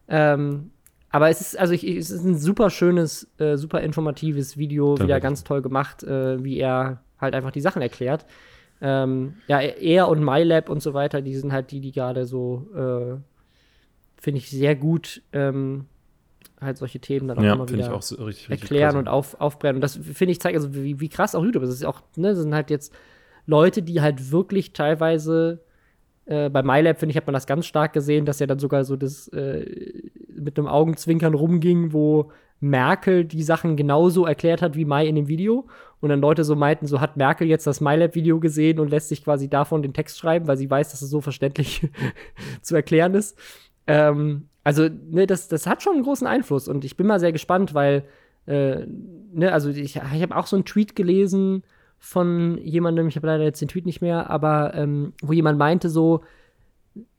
Ähm, aber es ist, also ich, es ist ein super schönes, äh, super informatives Video, Dann wieder ganz toll gemacht, äh, wie er halt einfach die Sachen erklärt. Ähm, ja, er und MyLab und so weiter, die sind halt die, die gerade so, äh, finde ich, sehr gut ähm, halt solche Themen dann auch Ja, immer finde ich wieder auch so richtig, richtig erklären klasse. und auf, aufbrennen. Und das finde ich zeigt also, wie, wie krass auch YouTube ist. Das ist auch, ne, das sind halt jetzt Leute, die halt wirklich teilweise äh, bei MyLab, finde ich, hat man das ganz stark gesehen, dass ja dann sogar so das äh, mit einem Augenzwinkern rumging, wo Merkel die Sachen genauso erklärt hat wie Mai in dem Video. Und dann Leute so meinten, so hat Merkel jetzt das MyLab-Video gesehen und lässt sich quasi davon den Text schreiben, weil sie weiß, dass es so verständlich zu erklären ist. Ähm, also, ne, das, das hat schon einen großen Einfluss und ich bin mal sehr gespannt, weil, äh, ne, also ich, ich habe auch so einen Tweet gelesen von jemandem, ich habe leider jetzt den Tweet nicht mehr, aber ähm, wo jemand meinte so,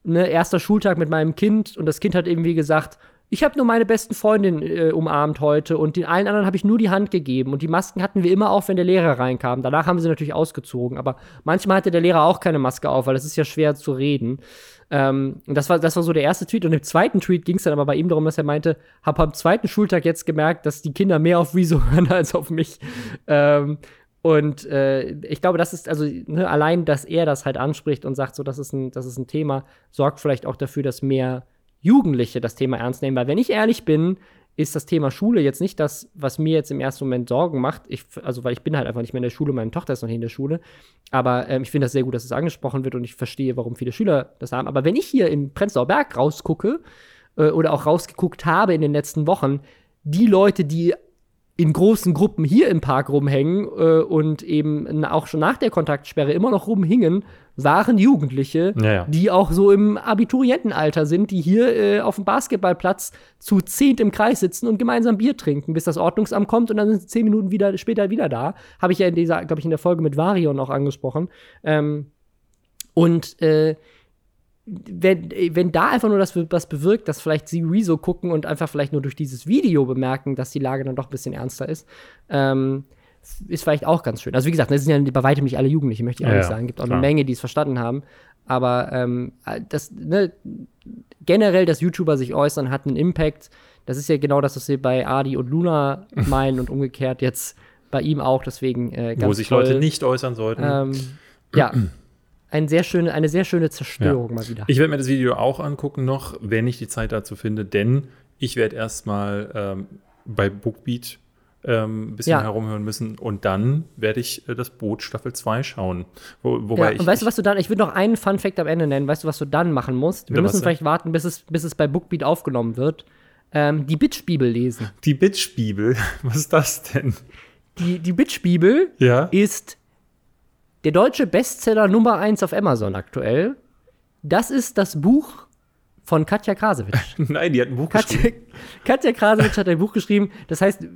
ne, erster Schultag mit meinem Kind und das Kind hat irgendwie gesagt, ich habe nur meine besten Freundin äh, umarmt heute und den allen anderen habe ich nur die Hand gegeben und die Masken hatten wir immer auf, wenn der Lehrer reinkam. Danach haben sie natürlich ausgezogen, aber manchmal hatte der Lehrer auch keine Maske auf, weil es ist ja schwer zu reden. Ähm, und das war, das war so der erste Tweet. Und im zweiten Tweet ging es dann aber bei ihm darum, dass er meinte, hab am zweiten Schultag jetzt gemerkt, dass die Kinder mehr auf Rezo hören als auf mich. Ähm, und äh, ich glaube, das ist, also ne, allein, dass er das halt anspricht und sagt, so, das ist, ein, das ist ein Thema, sorgt vielleicht auch dafür, dass mehr Jugendliche das Thema ernst nehmen. Weil, wenn ich ehrlich bin, ist das Thema Schule jetzt nicht das, was mir jetzt im ersten Moment Sorgen macht. Ich, also, weil ich bin halt einfach nicht mehr in der Schule, meine Tochter ist noch nicht in der Schule. Aber ähm, ich finde das sehr gut, dass es angesprochen wird und ich verstehe, warum viele Schüler das haben. Aber wenn ich hier in Prenzlauer Berg rausgucke äh, oder auch rausgeguckt habe in den letzten Wochen, die Leute, die in großen Gruppen hier im Park rumhängen äh, und eben auch schon nach der Kontaktsperre immer noch rumhingen, waren Jugendliche, Ja, ja. die auch so im Abiturientenalter sind, die hier äh, auf dem Basketballplatz zu zehnt im Kreis sitzen und gemeinsam Bier trinken, bis das Ordnungsamt kommt und dann sind sie zehn Minuten wieder, später wieder da. Habe ich ja in dieser, glaube ich, in der Folge mit Varion auch angesprochen. Ähm, und äh, wenn, wenn da einfach nur das was bewirkt, dass vielleicht sie Rezo gucken und einfach vielleicht nur durch dieses Video bemerken, dass die Lage dann doch ein bisschen ernster ist, ähm, ist vielleicht auch ganz schön. Also wie gesagt, das sind ja bei weitem nicht alle Jugendliche, möchte ich auch Ja, nicht sagen. Gibt auch klar. eine Menge, die es verstanden haben. Aber ähm, das, ne, generell, dass YouTuber sich äußern, hat einen Impact. Das ist ja genau das, was wir bei Adi und Luna meinen und umgekehrt jetzt bei ihm auch. Deswegen äh, ganz Wo sich toll. Leute nicht äußern sollten. Ähm, ja, ein sehr schöne, eine sehr schöne Zerstörung mal wieder. Ich werde mir das Video auch angucken noch, wenn ich die Zeit dazu finde, denn ich werde erstmal ähm, bei Bookbeat ähm, ein bisschen Ja. herumhören müssen und dann werde ich äh, das Boot Staffel 2 schauen. Wo, wobei ja, ich, und weißt du, ich, was du dann, ich würde noch einen Fun Fact am Ende nennen, weißt du, was du dann machen musst? Wir Ja, müssen vielleicht warten, bis es, bis es bei Bookbeat aufgenommen wird. Ähm, die Bitch-Bibel lesen. die Bitch-Bibel, was ist das denn? Die, die Bitch-Bibel Ja? ist der deutsche Bestseller Nummer 1 auf Amazon aktuell. Das ist das Buch von Katja Krasewitsch. Nein, die hat ein Buch geschrieben. Katja, Katja Krasewitsch hat ein Buch geschrieben. Das heißt,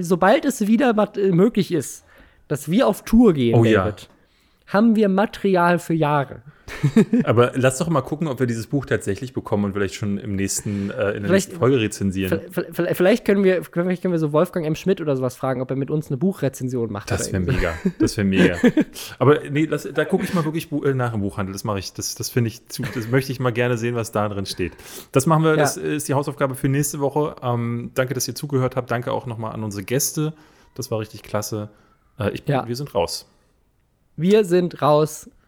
sobald es wieder äh, möglich ist, dass wir auf Tour gehen, Oh ja. David, haben wir Material für Jahre. Aber lass doch mal gucken, ob wir dieses Buch tatsächlich bekommen und vielleicht schon im nächsten, äh, in der Vielleicht- nächsten Folge rezensieren. Vielleicht können wir, vielleicht können wir so Wolfgang M. Schmidt oder sowas fragen, ob er mit uns eine Buchrezension macht. Das wäre mega. Das wäre mega. Aber nee, das, da gucke ich mal wirklich äh, nach im Buchhandel. Das mache ich. Das, das finde ich zu, das möchte ich mal gerne sehen, was da drin steht. Das machen wir, Ja. das ist die Hausaufgabe für nächste Woche. Ähm, danke, dass ihr zugehört habt. Danke auch nochmal an unsere Gäste. Das war richtig klasse. Äh, ich bin, Ja. Wir sind raus. Wir sind raus.